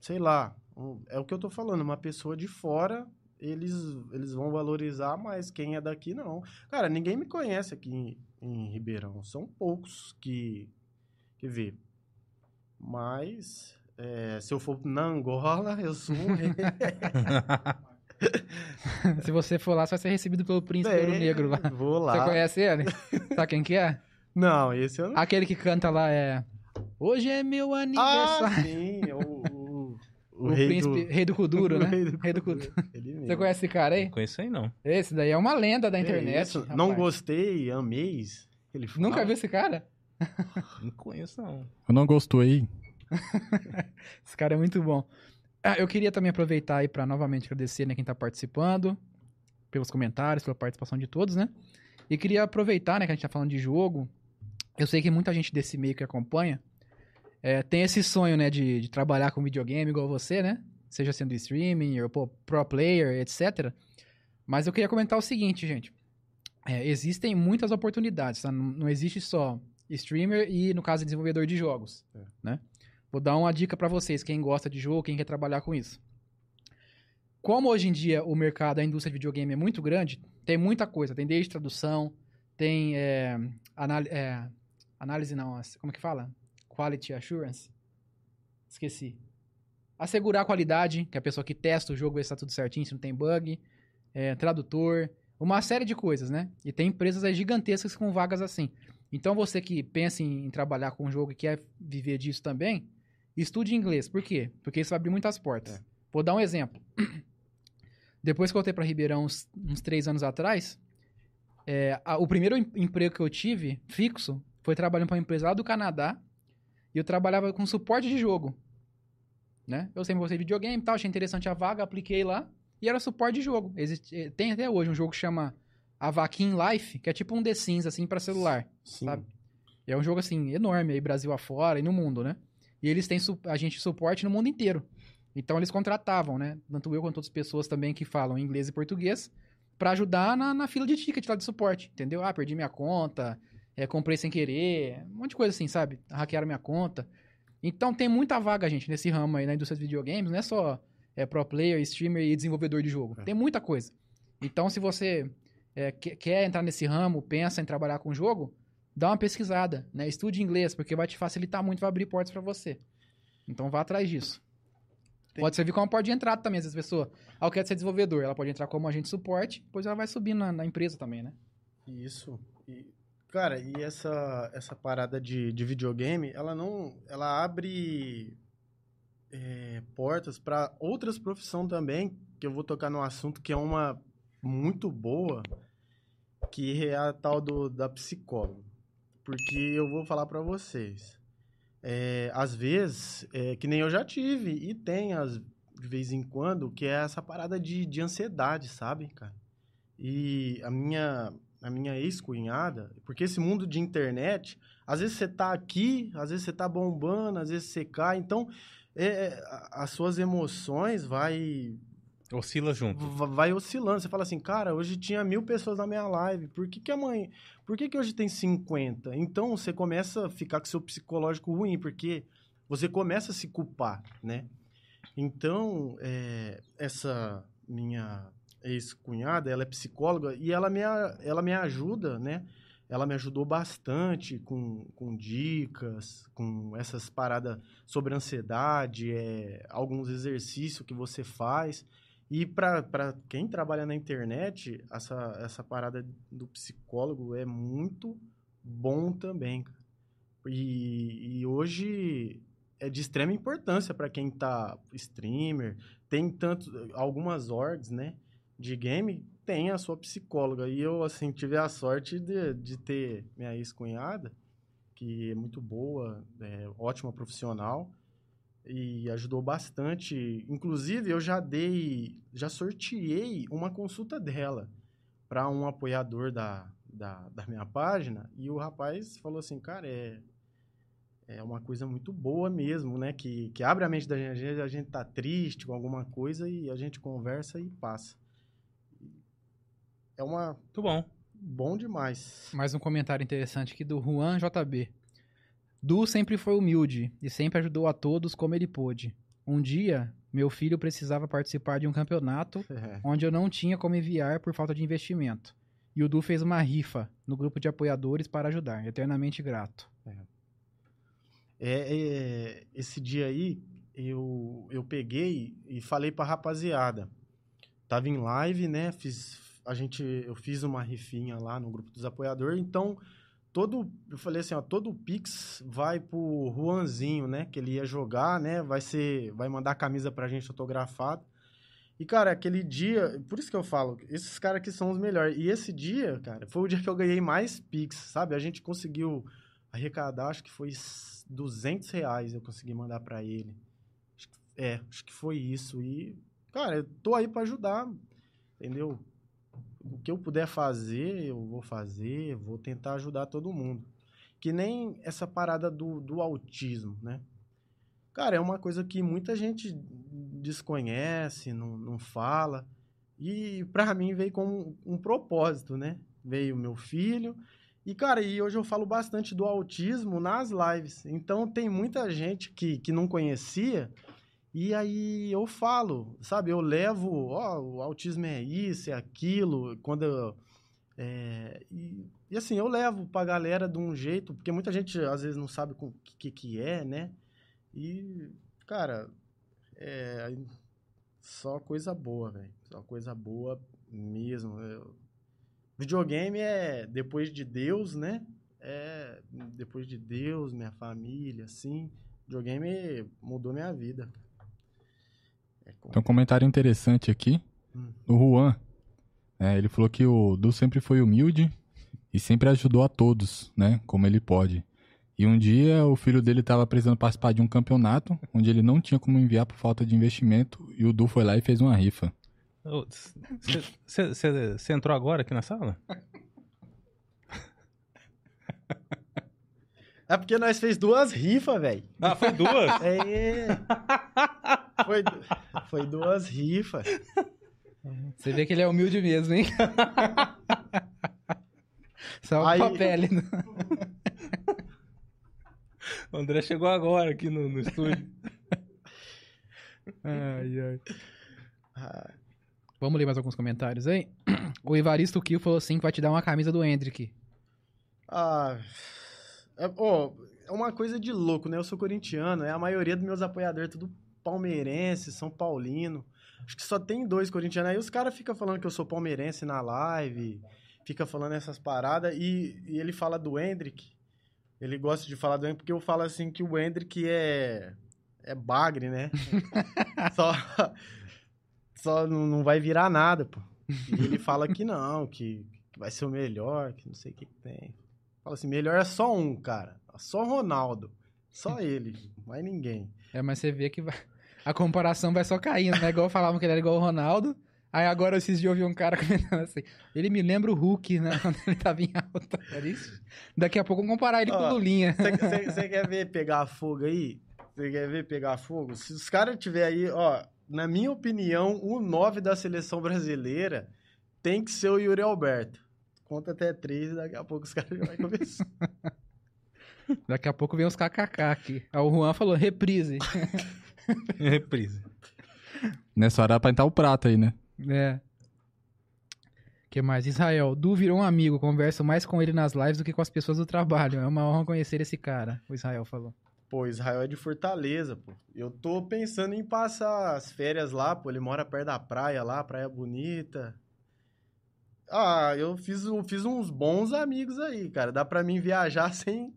sei lá, um- é o que eu tô falando, uma pessoa de fora, eles, eles vão valorizar, mas quem é daqui não. Cara, ninguém me conhece aqui em, em Ribeirão. São poucos que, que vê. Mas, é, se eu for na Angola, eu sou um rei. Se você for lá, você vai ser recebido pelo príncipe É, ouro negro lá. Vou lá. Você conhece ele? Sabe quem que é? Não, esse eu não. Aquele que canta lá é... Hoje é meu Ah, aniversário. sim, é o, o, o rei príncipe, do... rei do Kuduro, né? Rei do Rei do Kuduro. Você conhece esse cara aí? Não conheço aí, não. Esse daí é uma lenda da É internet. rapaz. Não gostei, amei. Ele fala. Nunca viu esse cara? Não conheço, não. Eu não gostei. Esse cara é muito bom. Ah, eu queria também aproveitar aí para novamente agradecer né, quem tá participando, pelos comentários, pela participação de todos, né? E queria aproveitar, né, que a gente tá falando de jogo. Eu sei que muita gente desse meio que acompanha é, tem esse sonho, né, de, de trabalhar com videogame igual você, né? Seja sendo streaming, ou pro player, etc. Mas eu queria comentar o seguinte, gente. É, existem muitas oportunidades, tá? Não, não existe só streamer e, no caso, desenvolvedor de jogos, É. né? Vou dar uma dica pra vocês, quem gosta de jogo, quem quer trabalhar com isso. Como hoje em dia o mercado, a indústria de videogame é muito grande, tem muita coisa. Tem desde tradução, tem é, é, análise não, como que fala? Quality assurance. Esqueci. Assegurar a qualidade, que é a pessoa que testa o jogo vê se tá tudo certinho, se não tem bug. É, tradutor, uma série de coisas, né? E tem empresas gigantescas com vagas assim. Então você que pensa em, em trabalhar com um jogo e quer viver disso também, estude inglês. Por quê? Porque isso vai abrir muitas portas. É. Vou dar um exemplo. Depois que eu voltei para Ribeirão uns, uns três anos atrás, é, a- o primeiro em- emprego que eu tive, fixo, foi trabalhando para uma empresa lá do Canadá. E eu trabalhava com suporte de jogo. Né? Eu sempre gostei de videogame e tal, achei interessante a vaga, apliquei lá. E era suporte de jogo. Existe, eh, tem até hoje um jogo que chama Avakin Life, que é tipo um The Sims, assim, para celular. Sim. sabe? E é um jogo, assim, enorme aí, Brasil afora e no mundo, né? E eles têm a gente suporte no mundo inteiro. Então eles contratavam, né? Tanto eu quanto outras pessoas também que falam inglês e português pra ajudar na, na fila de ticket lá de suporte, entendeu? Ah, perdi minha conta, é, comprei sem querer, um monte de coisa assim, sabe? Hackearam minha conta. Então tem muita vaga, gente, nesse ramo aí na indústria de videogames, não é só é, pro player, streamer e desenvolvedor de jogo. É. Tem muita coisa. Então se você é, que- quer entrar nesse ramo, pensa em trabalhar com jogo, dá uma pesquisada, né? Estude inglês, porque vai te facilitar muito, vai abrir portas pra você. Então vá atrás disso. Tem- Pode servir como porta de entrada também, às vezes a pessoa, ah, eu quero ser desenvolvedor, ela pode entrar como agente de suporte, depois ela vai subir na, na empresa também, né? Isso. E, cara, e essa, essa parada de, de videogame, ela não. Ela abre é, portas para outras profissões também, que eu vou tocar num assunto que é uma muito boa, que é a tal do, da psicóloga. Porque eu vou falar para vocês. É, às vezes, é, que nem eu já tive, e tem as, de vez em quando, que é essa parada de, de ansiedade, sabe, cara? E a minha, a minha ex-cunhada, porque esse mundo de internet, às vezes você tá aqui, às vezes você tá bombando, às vezes você cai, então é, é, as suas emoções vai, Oscila junto. va- vai oscilando. Você fala assim, cara, hoje tinha mil pessoas na minha live, por que, que amanhã, por que, que hoje tem 50? Então você começa a ficar com seu psicológico ruim, porque você começa a se culpar, né? Então, é, essa minha ex-cunhada, ela é psicóloga e ela me, ela me ajuda, né? Ela me ajudou bastante com, com dicas, com essas paradas sobre ansiedade, é, alguns exercícios que você faz. E pra quem trabalha na internet, essa, essa parada do psicólogo é muito bom também. E, e hoje é de extrema importância para quem tá streamer. Tem tanto, algumas orgs, né, de game, tem a sua psicóloga. E eu, assim, tive a sorte de, de ter minha ex-cunhada, que é muito boa, é, ótima profissional e ajudou bastante. Inclusive, eu já dei, já sorteei uma consulta dela para um apoiador da, da, da, minha página e o rapaz falou assim, cara, é, é uma coisa muito boa mesmo, né? Que, que abre a mente da gente, a gente, a gente tá triste com alguma coisa e a gente conversa e passa. É uma... Muito bom. Bom demais. Mais um comentário interessante aqui do Juan JB. Du sempre foi humilde e sempre ajudou a todos como ele pôde. Um dia, meu filho precisava participar de um campeonato É. onde eu não tinha como enviar por falta de investimento. E o Du fez uma rifa no grupo de apoiadores para ajudar. Eternamente grato. É, é, esse dia aí, eu, eu peguei e falei pra rapaziada. Tava em live, né? Fiz, a gente, eu fiz uma rifinha lá no grupo dos apoiadores, então todo, eu falei assim, ó, todo o Pix vai pro Juanzinho, né? Que ele ia jogar, né? Vai ser, vai mandar a camisa pra gente autografada. E, cara, aquele dia, por isso que eu falo, esses caras aqui são os melhores. E esse dia, cara, foi o dia que eu ganhei mais Pix, sabe? A gente conseguiu arrecadar, acho que foi 200 reais eu consegui mandar pra ele. Acho que- é, acho que foi isso. E, cara, eu tô aí pra ajudar, entendeu? O que eu puder fazer, eu vou fazer, vou tentar ajudar todo mundo. Que nem essa parada do, do autismo, né? Cara, é uma coisa que muita gente desconhece, não, não fala. E pra mim veio com um, um propósito, né? Veio meu filho. E, cara, e hoje eu falo bastante do autismo nas lives. Então tem muita gente que, que não conhecia. E aí eu falo, sabe? Eu levo, ó, o autismo é isso, é aquilo. Quando eu. é, e, e assim, eu levo pra galera de um jeito, porque muita gente às vezes não sabe o que, que é, né? E, cara, é só coisa boa, velho. Só coisa boa mesmo. Eu- videogame é depois de Deus, né? É depois de Deus, minha família, assim. Videogame mudou minha vida. É com- Tem um comentário interessante aqui Hum. do Juan. É, ele falou que o Du sempre foi humilde e sempre ajudou a todos, né? Como ele pode. E um dia o filho dele estava precisando participar de um campeonato onde ele não tinha como enviar por falta de investimento e o Du foi lá e fez uma rifa. Você entrou agora aqui na sala? É porque nós fez duas rifas, velho. Ah, foi duas? É. Foi, foi duas rifas. Você vê que ele é humilde mesmo, hein? Só Aí- o papel. né? o André chegou agora aqui no, no estúdio. Ai, ai. Ah, Vamos ler mais alguns comentários aí? O Evaristo Kill falou assim que vai te dar uma camisa do Hendrick. Ah, é, ó, é uma coisa de louco, né? Eu sou corintiano, é a maioria dos meus apoiadores é tudo palmeirense, São Paulino. Acho que só tem dois corintianos. Aí os caras ficam falando que eu sou palmeirense na live, fica falando essas paradas, e, e ele fala do Hendrick. Ele gosta de falar do Hendrick, porque eu falo assim que o Hendrick é. é bagre, né? só. Só não, não vai virar nada, pô. E ele fala que não, que, que vai ser o melhor, que não sei o que, que tem. Fala assim, melhor é só um, cara. Só Ronaldo. Só ele, mais ninguém. É, mas você vê que vai- a comparação vai só caindo, né? Igual falavam que ele era igual o Ronaldo. Aí agora esses dias eu ouvi um cara comentando assim. Ele me lembra o Hulk, né? Quando ele tava em alta. Era isso? Daqui a pouco vamos comparar ele com Ó, o Lulinha. Você quer ver pegar fogo aí? Você quer ver pegar fogo? Se os caras tiver aí, ó, na minha opinião, o 9 da seleção brasileira tem que ser o Yuri Alberto. Conta até três, daqui a pouco os caras já vão começar. Daqui a pouco vem os kkk aqui. Aí o Juan falou, reprise. Reprise. Nessa hora era pra entrar o prato aí, né? É. que mais? Israel, Du virou um amigo, converso mais com ele nas lives do que com as pessoas do trabalho. É uma honra conhecer esse cara, o Israel falou. Pô, Israel é de Fortaleza, pô. Eu tô pensando em passar as férias lá, pô. Ele mora perto da praia lá, praia bonita. Ah, eu fiz, eu fiz uns bons amigos aí, cara. Dá pra mim viajar sem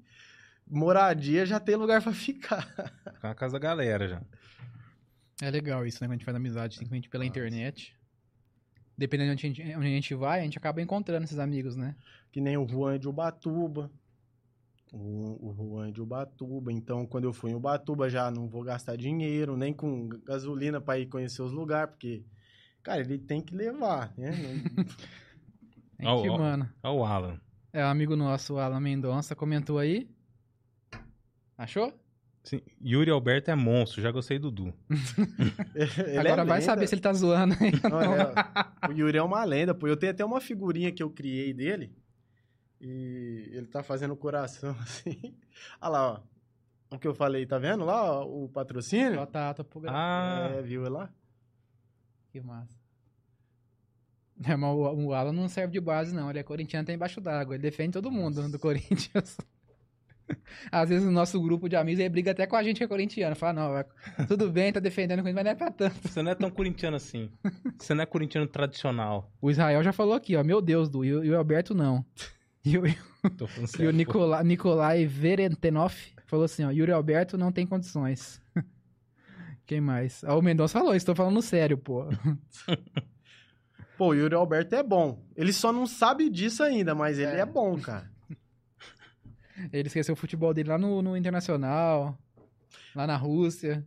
moradia, já tem lugar pra ficar. Ficar na casa da galera já. É legal isso, né? Quando a gente faz amizade, simplesmente pela internet. Dependendo de onde a, gente, onde a gente vai, a gente acaba encontrando esses amigos, né? Que nem o Juan de Ubatuba. O, o Juan de Ubatuba. Então, quando eu fui em Ubatuba, já não vou gastar dinheiro, nem com gasolina pra ir conhecer os lugares, porque, cara, ele tem que levar, né? Gente, ó. mano. Olha o Alan. É, um amigo nosso, o Alan Mendonça, comentou aí. Achou? Sim, Yuri Alberto é monstro, já gostei do Du. Ele Agora é vai lenda. saber se ele tá zoando aí. Não, é- o Yuri é uma lenda, pô. Eu tenho até uma figurinha que eu criei dele. E ele tá fazendo coração assim. Olha lá, ó. O que eu falei, tá vendo lá, ó, o patrocínio? Ó, tá, tá pro gra- Ah, É, viu lá? Que massa. É, mas o, o Alan não serve de base, não. Ele é corintiano, tá embaixo d'água. Ele defende todo mundo do Corinthians. Às vezes no nosso grupo de amigos ele briga até com a gente que é corintiano. Fala, não, vai- tudo bem, tá defendendo o Corinthians, mas não é pra tanto. você não é tão corintiano assim. Você não é corintiano tradicional. O Israel já falou aqui, ó. Meu Deus, Du. E o, o Alberto não. E o, e o. Nicola, Nikolai Verentenov falou assim, ó. Yuri Alberto não tem condições. Quem mais? Ah, o Mendonça falou, estou falando sério, pô. Pô, o Yuri Alberto é bom. Ele só não sabe disso ainda, mas ele É. é bom, cara. Ele esqueceu o futebol dele lá no, no Internacional, lá na Rússia.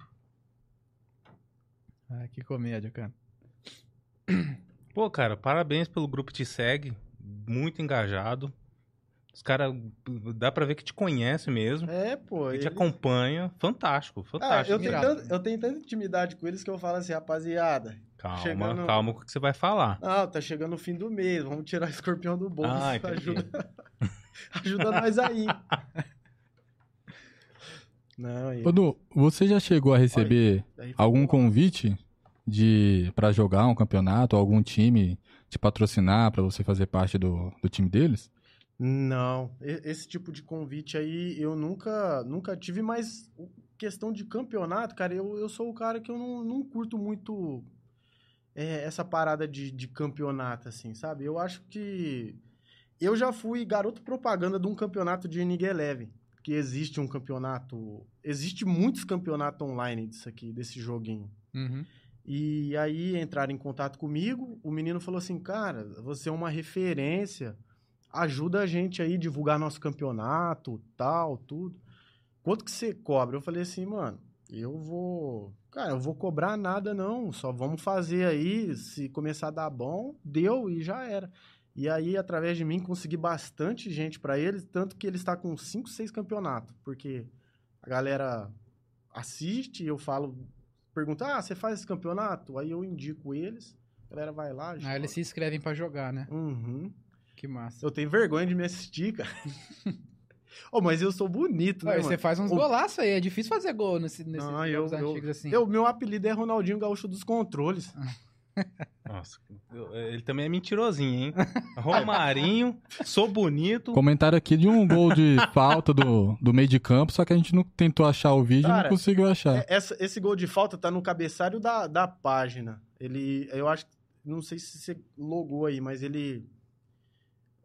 Ah, que comédia, cara. Pô, cara, parabéns pelo grupo que te segue. Muito engajado. Os caras, dá pra ver que te conhece mesmo. É, pô. Que te acompanha. Fantástico, Ah, fantástico. eu, tenho tanto- eu tenho tanta intimidade com eles que eu falo assim, rapaziada. Calma, chegando- calma com o que você vai falar. Não, tá chegando o fim do mês, vamos tirar o escorpião do bolso. Ah, ajuda, ajuda nós aí. Não, Du, você já chegou a receber aí algum convite de para jogar um campeonato, algum time te patrocinar pra você fazer parte do, do time deles? Não, esse tipo de convite aí eu nunca, nunca tive, mas questão de campeonato, cara, eu, eu sou o cara que eu não, não curto muito é, essa parada de, de campeonato, assim, sabe? Eu acho que. Eu já fui garoto propaganda de um campeonato de League Eleven, que existe um campeonato. Existe muitos campeonatos online disso aqui, desse joguinho. Uhum. E aí entraram em contato comigo, o menino falou assim, cara, você é uma referência, ajuda a gente aí a divulgar nosso campeonato, tal, tudo. Quanto que você cobra? Eu falei assim, mano, eu vou... Cara, eu vou cobrar nada não, só vamos fazer aí, se começar a dar bom, deu e já era. E aí, através de mim, consegui bastante gente pra ele, tanto que ele está com 5, 6 campeonatos, porque a galera assiste, eu falo pergunta, ah, você faz esse campeonato? Aí eu indico eles, a galera vai lá. Joga. Ah, eles se inscrevem pra jogar, né? Uhum. Que massa. Eu tenho vergonha de me assistir, cara. oh, mas eu sou bonito, né, mano? você faz uns O- golaços aí, é difícil fazer gol nesse, nesses Não, eu, jogos eu, antigos assim. eu- meu apelido é Ronaldinho Gaúcho dos Controles. Nossa, eu- ele também é mentirosinho, hein? Romarinho, sou bonito. Comentário aqui de um gol de falta do, do meio de campo, só que a gente não tentou achar o vídeo e não conseguiu achar. É, essa- esse gol de falta tá no cabeçalho da, da página. Ele, eu acho, não sei se você logou aí, mas ele...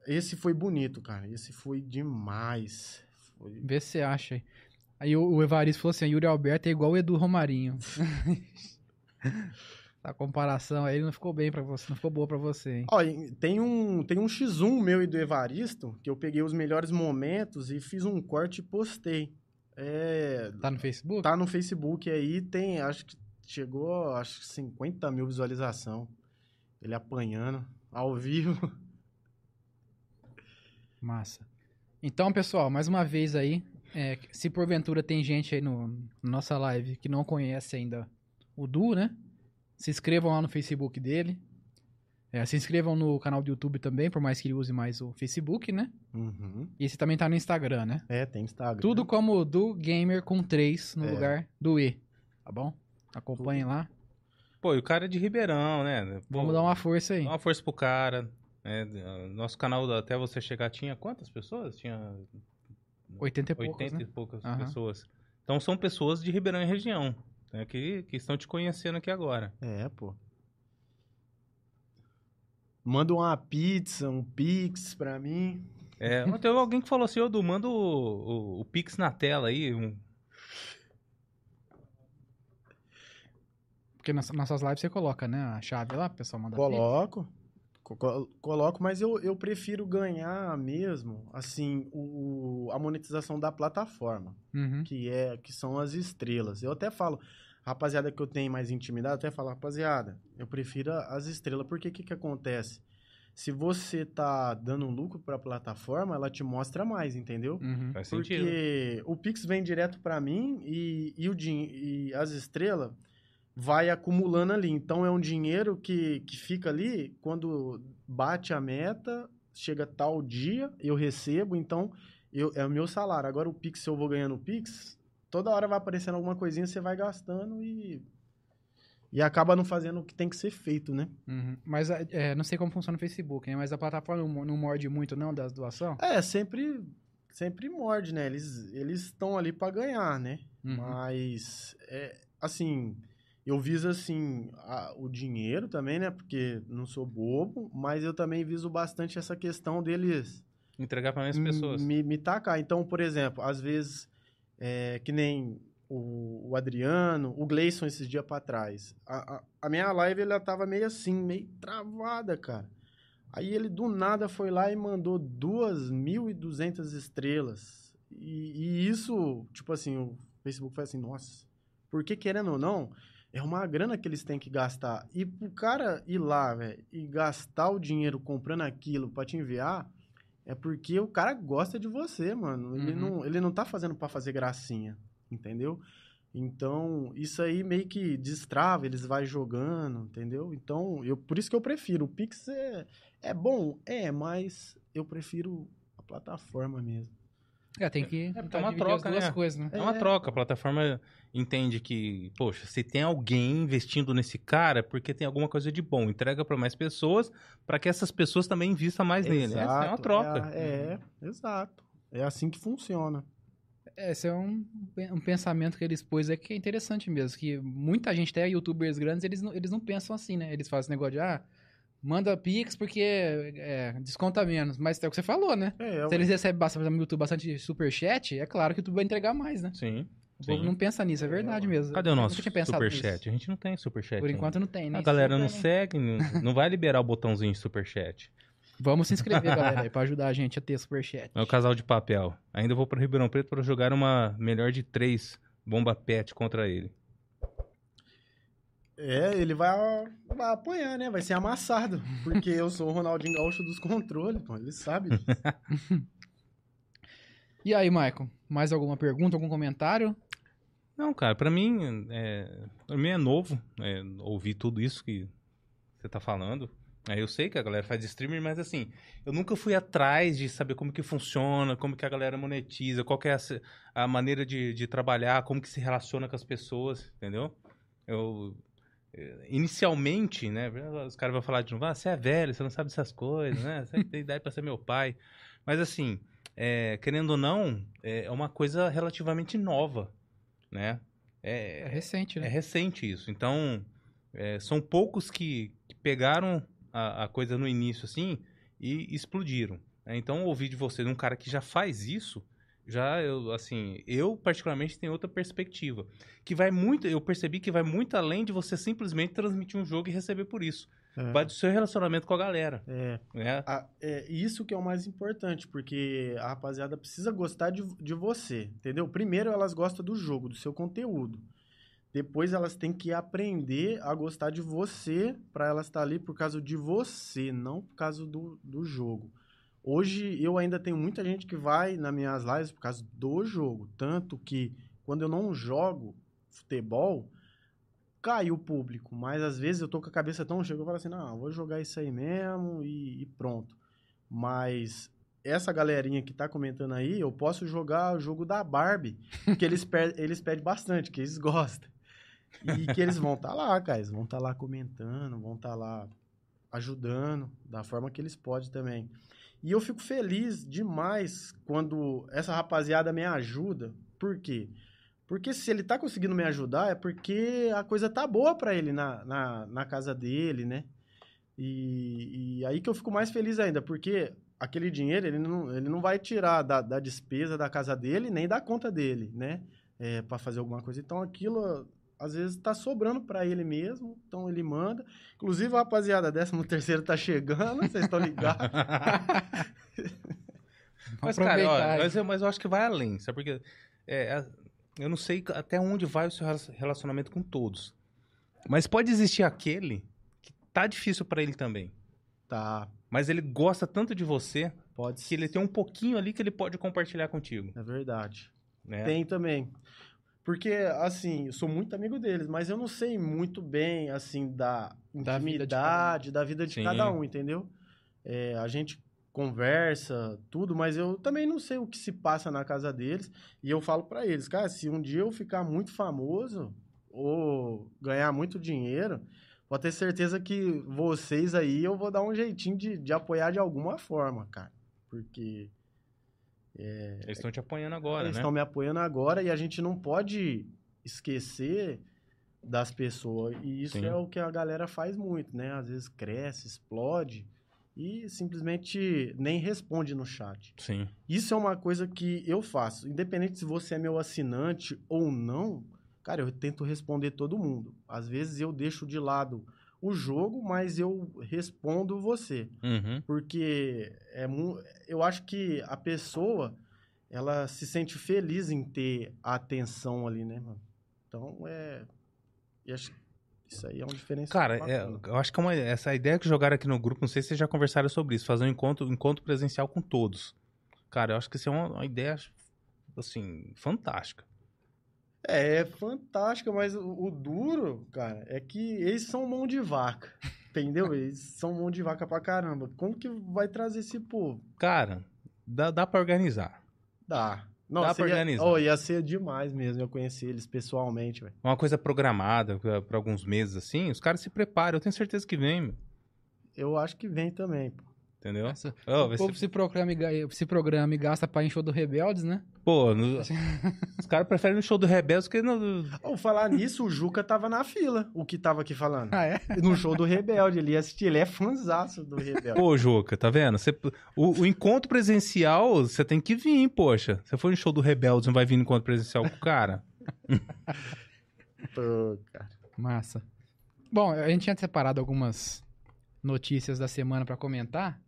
Esse foi bonito, cara. Esse foi demais. Foi... Vê se você acha aí. Aí o, o Evaristo falou assim, Yuri Alberto é igual o Edu Romarinho. A comparação aí não ficou bem pra você, não ficou boa pra você, hein? Tem um, tem um X1 meu e do Evaristo, que eu peguei os melhores momentos e fiz um corte e postei. É, Tá no Facebook? tá no Facebook aí, tem, acho que chegou, acho que 50 mil visualização. Ele apanhando, ao vivo. Massa. Então, pessoal, mais uma vez aí, é, se porventura tem gente aí no, na nossa live que não conhece ainda o Du, né? Se inscrevam lá no Facebook dele. É, se inscrevam no canal do YouTube também, por mais que ele use mais o Facebook, né? Uhum. E esse também tá no Instagram, né? É, tem Instagram. Tudo como do Gamer com 3 no É. lugar do E, tá bom? Acompanhem lá. Pô, e o cara é de Ribeirão, né? Pô, Vamos dar uma força aí. dá uma força pro cara. né? Nosso canal, até você chegar, tinha quantas pessoas? Tinha 80 e poucos, 80 né? e poucas Aham. pessoas. Então são pessoas de Ribeirão e região, né, que, que estão te conhecendo aqui agora. É, pô. Manda uma pizza, um pix pra mim. É, mas teve alguém que falou assim, ô Du, manda o, o, o Pix na tela aí. um- Porque nas nossas lives você coloca, né? A chave lá, o pessoal manda pix. Coloco. Co- co- Coloco, mas eu, eu prefiro ganhar mesmo, assim, o, a monetização da plataforma, Uhum. que é que são as estrelas. Eu até falo, rapaziada que eu tenho mais intimidade, eu até falo, rapaziada, eu prefiro as estrelas, porque o que, que acontece? Se você tá dando um lucro pra plataforma, ela te mostra mais, entendeu? Uhum. Faz sentido. Porque o Pix vem direto pra mim e, e, o din e as estrelas vai acumulando ali. Então é um dinheiro que, que fica ali quando bate a meta, chega tal dia, eu recebo, então eu, é o meu salário. Agora o Pix, se eu vou ganhando o Pix, toda hora vai aparecendo alguma coisinha, você vai gastando e. E acaba não fazendo o que tem que ser feito, né? Uhum. Mas é, não sei como funciona o Facebook, né? Mas a plataforma não, não morde muito, não, das doações? É, sempre, sempre morde, né? Eles eles estão ali pra ganhar, né? Uhum. Mas, é, assim, eu viso, assim, a- o dinheiro também, né? Porque não sou bobo, mas eu também viso bastante essa questão deles Entregar pra mais pessoas. me, me tacar. Então, por exemplo, às vezes, é, que nem o, o Adriano, o Gleison esses dias pra trás. A, a, a minha live, ela tava meio assim, meio travada, cara. Aí ele do nada foi lá e mandou 2.200 estrelas. E, e isso, tipo assim, o Facebook foi assim, nossa. Porque querendo ou não, é uma grana que eles têm que gastar. E pro cara ir lá, velho, e gastar o dinheiro comprando aquilo pra te enviar, é porque o cara gosta de você, mano. Ele, Uhum. não, ele não tá fazendo pra fazer gracinha, entendeu? Então, isso aí meio que destrava, eles vai jogando, entendeu? Então, eu, por isso que eu prefiro. O Pix é, é bom, é, mas eu prefiro a plataforma mesmo. É, tem que porque tentar é uma dividir troca, as duas né? coisas, né? É uma É. troca. A plataforma entende que, poxa, se tem alguém investindo nesse cara, é porque tem alguma coisa de bom. Entrega pra mais pessoas, pra que essas pessoas também invistam mais nele. Essa é uma Exato, troca. É, é, exato. É assim que funciona. É, Esse é um, um pensamento que eles pôs aqui que é interessante mesmo. Que muita gente, até youtubers grandes, eles não, eles não pensam assim, né? Eles fazem esse negócio de, ah, manda Pix porque é, desconta menos. Mas é o que você falou, né? É, Se eles recebem bastante, YouTube bastante superchat, é claro que o YouTube vai entregar mais, né? Sim. O povo não pensa nisso, é verdade mesmo. Cadê o nosso superchat? A gente não tem superchat. Por ainda. enquanto não tem, né? A galera não segue, não, vai liberar o botãozinho de superchat. Vamos se inscrever, galera, pra ajudar a gente a ter superchat. É o casal de papel. Ainda vou pro Ribeirão Preto para jogar uma melhor de três bomba pet contra ele. É, ele vai, vai apanhar, né? Vai ser amassado. Porque eu sou o Ronaldinho Gaúcho dos controles, pô. Ele sabe disso. E aí, Michael, mais alguma pergunta, algum comentário? Não, cara, pra mim é, pra mim é novo é, ouvir tudo isso que você tá falando. É, eu sei que a galera faz streaming, mas assim, eu nunca fui atrás de saber como que funciona, como que a galera monetiza, qual que é a, a maneira de, de trabalhar, como que se relaciona com as pessoas, entendeu? Eu, eh, inicialmente, né, os caras vão falar de novo, ah, você é velho, você não sabe dessas coisas, né, você tem idade pra ser meu pai. Mas assim, é, querendo ou não, é uma coisa relativamente nova, né? É recente, É né? recente isso. Então, é, são poucos que, que pegaram a, a coisa no início, assim, e explodiram. né? Então, ouvir de você, de um cara que já faz isso, já, eu, assim, eu particularmente tenho outra perspectiva. Que vai muito, eu percebi que vai muito além de você simplesmente transmitir um jogo e receber por isso. É. Vai do seu relacionamento com a galera, É, né? a- é isso que é o mais importante, porque a rapaziada precisa gostar de, de você, entendeu? Primeiro elas gostam do jogo, do seu conteúdo. Depois elas têm que aprender a gostar de você pra elas estar ali por causa de você, não por causa do, do jogo. Hoje eu ainda tenho muita gente que vai nas minhas lives por causa do jogo. Tanto que quando eu não jogo futebol, cai o público. Mas às vezes eu tô com a cabeça tão cheia que eu falo assim, não, vou jogar isso aí mesmo e, e pronto. Mas essa galerinha que tá comentando aí, eu posso jogar o jogo da Barbie, que eles, per- eles pedem bastante, que eles gostam. E que eles vão estar lá, cara. Eles vão estar lá comentando, vão estar lá ajudando, da forma que eles podem também. E eu fico feliz demais quando essa rapaziada me ajuda. Por quê? Porque se ele tá conseguindo me ajudar, é porque a coisa tá boa pra ele na, na, na casa dele, né? E, e aí que eu fico mais feliz ainda, porque aquele dinheiro ele não, ele não vai tirar da, da despesa da casa dele, nem da conta dele, né? É, para fazer alguma coisa. Então aquilo às vezes tá sobrando para ele mesmo, então ele manda. Inclusive, rapaziada, 13 terceiro tá chegando, vocês estão ligados. Mas, cara, ó, mas, eu, mas eu acho que vai além, sabe? Porque é, eu não sei até onde vai o seu rela- relacionamento com todos. Mas pode existir aquele que tá difícil pra ele também. tá, Mas ele gosta tanto de você pode que ele tem um pouquinho ali que ele pode compartilhar contigo. É verdade. Né? Tem também. Porque, assim, eu sou muito amigo deles, mas eu não sei muito bem, assim, da Da vida de intimidade, da vida de cada um, entendeu? É, a gente conversa, tudo, mas eu também não sei o que se passa na casa deles. E eu falo pra eles, cara, se um dia eu ficar muito famoso ou ganhar muito dinheiro, pode ter certeza que vocês aí eu vou dar um jeitinho de, de apoiar de alguma forma, cara. Porque Eles estão te apoiando agora, eles né? estão me apoiando agora e a gente não pode esquecer das pessoas. E isso Sim. é o que a galera faz muito, né? Às vezes cresce, explode e simplesmente nem responde no chat. Sim. Isso é uma coisa que eu faço. Independente se você é meu assinante ou não, cara, eu tento responder todo mundo. Às vezes eu deixo de lado o jogo, mas eu respondo você. Uhum. Porque é eu acho que a pessoa ela se sente feliz em ter a atenção ali, né, mano? Então é. Isso aí é um diferencial. Cara, é, eu acho que é uma, essa ideia que jogaram aqui no grupo, não sei se vocês já conversaram sobre isso, fazer um encontro, um encontro presencial com todos. Cara, eu acho que isso é uma, uma ideia, assim, fantástica. É, é fantástica, mas o, o duro, cara, é que eles são mão de vaca. Entendeu? Eles são mão de vaca pra caramba. Como que vai trazer esse povo? Cara, dá, dá pra organizar. Dá. Não, Dá pra ia, organizar. oh, ia ser demais mesmo eu conhecer eles pessoalmente, velho. Uma coisa programada pra, pra alguns meses, assim, os caras se preparam. Eu tenho certeza que vem, meu. Eu acho que vem também, pô. Entendeu? Essa- Ó, o povo ser- se, programa e, se programa e gasta pra encher do Rebeldes, né? Pô, no- os caras preferem no show do Rebeldes que no... Ao falar nisso, o Juca tava na fila, o que tava aqui falando. Ah, é? No show do Rebelde, ele ia assistir, ele é fãzaço do Rebelde. Pô, Juca, tá vendo? Você- o, o encontro presencial, você tem que vir, poxa. Você foi no show do Rebeldes, não vai vir no encontro presencial com o cara? Pô, cara. Massa. Bom, a gente tinha separado algumas notícias da semana pra comentar.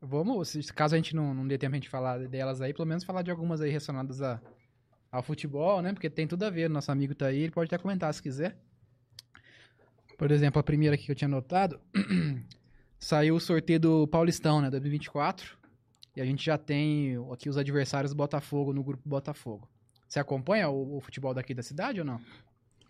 Vamos, caso a gente não, não dê tempo a gente falar delas aí, pelo menos falar de algumas aí relacionadas a, ao futebol, né? Porque tem tudo a ver. Nosso amigo tá aí, ele pode até comentar se quiser. Por exemplo, a primeira aqui que eu tinha notado, saiu o sorteio do Paulistão, né? 2024. E a gente já tem aqui os adversários do Botafogo no grupo Botafogo. Você acompanha o, o futebol daqui da cidade ou não?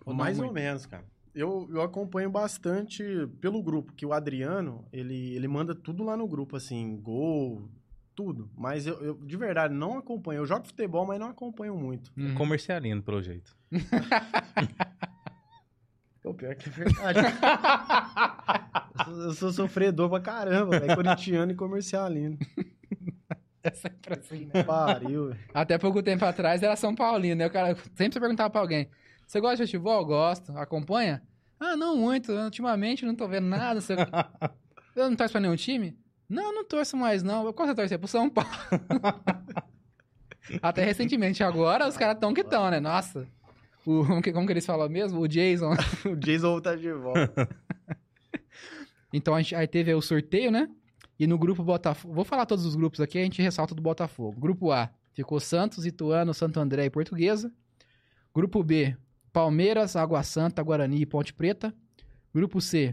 Ou não Mais ou muito? menos, cara. Eu, eu acompanho bastante pelo grupo, que o Adriano, ele, ele manda tudo lá no grupo, assim, gol, tudo. Mas eu, eu, de verdade, não acompanho. Eu jogo futebol, mas não acompanho muito. Uhum. Comercialino, pelo jeito. Pô, pior que é verdade. eu, sou, eu sou sofredor pra caramba, velho. Corintiano e comercialino. É sempre assim, né? Pariu. Até pouco tempo atrás era São Paulino, né? O cara sempre se perguntava pra alguém: Você gosta de futebol? Gosto. Acompanha? Ah, não muito. Ultimamente não tô vendo nada. Quê." Eu não torço pra nenhum time? Não, não torço mais, não. Qual você torce? Pro São Paulo. Até recentemente, agora os caras tão que tão, né? Nossa. O, como, que, como que eles falam mesmo? O Jason. O Jason tá de volta. Então a gente, aí teve o sorteio, né? E no grupo Botafogo. Vou falar todos os grupos aqui, a gente ressalta do Botafogo. Grupo A ficou Santos, Ituano, Santo André e Portuguesa. Grupo B, Palmeiras, Água Santa, Guarani e Ponte Preta. Grupo C,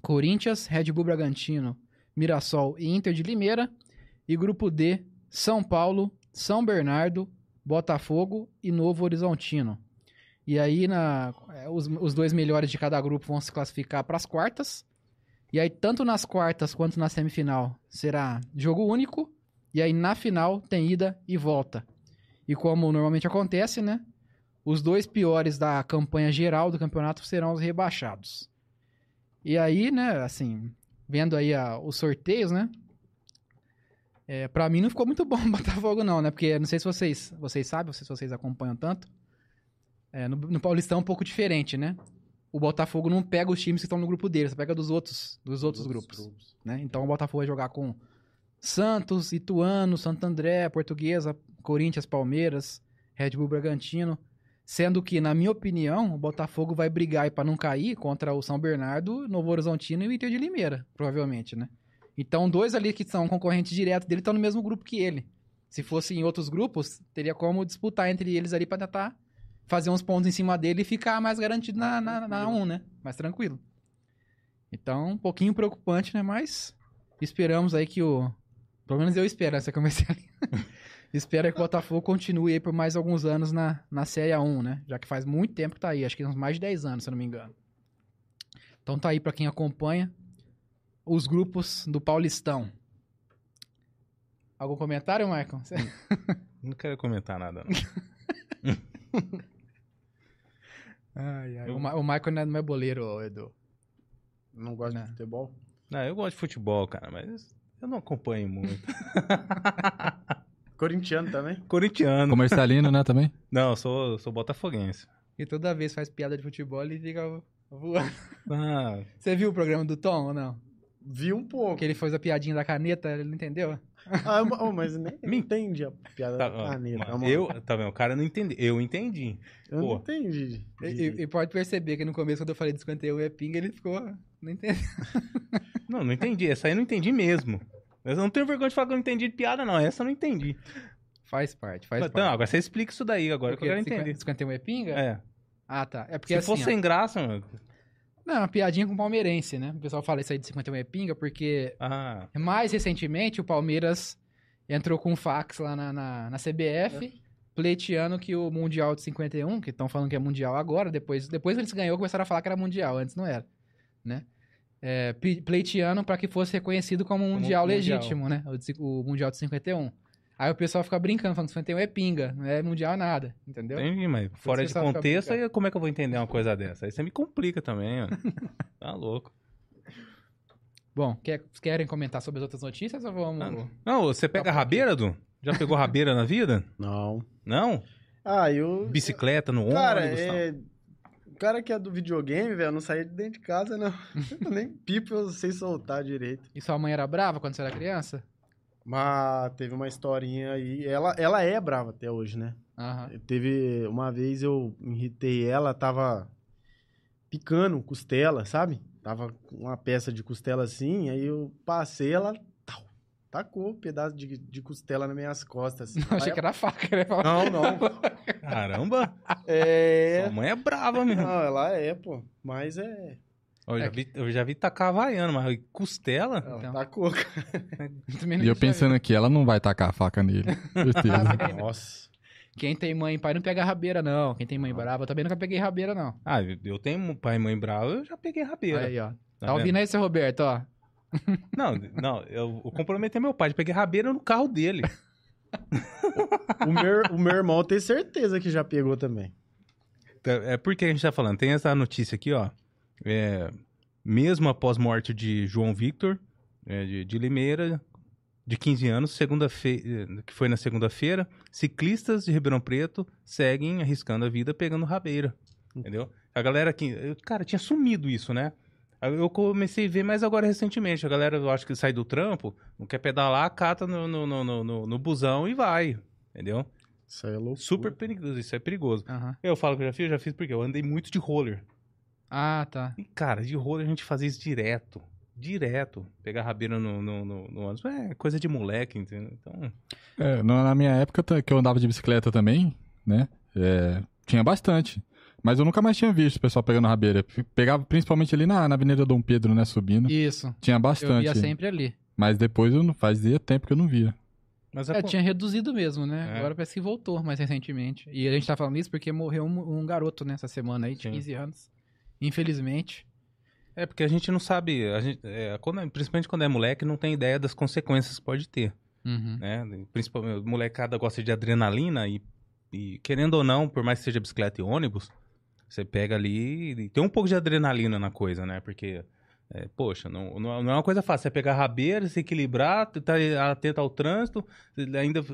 Corinthians, Red Bull Bragantino, Mirassol e Inter de Limeira. E grupo D, São Paulo, São Bernardo, Botafogo e Novo Horizontino. E aí, na, é, os, os dois melhores de cada grupo vão se classificar para as quartas. E aí, tanto nas quartas quanto na semifinal, será jogo único. E aí, na final, tem ida e volta. E como normalmente acontece, né? Os dois piores da campanha geral do campeonato serão os rebaixados. E aí, né, assim, vendo aí a- os sorteios, né? É, pra mim não ficou muito bom o Botafogo, não, né? Porque não sei se vocês, vocês sabem, não sei se vocês acompanham tanto. é, no, no Paulistão é um pouco diferente, né? O Botafogo não pega os times que estão no grupo dele, você pega dos outros, dos outros grupos, né? Então o Botafogo vai jogar com Santos, Ituano, Santo André, Portuguesa, Corinthians, Palmeiras, Red Bull Bragantino. Sendo que, na minha opinião, o Botafogo vai brigar para não cair contra o São Bernardo, Novo Horizontino e o Inter de Limeira, provavelmente, né? Então, dois ali que são concorrentes diretos dele estão no mesmo grupo que ele. Se fosse em outros grupos, teria como disputar entre eles ali para tentar fazer uns pontos em cima dele e ficar mais garantido na, na, na 1, né? Mais tranquilo. Então, um pouquinho preocupante, né? Mas esperamos aí que o. Pelo menos eu espero essa comecei ali. espero que o Botafogo continue aí por mais alguns anos na, na Série A1, né? Já que faz muito tempo que tá aí, acho que uns mais de 10 anos, se eu não me engano. Então tá aí pra quem acompanha os grupos do Paulistão. Algum comentário, Michael? Não quero comentar nada, não. Ai, ai. Eu- O, Ma- o Michael não é, não é boleiro, Edu. Não gosta Não. de futebol? Não, eu gosto de futebol, cara, mas eu não acompanho muito. Corintiano também? Corintiano. Comercialino, né, também? Não, eu sou, sou botafoguense. E toda vez faz piada de futebol ele fica voando. Ah, Você viu o programa do Tom ou não? Vi um pouco. Que ele fez a piadinha da caneta, ele não entendeu? Ah, oh, mas nem Me- entendi a piada tá, da caneta. eu, tá vendo? O cara não entendeu. Eu entendi. eu não pô. entendi. E, e- e pode perceber que no começo, quando eu falei de 51 é pinga, ele ficou. Não entendeu. Não, não entendi. Essa aí eu não entendi mesmo. Eu não tenho vergonha de falar que eu não entendi de piada, não. Essa eu não entendi. Faz parte, faz Mas, parte. não, agora você explica isso daí, agora que eu quero entender. 51 é pinga? É. Ah, tá. É porque Se assim. fosse ó, sem graça, mano. Não, é uma piadinha com o palmeirense, né? O pessoal fala isso aí de 51 é pinga, porque Ah, mais recentemente o Palmeiras entrou com um fax lá na, na, na CBF, pleiteando que o Mundial de 51, que estão falando que é Mundial agora, depois, depois que eles ganhou, começaram a falar que era Mundial, antes não era, né? É, ple- pleiteando para que fosse reconhecido como um Mundial Mundial. legítimo, né? O, o Mundial de 51. Aí o pessoal fica brincando, falando que 51 é pinga, não é Mundial nada, entendeu? entendi, mas fora você de contexto, aí como é que eu vou entender uma coisa dessa? Aí você me complica também, mano. Tá louco. Bom, quer- querem comentar sobre as outras notícias ou vamos... Ah, Não, você pega rabeira, Du? Já pegou rabeira na vida? Não. Não? Ah, eu. Bicicleta no Cara, ônibus? tal? é. O cara que é do videogame, velho, eu não saía de dentro de casa, não. Nem pipa eu sei soltar direito. E sua mãe era brava quando você era criança? Mas teve uma historinha aí. Ela, ela é brava até hoje, né? Aham. Teve uma vez eu irritei ela, tava picando costela, sabe? Tava com uma peça de costela assim, aí eu passei, ela tacou um pedaço de, de costela nas minhas costas. Assim. Achei Aí- que era faca, né? Não, não. Caramba! É. Sua mãe é brava mesmo. Não, ela é, pô. Mas é. Eu já, É vi, eu já vi tacar havaiano, mas costela? Ela Então. tacou. Também não E eu pensando aqui, ela não vai tacar a faca nele. Certeza. Nossa. Quem tem mãe e pai não pega rabeira, não. Quem tem mãe brava, eu também nunca peguei rabeira, não. Ah, eu- tenho pai e mãe bravo, eu já peguei rabeira. Aí, ó. Tá Tá, ouvindo aí, seu Roberto, ó. Não, não, eu, eu comprometi meu pai de pegar rabeira no carro dele. O meu, o meu irmão tem certeza que já pegou também. Tá, É porque a gente tá falando, tem essa notícia aqui, ó. É, mesmo após morte de João Victor, é, de, de Limeira, de 15 anos, segunda-feira, que foi na segunda-feira, ciclistas de Ribeirão Preto seguem arriscando a vida pegando rabeira. Entendeu? A galera aqui, eu- cara, tinha sumido isso, né? Eu comecei a ver mais agora recentemente. A galera, eu acho que sai do trampo, não quer pedalar, cata no, no, no, no, no- no busão e vai. Entendeu? Isso aí é louco. Super perigoso, isso é perigoso. Aham. Eu falo que eu já fiz, eu já fiz porque eu andei muito de roller. Ah, tá. E, cara, de roller a gente fazia isso direto. Direto. Pegar rabeira no, no, no, no ônibus. É coisa de moleque, entendeu? Então. É, na na minha época que eu andava de bicicleta também, né? é, tinha bastante. Mas eu nunca mais tinha visto o pessoal pegando rabeira. Pegava principalmente ali na, na Avenida Dom Pedro, né? Subindo. Isso. Tinha Eu bastante. via sempre ali. Mas depois eu não fazia tempo que eu não via. Mas É, é, tinha reduzido mesmo, né? É. Agora parece que voltou mais recentemente. E a gente tá falando isso porque morreu um, um garoto nessa semana aí, de Sim. 15 anos. Infelizmente. é porque a gente não sabe. A gente, é, quando- principalmente quando é moleque, não tem ideia das consequências que pode ter. Uhum. né? Principalmente, molecada gosta de adrenalina e, e, querendo ou não, por mais que seja bicicleta e ônibus, você pega ali e tem um pouco de adrenalina na coisa, né? Porque, é, poxa, não, não é uma coisa fácil. Você pegar a rabeira, se equilibrar, tá atento ao trânsito, ainda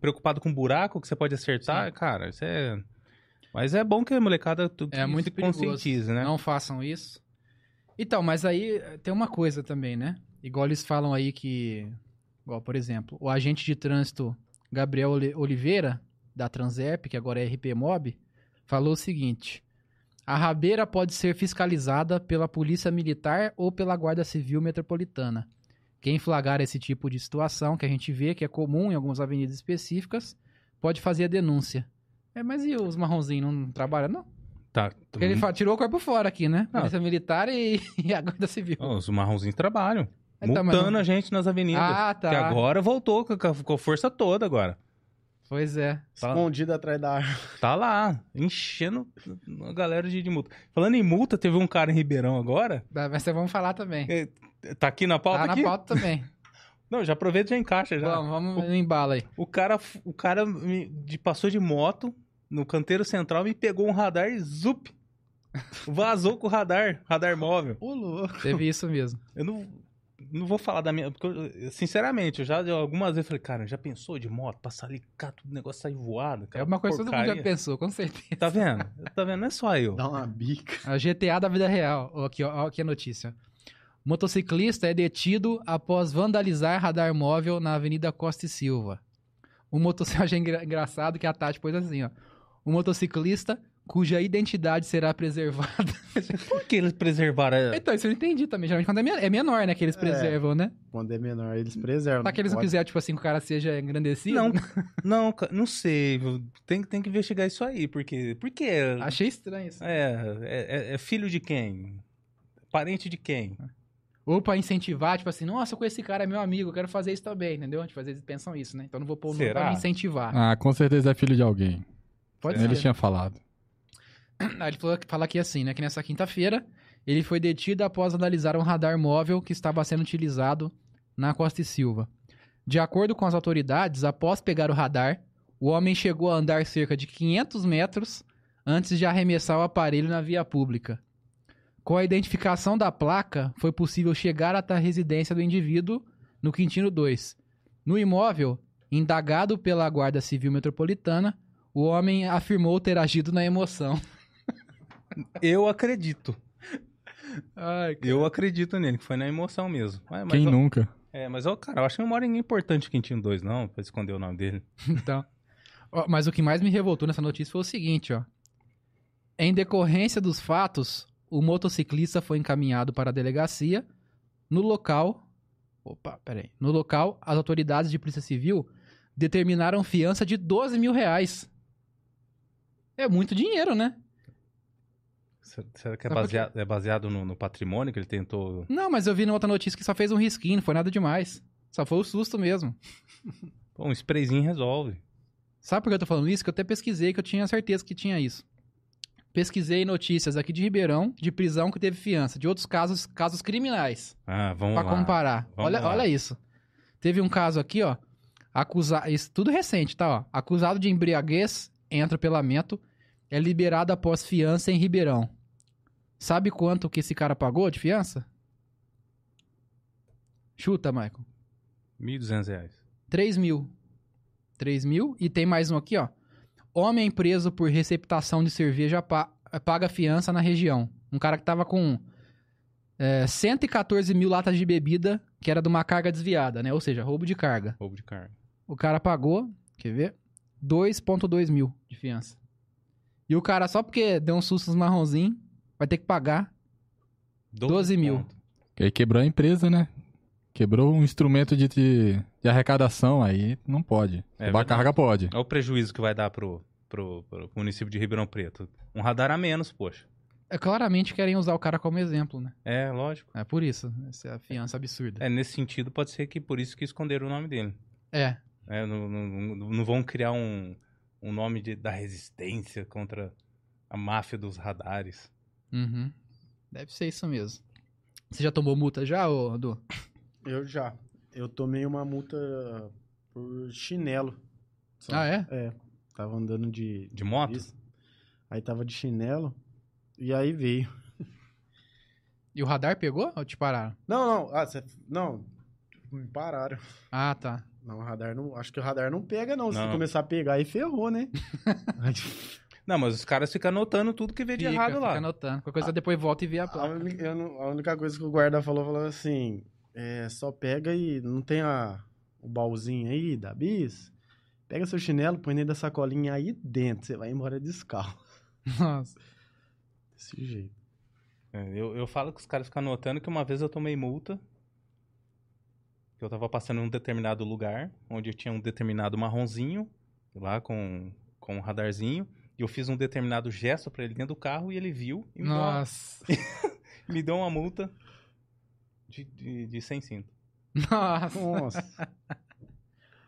preocupado com buraco que você pode acertar, Sim. cara, isso é... Mas é bom que a molecada tu, É muito conscientize, né? Não façam isso. Então, mas aí eh, tem uma coisa também, né? Igual eles falam aí que. Igual, por exemplo, o agente de trânsito Gabriel Oli- Oliveira, da Transep, que agora é RP Mob, falou o seguinte: a rabeira pode ser fiscalizada pela Polícia Militar ou pela Guarda Civil Metropolitana. Quem flagrar esse tipo de situação, que a gente vê que é comum em algumas avenidas específicas, pode fazer a denúncia. É, mas e os marronzinhos não trabalham, não? Tá. Porque ele fa- tirou o corpo fora aqui, né? Ah. Polícia Militar e, e a Guarda Civil. Ó, Os marronzinhos trabalham. É, tá, mas multando não- a gente nas avenidas. Ah, tá. Que agora voltou com a, com a força toda agora. Pois é. Tá, Escondido atrás da árvore. tá lá, enchendo a galera de, de multa. Falando em multa, teve um cara em Ribeirão agora. Mas vamos falar também. É, Tá aqui na pauta Tá na aqui? pauta também. Não, já aproveita e já encaixa já. Vamos, vamos no embalo aí. O cara, o cara me- de, passou de moto no canteiro central, me pegou um radar e zup! Vazou com o radar, radar móvel. Ô, louco. Teve isso mesmo. Eu não, não vou falar da minha. Porque, eu, sinceramente, eu já eu algumas vezes falei, cara, já pensou de moto, passar ali, cá, tudo o negócio sair voado? É aquela uma coisa que todo mundo já pensou, com certeza. Tá vendo? Tá vendo? Não é só eu. Dá uma bica. A GTA da vida real. Ó, Aqui, ó, aqui a notícia. Motociclista é detido após vandalizar radar móvel na Avenida Costa e Silva. O motociclista, achei engra- engraçado que a Tati pôs assim, ó. O motociclista cuja identidade será preservada. Por que eles preservaram? então, isso eu entendi também. Geralmente quando é é menor, né, que eles É. preservam, né? Quando é menor, eles preservam. Pra que eles não Pode- quiserem, tipo assim, que o cara seja engrandecido? Não, não, ca- não sei. Tem, tem que investigar isso aí, porque. Porque. Achei estranho isso. É, é, é- é filho de quem? Parente de quem? Ou pra incentivar, tipo assim, nossa, com esse cara é meu amigo, eu quero fazer isso também, entendeu? Tipo, às vezes pensam isso, né? Então não vou pôr o nome pra me incentivar. Ah, com certeza é filho de alguém. Pode Ele ser. tinha falado. Aí ele falou, fala aqui assim, né? Que nessa quinta-feira ele foi detido após analisar um radar móvel que estava sendo utilizado na Costa e Silva. De acordo com as autoridades, após pegar o radar, o homem chegou a andar cerca de 500 metros antes de arremessar o aparelho na via pública. Com a identificação da placa, foi possível chegar até a residência do indivíduo no Quintino 2. No imóvel, indagado pela Guarda Civil Metropolitana, o homem afirmou ter agido na emoção. Eu acredito. Ai, Eu acredito nele, que foi na emoção mesmo. Quem eu- nunca? É, mas, ó, cara, eu acho que não mora ninguém importante Quintinho 2, não, pra esconder o nome dele. Então. Ó, mas o que mais me revoltou nessa notícia foi o seguinte, ó. Em decorrência dos fatos, o motociclista foi encaminhado para a delegacia. No local. Opa, peraí. No local, as autoridades de Polícia Civil determinaram fiança de 12 mil reais. É muito dinheiro, né? Se- Será que é baseado, é baseado no, no patrimônio que ele tentou. Não, mas eu vi na outra notícia que só fez um risquinho, não foi nada demais. Só foi o susto mesmo. Pô, um sprayzinho resolve. Sabe por que eu tô falando isso? Que eu até pesquisei, que eu tinha certeza que tinha isso. Pesquisei notícias aqui de Ribeirão, de prisão que teve fiança, de outros casos, casos criminais, Ah, vamos pra lá. comparar. Vamos Olha, lá. olha isso. Teve um caso aqui, ó, acusado, isso tudo recente, tá, ó. Acusado de embriaguez em atropelamento é liberado após fiança em Ribeirão. Sabe quanto que esse cara pagou de fiança? Chuta, Michael. 1.200 reais. 3 mil. 3 mil. E tem mais um aqui, ó. Homem preso por receptação de cerveja pa- paga fiança na região. Um cara que tava com é, 114 mil latas de bebida, que era de uma carga desviada, né? Ou seja, roubo de carga. Roubo de carne. O cara pagou, quer ver? 2,2 mil de fiança. E o cara, só porque deu um susto nos marronzinhos, vai ter que pagar 12 mil. conto. Porque aí quebrou a empresa, né? Quebrou um instrumento de, de, de arrecadação, aí não pode. É verdade. carga pode. Olha o prejuízo que vai dar pro, pro, pro município de Ribeirão Preto. Um radar a menos, poxa. É, claramente querem usar o cara como exemplo, né? É, lógico. É por isso. Essa é a fiança absurda. É, nesse sentido, pode ser que por isso que esconderam o nome dele. É. É, não, não, não- não vão criar um, um nome de- da resistência contra a máfia dos radares. Uhum. Deve ser isso mesmo. Você já tomou multa já, ô Du? Eu já. Eu tomei uma multa por chinelo. Só. Ah, é? É. Tava andando de. De moto? Isso. Aí tava de chinelo. E aí veio. E o radar pegou ou te pararam? Não, não. Ah, cê... Não. Me pararam. Ah, tá. Não, o radar não. Acho que o radar não pega, não. Se Não. começar a pegar, aí ferrou, né? Aí- Não, mas os caras ficam anotando tudo que vê de Fica, errado fica lá. anotando. Qualquer coisa depois volta e vê a A placa. única, eu não- a única coisa que o guarda falou, falou assim, é, só pega e não tem a, o baúzinho aí da bis? Pega seu chinelo, põe dentro da sacolinha aí dentro, você vai embora descalço. Nossa. Desse jeito. É, eu, eu falo que os caras ficam anotando que uma vez eu tomei multa. Que eu tava passando em um determinado lugar, onde eu tinha um determinado marronzinho, lá com, com um radarzinho. E eu fiz um determinado gesto pra ele dentro do carro e ele viu e me, deu, uma, Nossa. me deu uma multa de, de, de 100 cinto. Nossa. Nossa.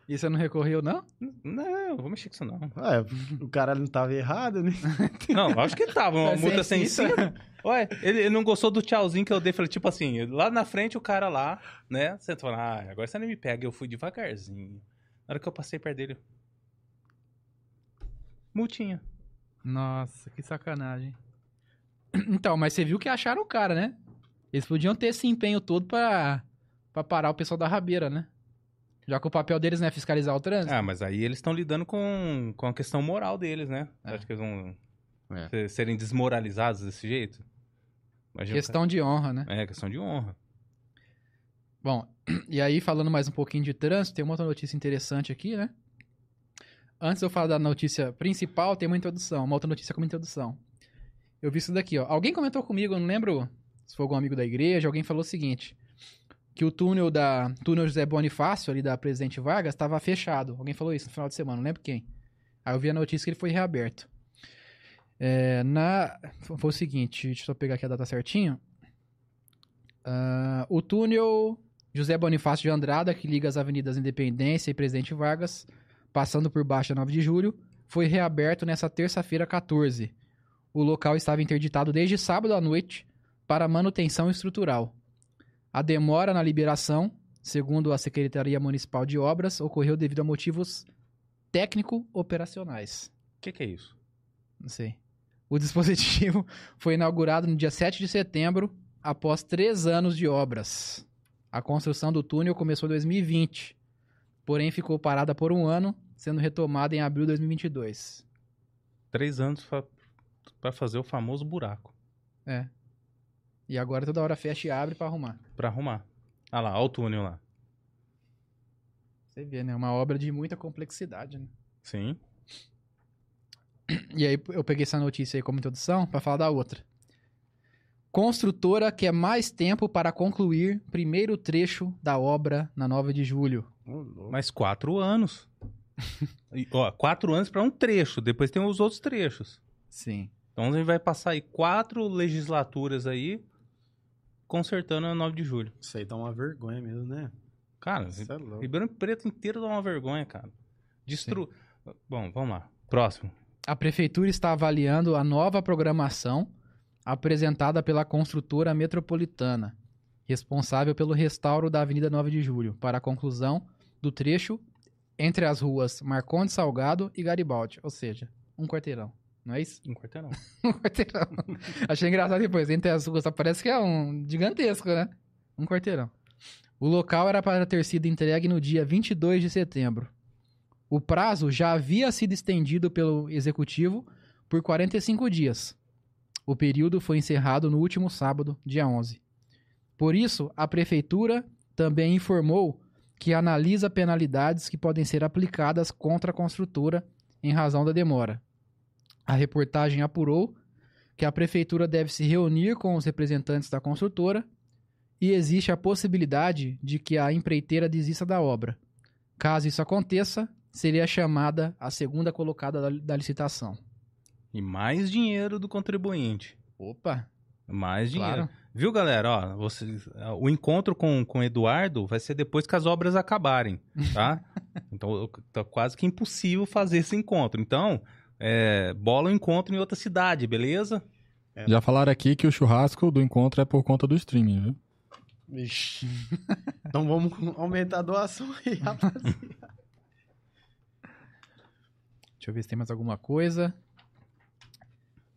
E você não recorreu, não? Não, eu vou mexer com isso não. é, o cara não tava errado, né? Não, acho que tava uma É multa sem cinto. cinto. Ué, ele, ele não gostou do tchauzinho que eu dei. Falei, tipo assim, lá na frente o cara lá, né? Você falou, ah, agora você não me pega. Eu fui devagarzinho. Na hora que eu passei perto dele. Multinha. Nossa, que sacanagem. Então, mas você viu que acharam o cara, né? Eles podiam ter esse empenho todo pra, pra parar o pessoal da rabeira, né? Já que o papel deles não é fiscalizar o trânsito. Ah, mas aí eles estão lidando com, com a questão moral deles, né? É. Acho que eles vão É. se- serem desmoralizados desse jeito. Imagina Questão de honra, né? É, questão de honra. Bom, e aí falando mais um pouquinho de trânsito, tem uma outra notícia interessante aqui, né? Antes de eu falar da notícia principal, tem uma introdução, uma outra notícia como introdução. Eu vi isso daqui, ó. Alguém comentou comigo, eu não lembro se foi algum amigo da igreja, alguém falou o seguinte: que o túnel da túnel José Bonifácio, ali da Presidente Vargas, estava fechado. Alguém falou isso no final de semana, não lembro quem. Aí eu vi a notícia que ele foi reaberto. É, na, foi o seguinte, deixa eu pegar aqui a data certinho. Ah, o túnel José Bonifácio de Andrada, que liga as avenidas Independência e Presidente Vargas, passando por baixo da 9 de julho, foi reaberto nessa terça-feira 14. O local estava interditado desde sábado à noite para manutenção estrutural. A demora na liberação, segundo a Secretaria Municipal de Obras, ocorreu devido a motivos técnico-operacionais. O que, que é isso? Não sei. O dispositivo foi inaugurado no dia 7 de setembro, após três anos de obras. A construção do túnel começou em 2020, porém ficou parada por um ano, sendo retomada em abril de 2022. Três anos pra, pra fazer o famoso buraco. É. E agora toda hora fecha e abre pra arrumar. Pra arrumar. Ah lá, olha o túnel lá. Você vê, né? Uma obra de muita complexidade, né? Sim. E aí eu peguei essa notícia aí como introdução pra falar da outra. Construtora quer mais tempo para concluir primeiro trecho da obra na 9 de julho. Mas quatro anos. E, ó, quatro anos pra um trecho. Depois tem os outros trechos. Sim. Então a gente vai passar aí quatro legislaturas aí consertando a 9 de julho. Isso aí dá uma vergonha mesmo, né? Cara, Isso é louco. Ribeirão Preto inteiro dá uma vergonha, cara. Destru... Bom, vamos lá. Próximo. A prefeitura está avaliando a nova programação apresentada pela construtora metropolitana, responsável pelo restauro da Avenida 9 de Julho, para a conclusão do trecho entre as ruas Marconde Salgado e Garibaldi, ou seja, um quarteirão. Não é isso? Um quarteirão. Um quarteirão. Achei engraçado depois. Entre as ruas, parece que é um gigantesco, né? Um quarteirão. O local era para ter sido entregue no dia 22 de setembro. O prazo já havia sido estendido pelo executivo por 45 dias. O período foi encerrado no último sábado, dia 11. Por isso, a prefeitura também informou que analisa penalidades que podem ser aplicadas contra a construtora em razão da demora. A reportagem apurou que a prefeitura deve se reunir com os representantes da construtora e existe a possibilidade de que a empreiteira desista da obra. Caso isso aconteça, seria chamada a segunda colocada da, da licitação. E mais dinheiro do contribuinte. Opa, Mais dinheiro. claro. Viu, galera? Ó, vocês, o encontro com, com o Eduardo vai ser depois que as obras acabarem, tá? então tá quase que impossível fazer esse encontro. Então, é, bola o encontro em outra cidade, beleza? Já falaram aqui que o churrasco do encontro é por conta do streaming, viu? Vixe. então vamos aumentar a doação aí, rapaziada. Deixa eu ver se tem mais alguma coisa.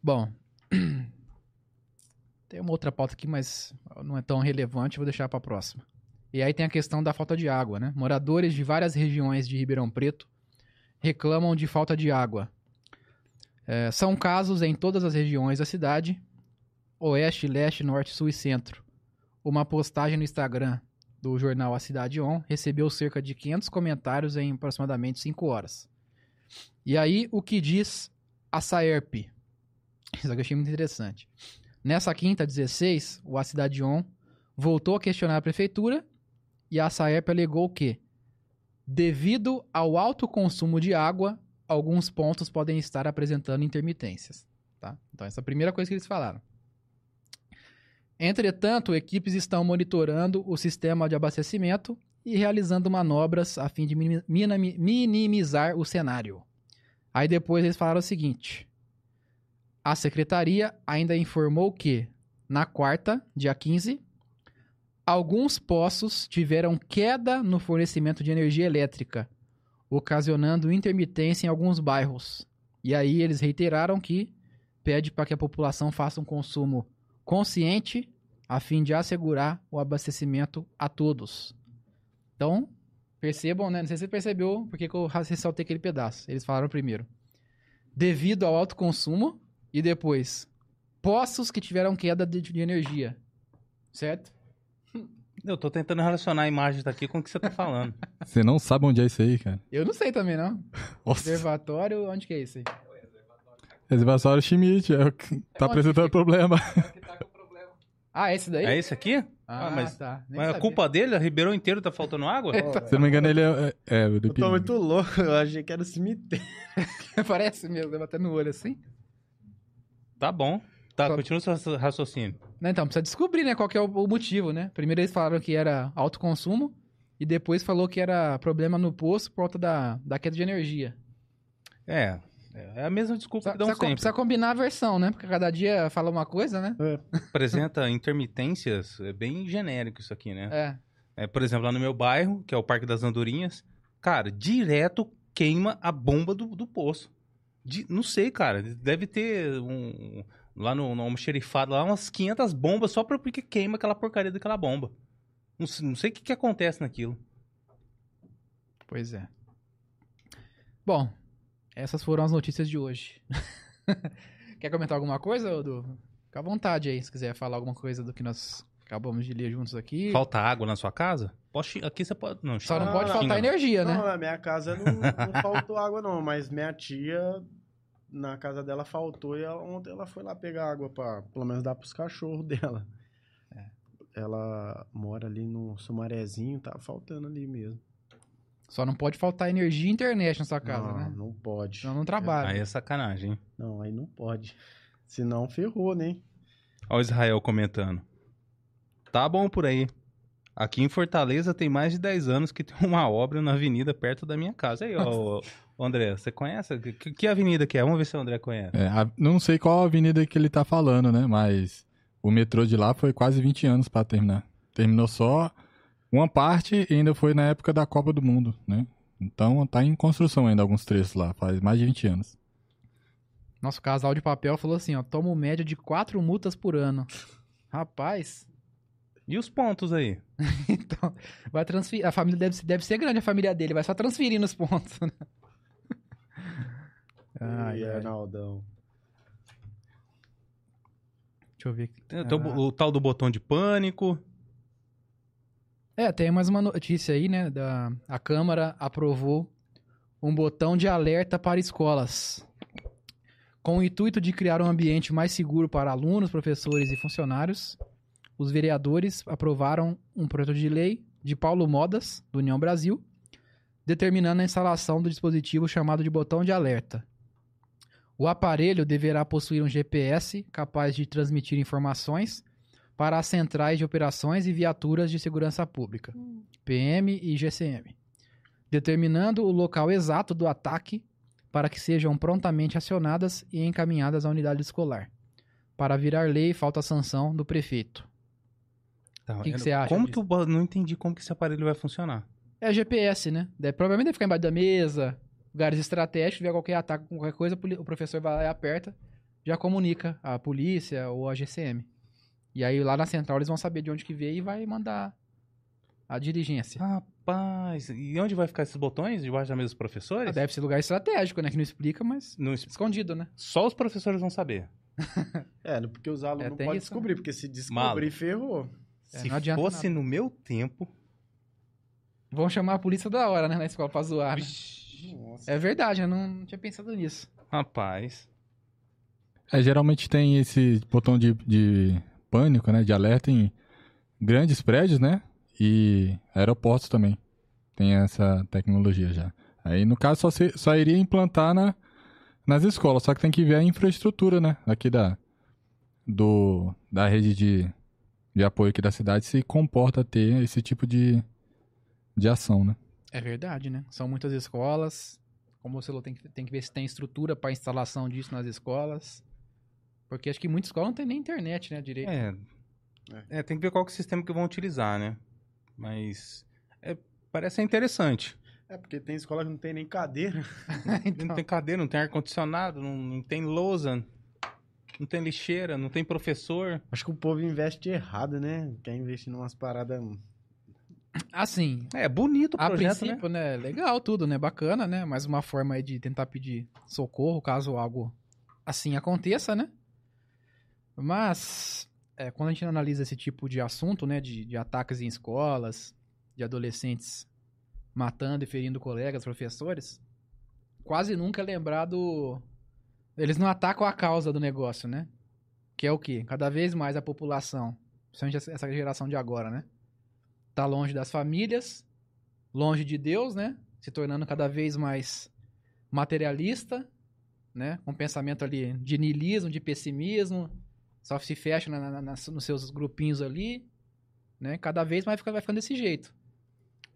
Bom, tem uma outra pauta aqui, mas não é tão relevante, vou deixar para a próxima. E aí tem a questão da falta de água, né? Moradores de várias regiões de Ribeirão Preto reclamam de falta de água. É, são casos em todas as regiões da cidade: oeste, leste, norte, sul e centro. Uma postagem no Instagram do jornal A Cidade On recebeu cerca de 500 comentários em aproximadamente 5 horas. E aí, o que diz a Saerp? Isso aqui eu achei muito interessante. Nessa quinta, 16, o A Cidade On voltou a questionar a prefeitura e a Saerp alegou que, devido ao alto consumo de água, alguns pontos podem estar apresentando intermitências. Tá? Então, essa é a primeira coisa que eles falaram. Entretanto, equipes estão monitorando o sistema de abastecimento e realizando manobras a fim de minimi- minimi- minimizar o cenário. Aí depois eles falaram o seguinte: a secretaria ainda informou que, na quarta, dia 15, alguns poços tiveram queda no fornecimento de energia elétrica, ocasionando intermitência em alguns bairros. E aí eles reiteraram que pede para que a população faça um consumo consciente a fim de assegurar o abastecimento a todos. Então, percebam, né? Não sei se você percebeu porque que eu ressaltei aquele pedaço. Eles falaram primeiro. Devido ao alto consumo e depois poços que tiveram queda de, de energia. Certo? Eu tô tentando relacionar a imagem daqui com o que você tá falando. Você não sabe onde é isso aí, cara. Eu não sei também, não. Nossa. Observatório, onde que é isso aí? Reservatório Schmidt, é o que tá Onde apresentando problema. Ah, esse daí? É esse aqui? Ah, Ah, mas- tá. Nem Mas a culpa dele, a Ribeirão inteiro tá faltando água? Se não me engano, ele é, é, é Eu tô muito louco, eu achei que era cemitério. Parece mesmo, batendo no olho assim. Tá bom. Tá, Só- continua o seu raciocínio. Então, precisa descobrir, né, qual que é o, o motivo, né? Primeiro eles falaram que era alto consumo e depois falou que era problema no poço por conta da, da queda de energia. É, é a mesma desculpa Precisa, que dão precisa sempre. precisa combinar a versão, né? Porque cada dia fala uma coisa, né? Apresenta intermitências, é bem genérico isso aqui, né? É. É, por exemplo, lá no meu bairro, que é o Parque das Andorinhas, cara, direto queima a bomba do, do poço. De- não sei, cara, deve ter um, lá no, no almoxerifado, lá umas 500 bombas só porque queima aquela porcaria daquela bomba. Não, não sei o que, que acontece naquilo. Pois é. Bom, essas foram as notícias de hoje. Quer comentar alguma coisa, Edu? Fica à vontade aí, se quiser falar alguma coisa do que nós acabamos de ler juntos aqui. Falta água na sua casa? Pode, xing- aqui você pode. Não, Só não Não, pode não, faltar xinga. energia, né? Não, na minha casa não, não faltou água, não, mas minha tia, na casa dela faltou e ela- ontem ela foi lá pegar água pra, pelo menos, dar pros cachorros dela. É. Ela mora ali no Sumarezinho, tá faltando ali mesmo. Só não pode faltar energia e internet na sua casa, não, né? não pode. Senão não trabalha. Aí é sacanagem, hein? Não, aí não pode. Senão ferrou, né? Olha o Israel comentando. Tá bom por aí. Aqui em Fortaleza tem mais de 10 anos que tem uma obra na avenida perto da minha casa. Aí, ó, ô, André, você conhece? Que, que avenida que é? Vamos ver se o André conhece. É, a- não sei qual avenida que ele tá falando, né? Mas o metrô de lá foi quase 20 anos pra terminar. Terminou só uma parte e ainda foi na época da Copa do Mundo, né? Então tá em construção ainda alguns trechos lá, faz mais de 20 anos. Nosso casal de papel falou assim, ó, toma média de quatro multas por ano. Rapaz, E os pontos aí? então, vai transferir, a família deve, ser- deve ser grande a família dele, vai só transferindo os pontos, né? Ai, e ai. Arnaldão. Deixa eu ver aqui. Tem, tem o, Ah. o tal do botão de pânico. É, tem mais uma notícia aí, né? Da, a Câmara aprovou um botão de alerta para escolas. Com o intuito de criar um ambiente mais seguro para alunos, professores e funcionários, os vereadores aprovaram um projeto de lei de Paulo Modas, do União Brasil, determinando a instalação do dispositivo chamado de botão de alerta. O aparelho deverá possuir um GPS capaz de transmitir informações para as centrais de operações e viaturas de segurança pública, PM e GCM, determinando o local exato do ataque para que sejam prontamente acionadas e encaminhadas à unidade escolar. Para virar lei, falta sanção do prefeito. Tá, que eu- você acha Como disso? que bo- não entendi como que esse aparelho vai funcionar? É GPS, né? Deve, provavelmente deve ficar embaixo da mesa, lugares estratégicos, tiver qualquer ataque com qualquer coisa, o professor vai lá e aperta, já comunica a polícia ou a GCM. E aí lá na central eles vão saber de onde que veio e vai mandar a dirigência. Rapaz, e onde vai ficar esses botões? Debaixo da mesa dos Ah, professores? deve ser lugar estratégico, né? Que não explica, mas Não es- escondido, né? Só os professores vão saber. É, porque os alunos É, não podem isso, descobrir, porque se descobrir, Malo. ferrou. É, Se não adianta fosse nada. no meu tempo. Vão chamar a polícia da hora, né? Na escola pra zoar. né? É verdade, eu não, não tinha pensado nisso. Rapaz. É, geralmente tem esse botão de, de pânico, né? De alerta em grandes prédios, né? E aeroportos também. Tem essa tecnologia já. Aí, no caso, só, se- só iria implantar na, nas escolas. Só que tem que ver a infraestrutura, né? Aqui da, do, da rede de, de apoio aqui da cidade se comporta ter esse tipo de, de ação, né? É verdade, né? São muitas escolas. Como você falou, tem que, tem que ver se tem estrutura para instalação disso nas escolas. Porque acho que muitas escolas não tem nem internet, né? Direito. É, é, tem que ver qual que é o sistema que vão utilizar, né? Mas é, parece ser interessante. É, porque tem escola que não tem nem cadeira. Então, Não tem cadeira, não tem ar-condicionado, não, não tem lousa, não tem lixeira, não tem professor. Acho que o povo investe errado, né? Quer investir numas paradas. assim, É bonito o a projeto, né? princípio, né? Legal tudo, né? Bacana, né? Mais uma forma aí de tentar pedir socorro caso algo assim aconteça, né? Mas, é, quando a gente analisa esse tipo de assunto, né? De, de ataques em escolas, de adolescentes matando e ferindo colegas, professores, quase nunca é lembrado. Eles não atacam a causa do negócio, né? Que é o quê? Cada vez mais a população, principalmente essa- geração de agora, né? Tá longe das famílias, longe de Deus, né? Se tornando cada vez mais materialista, né? Com pensamento ali de niilismo, de pessimismo, só se fecha na- na- nas- nos seus grupinhos ali, né? Cada vez mais fica, vai ficando desse jeito.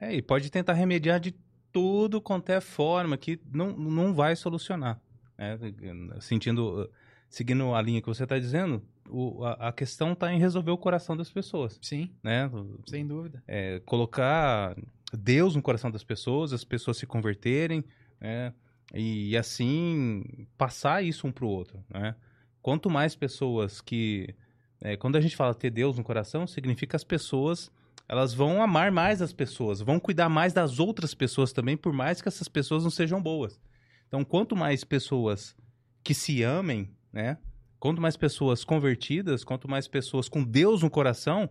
É, e pode tentar remediar de tudo quanto é forma que não, não vai solucionar. Né? Sentindo, uh, seguindo a linha que você está dizendo, o- a, a questão está em resolver o coração das pessoas, Sim, né? sem dúvida. É, colocar Deus no coração das pessoas, as pessoas se converterem, né? E, assim passar isso um pro outro, né? Quanto mais pessoas que é, quando a gente fala ter Deus no coração, significa as pessoas elas vão amar mais as pessoas, vão cuidar mais das outras pessoas também, por mais que essas pessoas não sejam boas. Então, quanto mais pessoas que se amem, né? Quanto mais pessoas convertidas, quanto mais pessoas com Deus no coração,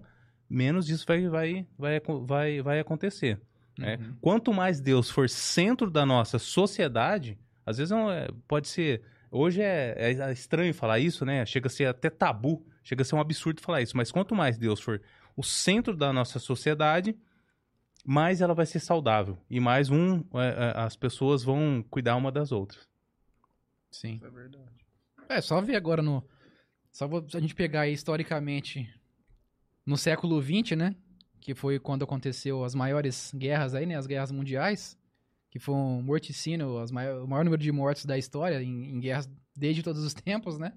menos isso vai, vai, vai, vai, vai acontecer. né? Uhum. Quanto mais Deus for centro da nossa sociedade, às vezes não é- pode ser. Hoje é, é estranho falar isso, né? Chega a ser até tabu, chega a ser um absurdo falar isso. Mas quanto mais Deus for o centro da nossa sociedade, mais ela vai ser saudável. E mais um, é, é, as pessoas vão cuidar uma das outras. Sim. é verdade. É, só ver agora no. Só vou, se a gente pegar aí historicamente no século XX, né? Que foi quando aconteceu as maiores guerras aí, né? As guerras mundiais. Que foi um morticínio, as maior, o maior número de mortes da história em, em guerras desde todos os tempos, né?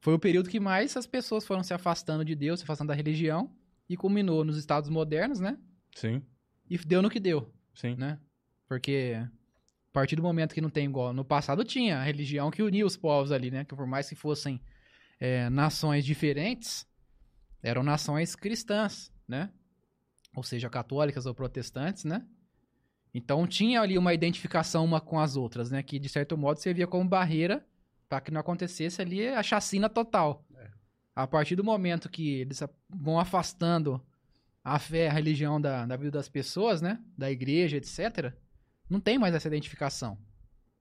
Foi o período que mais as pessoas foram se afastando de Deus, se afastando da religião. E culminou nos estados modernos, né? Sim, E deu no que deu sim. né? Porque a partir do momento que não tem igual no passado tinha a religião que unia os povos ali, né? Que por mais que fossem é, nações diferentes, eram nações cristãs, né? Ou seja, católicas ou protestantes, né? Então tinha ali uma identificação uma com as outras, né? Que de certo modo servia como barreira para que não acontecesse ali a chacina total. A partir do momento que eles vão afastando a fé, a religião da, da vida das pessoas, né? Da igreja, etc. Não tem mais essa identificação,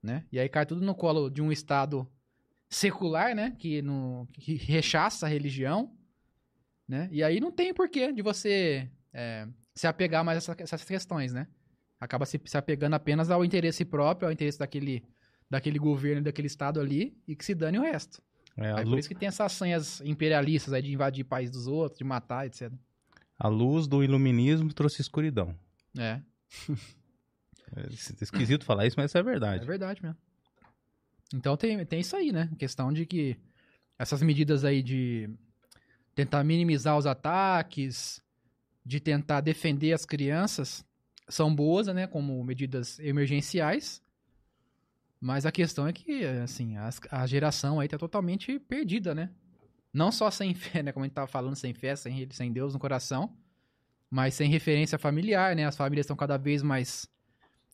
né? E aí cai tudo no colo de um Estado secular, né? Que, não, que rechaça a religião, né? E aí não tem porquê de você é, se apegar mais a essa- essas questões, né? Acaba se, se apegando apenas ao interesse próprio, ao interesse daquele, daquele governo, daquele Estado ali, e que se dane o resto. É, a, Aí lu- por isso que tem essas senhas imperialistas aí de invadir país dos outros, de matar, etc. a luz do iluminismo trouxe escuridão. É, É esquisito falar isso, mas isso é é verdade. verdade mesmo. Então tem, tem isso aí, né? A questão de que essas medidas aí de tentar minimizar os ataques, de tentar defender as crianças, são boas, né? Como medidas emergenciais. Mas a questão é que, assim, as- a geração aí tá totalmente perdida, né? Não só sem fé, né? Como a gente tava falando, sem fé, sem, sem Deus no coração. mas sem referência familiar, né? As famílias estão cada vez mais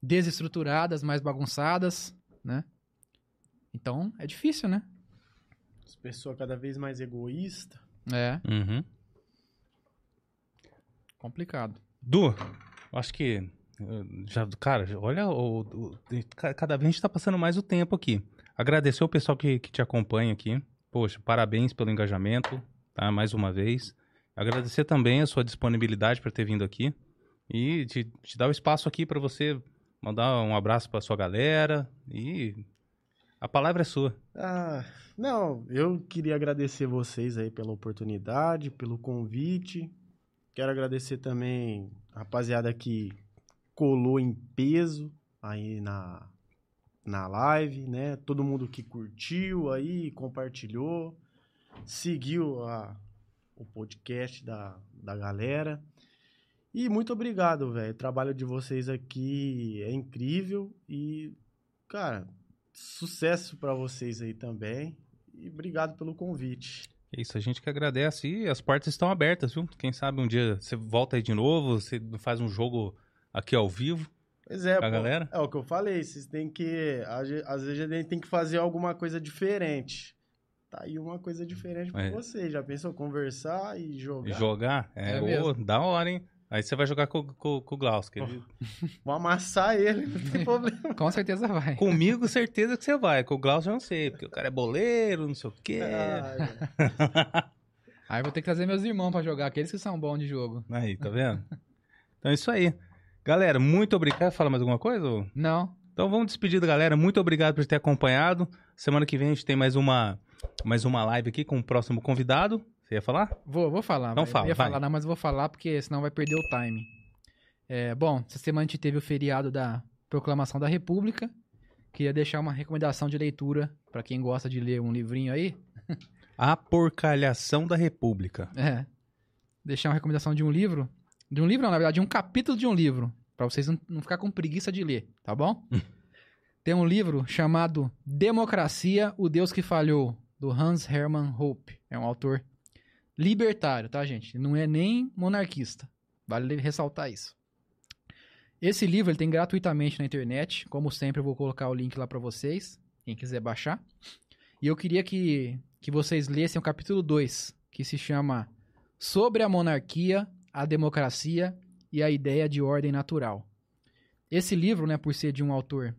desestruturadas, mais bagunçadas, né? Então, é difícil, né? As pessoas cada vez mais egoístas. É, Uhum. complicado. Du, acho que. eh, Já, cara, olha, o, o- ca- cada vez a gente tá passando mais o tempo aqui. Agradecer o pessoal que, que te acompanha aqui. Poxa, parabéns pelo engajamento, tá? Mais uma vez. Agradecer também a sua disponibilidade para ter vindo aqui. E te, te dar o espaço aqui para você mandar um abraço para sua galera. E a palavra é sua. Ah, não, eu queria agradecer vocês aí pela oportunidade, pelo convite. Quero agradecer também a rapaziada que colou em peso aí na, na live, né? Todo mundo que curtiu aí, compartilhou, seguiu a, o podcast da, da galera. E muito obrigado, velho. O trabalho de vocês aqui é incrível e, cara, sucesso pra vocês aí também. E obrigado pelo convite. É isso, a gente que agradece. E as portas estão abertas, viu? Quem sabe um dia você volta aí de novo, você faz um jogo aqui ao vivo. Pois é, Com a pô, galera? é o que eu falei, vocês têm que. Às vezes a gente tem que fazer alguma coisa diferente. Tá aí uma coisa diferente pra É. vocês. Já pensou conversar e jogar? E jogar? É, É ô, da hora, hein? Aí você vai jogar com, com, com o Klaus. que ele- Vou amassar ele, não tem problema. Com certeza vai. Comigo, certeza que você vai. Com o Klaus, eu não sei. Porque o cara é boleiro, não sei o quê. Ai, Aí eu vou ter que trazer meus irmãos pra jogar, aqueles que são bons de jogo. Aí, tá vendo? Então é isso aí. Galera, muito obrigado. Quer falar mais alguma coisa? Não, Então vamos despedir da galera. Muito obrigado por ter acompanhado. Semana que vem a gente tem mais uma, mais uma live aqui com o próximo convidado. Você ia falar? Vou, vou falar. Vai. fala, Eu ia vai. falar, não, mas eu vou falar porque senão vai perder o time. É, bom, essa semana a gente teve o feriado da Proclamação da República. Queria deixar uma recomendação de leitura pra quem gosta de ler um livrinho aí. A Porcalhação da República. É. Deixar uma recomendação de um livro. De um livro, não, na verdade, de um capítulo de um livro. Pra vocês não, não ficar com preguiça de ler, tá bom? Tem um livro chamado Democracia, o Deus que Falhou, do Hans Hermann Hoppe. É um autor libertário, tá, gente? Não é nem monarquista. Vale ressaltar isso. Esse livro ele tem gratuitamente na internet. Como sempre, eu vou colocar o link lá pra vocês, quem quiser baixar. E eu queria que, que vocês lessem o capítulo 2, que se chama Sobre a Monarquia, a Democracia e a Ideia de Ordem Natural. Esse livro, né, por ser de um autor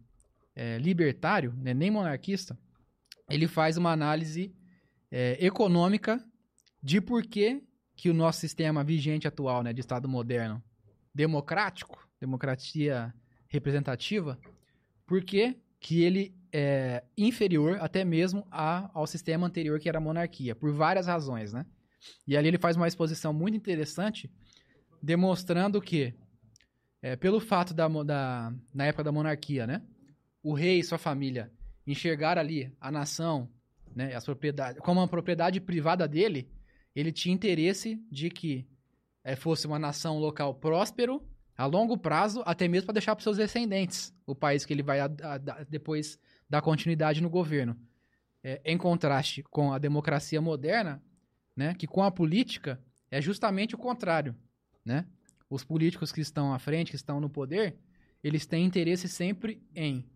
é, libertário, né, nem monarquista, ele faz uma análise é, econômica de por que, que o nosso sistema vigente atual, né, de Estado moderno, democrático, democracia representativa, por que, que ele é inferior até mesmo a- ao sistema anterior que era a monarquia, por várias razões, né? E ali ele faz uma exposição muito interessante, demonstrando que, é, pelo fato da, da, na época da monarquia, né? O rei e sua família enxergar ali a nação, né? As propriedades, como uma propriedade privada dele, ele tinha interesse de que é, fosse uma nação local próspero, a longo prazo, até mesmo para deixar para seus descendentes o país que ele vai a- a- depois dar continuidade no governo. É, em contraste com a democracia moderna, né, que com a política é justamente o contrário, né? Os políticos que estão à frente, que estão no poder, eles têm interesse sempre em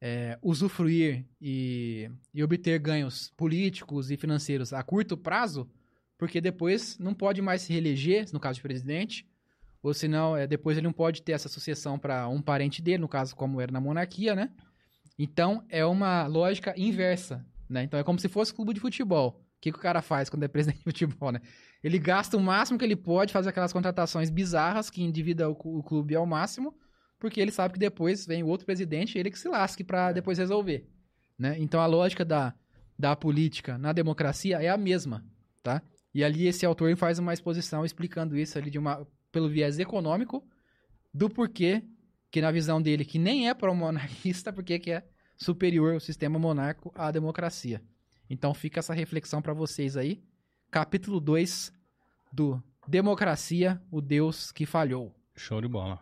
é, usufruir e, e obter ganhos políticos e financeiros a curto prazo, porque depois não pode mais se reeleger, no caso de presidente, ou senão é, depois ele não pode ter essa sucessão para um parente dele, no caso como era na monarquia, né? Então é uma lógica inversa, né? Então é como se fosse clube de futebol. O que, que o cara faz quando é presidente de futebol, né? Ele gasta o máximo que ele pode, faz aquelas contratações bizarras que endivida o, o clube ao máximo, porque ele sabe que depois vem o outro presidente e ele que se lasque para depois resolver, né? Então a lógica da, da política na democracia é a mesma, tá? E ali esse autor faz uma exposição explicando isso ali de uma pelo viés econômico do porquê que na visão dele que nem é pró-monarquista, porque que é superior o sistema monárquico à democracia. Então fica essa reflexão para vocês aí. Capítulo 2 do Democracia, o Deus que falhou. Show de bola.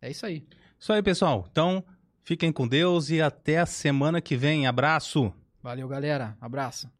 É isso aí. Isso aí, pessoal. Então, fiquem com Deus e até a semana que vem. Abraço! Valeu, galera. Abraço.